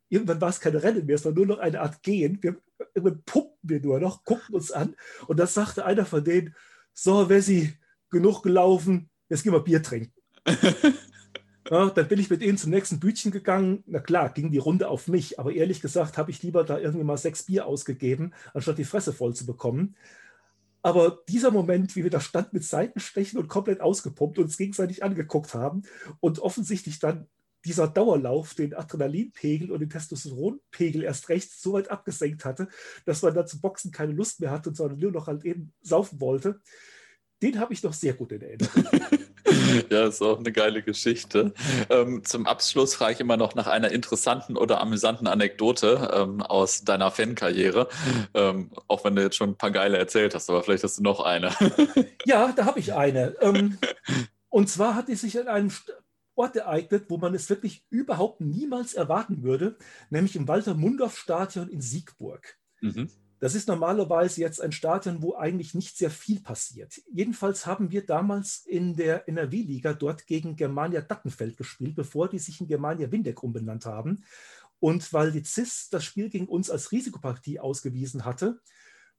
irgendwann war es kein Rennen mehr, es war nur noch eine Art Gehen. Wir, irgendwann pumpten wir nur noch, guckten uns an und das sagte einer von denen, so, Wessi, genug gelaufen, jetzt gehen wir Bier trinken. (laughs) ja, dann bin ich mit ihnen zum nächsten Bütchen gegangen. Na klar, ging die Runde auf mich, aber ehrlich gesagt habe ich lieber da irgendwie mal sechs Bier ausgegeben, anstatt die Fresse voll zu bekommen. Aber dieser Moment, wie wir da standen mit Seitenstechen und komplett ausgepumpt und uns gegenseitig angeguckt haben und offensichtlich dann dieser Dauerlauf den Adrenalinpegel und den Testosteronpegel erst recht so weit abgesenkt hatte, dass man da zu Boxen keine Lust mehr hatte, sondern nur noch halt eben saufen wollte. Den habe ich noch sehr gut in Erinnerung. (laughs) ja, ist auch eine geile Geschichte. Ähm, zum Abschluss frage ich immer noch nach einer interessanten oder amüsanten Anekdote ähm, aus deiner Fankarriere. Ähm, auch wenn du jetzt schon ein paar geile erzählt hast, aber vielleicht hast du noch eine. ja, da habe ich eine. Ähm, und zwar hat es sich in einem Ort ereignet, wo man es wirklich überhaupt niemals erwarten würde, nämlich im Walter-Mundorf-Stadion in Siegburg. Mhm. Das ist normalerweise jetzt ein Stadion, wo eigentlich nicht sehr viel passiert. Jedenfalls haben wir damals in der NRW-Liga dort gegen Germania Dattenfeld gespielt, bevor die sich in Germania Windeck umbenannt haben. Und weil die CIS das Spiel gegen uns als Risikopartie ausgewiesen hatte,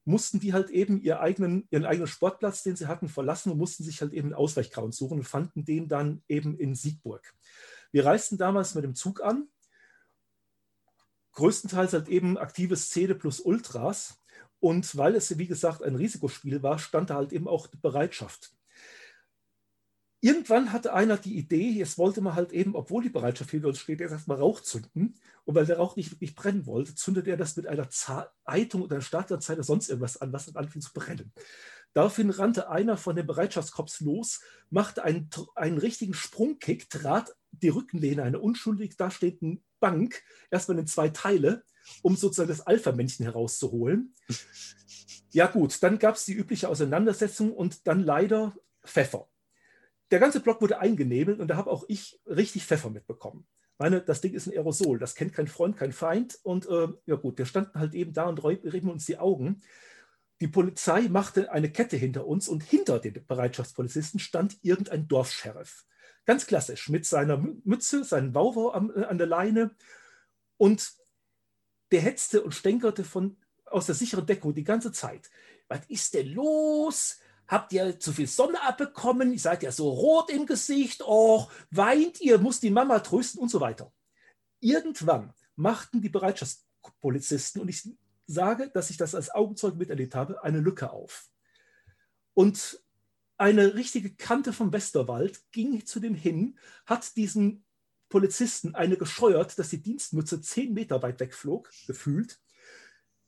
mussten die halt eben ihren eigenen, ihren eigenen Sportplatz, den sie hatten, verlassen und mussten sich halt eben einen Ausweichground suchen und fanden den dann eben in Siegburg. Wir reisten damals mit dem Zug an, größtenteils halt eben aktive Szene plus Ultras. Und weil es, wie gesagt, ein Risikospiel war, stand da halt eben auch die Bereitschaft irgendwann hatte einer die Idee, jetzt wollte man halt eben, obwohl die Bereitschaft hinter uns steht, erstmal Rauch zünden. Und weil der Rauch nicht wirklich brennen wollte, zündet er das mit einer Zeitung oder einer oder sonst irgendwas an, was dann anfing zu brennen. Daraufhin rannte einer von den Bereitschaftskops los, machte einen, einen richtigen Sprungkick, trat die Rückenlehne einer unschuldig dastehenden Bank erstmal in zwei Teile, um sozusagen das Alpha-Männchen herauszuholen. Ja gut, dann gab es die übliche Auseinandersetzung und dann leider Pfeffer der ganze Block wurde eingenebelt und da habe auch ich richtig Pfeffer mitbekommen. Meine, das Ding ist ein Aerosol, das kennt kein Freund, kein Feind. Und äh, ja gut, wir standen halt eben da und rieben uns die Augen. Die Polizei machte eine Kette hinter uns und hinter den Bereitschaftspolizisten stand irgendein Dorfscheriff. Ganz klassisch, mit seiner Mütze, seinem Wauwau an, äh, an der Leine. Und der hetzte und stänkerte von, aus der sicheren Deckung die ganze Zeit. Was ist denn los? Habt ihr zu viel Sonne abbekommen? Ihr seid ja so rot im Gesicht. Och, weint ihr, muss die Mama trösten und so weiter. Irgendwann machten die Bereitschaftspolizisten, und ich sage, dass ich das als Augenzeuge miterlebt habe, eine Lücke auf. Und eine richtige Kante vom Westerwald ging zu dem hin, hat diesen Polizisten eine gescheuert, dass die Dienstmütze zehn Meter weit wegflog, gefühlt.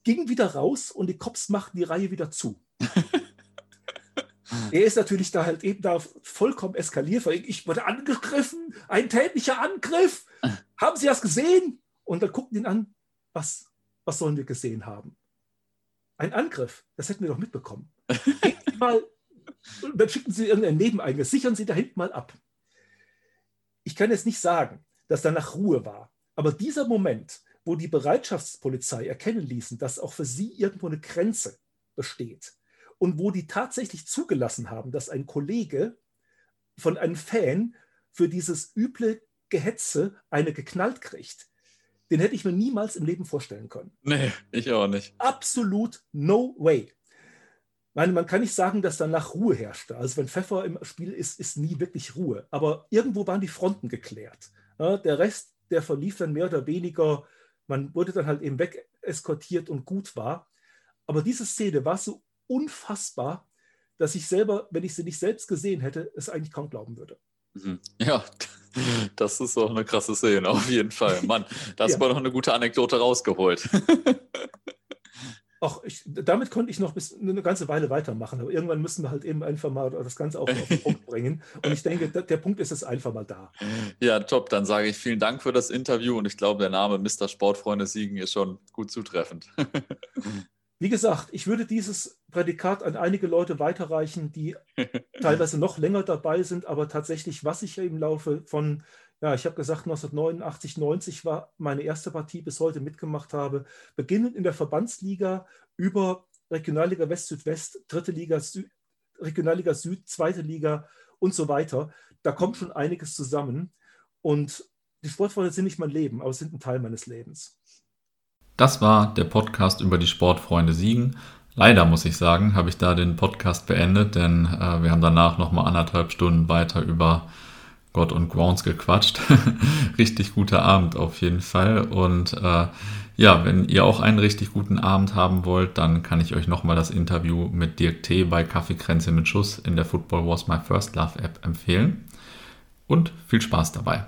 ging wieder raus und die Cops machten die Reihe wieder zu. (laughs) er ist natürlich da halt eben da vollkommen eskaliert, ich wurde angegriffen, ein tätlicher Angriff. (laughs) Haben Sie das gesehen? Und dann guckten ihn an, was, was sollen wir gesehen haben? Ein Angriff, das hätten wir doch mitbekommen. (laughs) mal, dann schicken Sie irgendein Nebeneigendes, sichern Sie da hinten mal ab. Ich kann jetzt nicht sagen, dass danach Ruhe war, aber dieser Moment, wo die Bereitschaftspolizei erkennen ließen, dass auch für sie irgendwo eine Grenze besteht und wo die tatsächlich zugelassen haben, dass ein Kollege von einem Fan für dieses üble Gehetze eine geknallt kriegt, den hätte ich mir niemals im Leben vorstellen können. Nee, ich auch nicht. Absolut no way. Meine, man kann nicht sagen, dass danach Ruhe herrschte. Also wenn Pfeffer im Spiel ist, ist nie wirklich Ruhe. Aber irgendwo waren die Fronten geklärt. Der Rest, der verlief dann mehr oder weniger man wurde dann halt eben weg eskortiert und gut war. Aber diese Szene war so unfassbar, dass ich selber, wenn ich sie nicht selbst gesehen hätte, es eigentlich kaum glauben würde. Mhm. Ja, (laughs) das ist auch eine krasse Szene, auf jeden Fall. Mann, da hast ja. noch eine gute Anekdote rausgeholt. (laughs) Ach, ich, damit konnte ich noch bis eine ganze Weile weitermachen, aber irgendwann müssen wir halt eben einfach mal das Ganze auch auf den (laughs) Punkt bringen. Und ich denke, der Punkt ist es einfach mal da. Ja, top. Dann sage ich vielen Dank für das Interview und ich glaube, der Name Mr. Sportfreunde Siegen ist schon gut zutreffend. Wie gesagt, ich würde dieses Prädikat an einige Leute weiterreichen, die (laughs) teilweise noch länger dabei sind, aber tatsächlich, was ich im Laufe von ja, ich habe gesagt, 1989, 90 war meine erste Partie bis heute mitgemacht habe. Beginnend in der Verbandsliga über Regionalliga West, Südwest, dritte Liga, Sü Regionalliga Süd, zweite Liga und so weiter. Da kommt schon einiges zusammen. Und die Sportfreunde sind nicht mein Leben, aber sind ein Teil meines Lebens. Das war der Podcast über die Sportfreunde Siegen. Leider muss ich sagen, habe ich da den Podcast beendet, denn äh, wir haben danach nochmal anderthalb Stunden weiter über Gott und Grounds gequatscht. (laughs) richtig guter Abend auf jeden Fall. Und äh, ja, wenn ihr auch einen richtig guten Abend haben wollt, dann kann ich euch nochmal das Interview mit Dirk T. bei Kaffeekränze mit Schuss in der Football Was My First Love App empfehlen. Und viel Spaß dabei.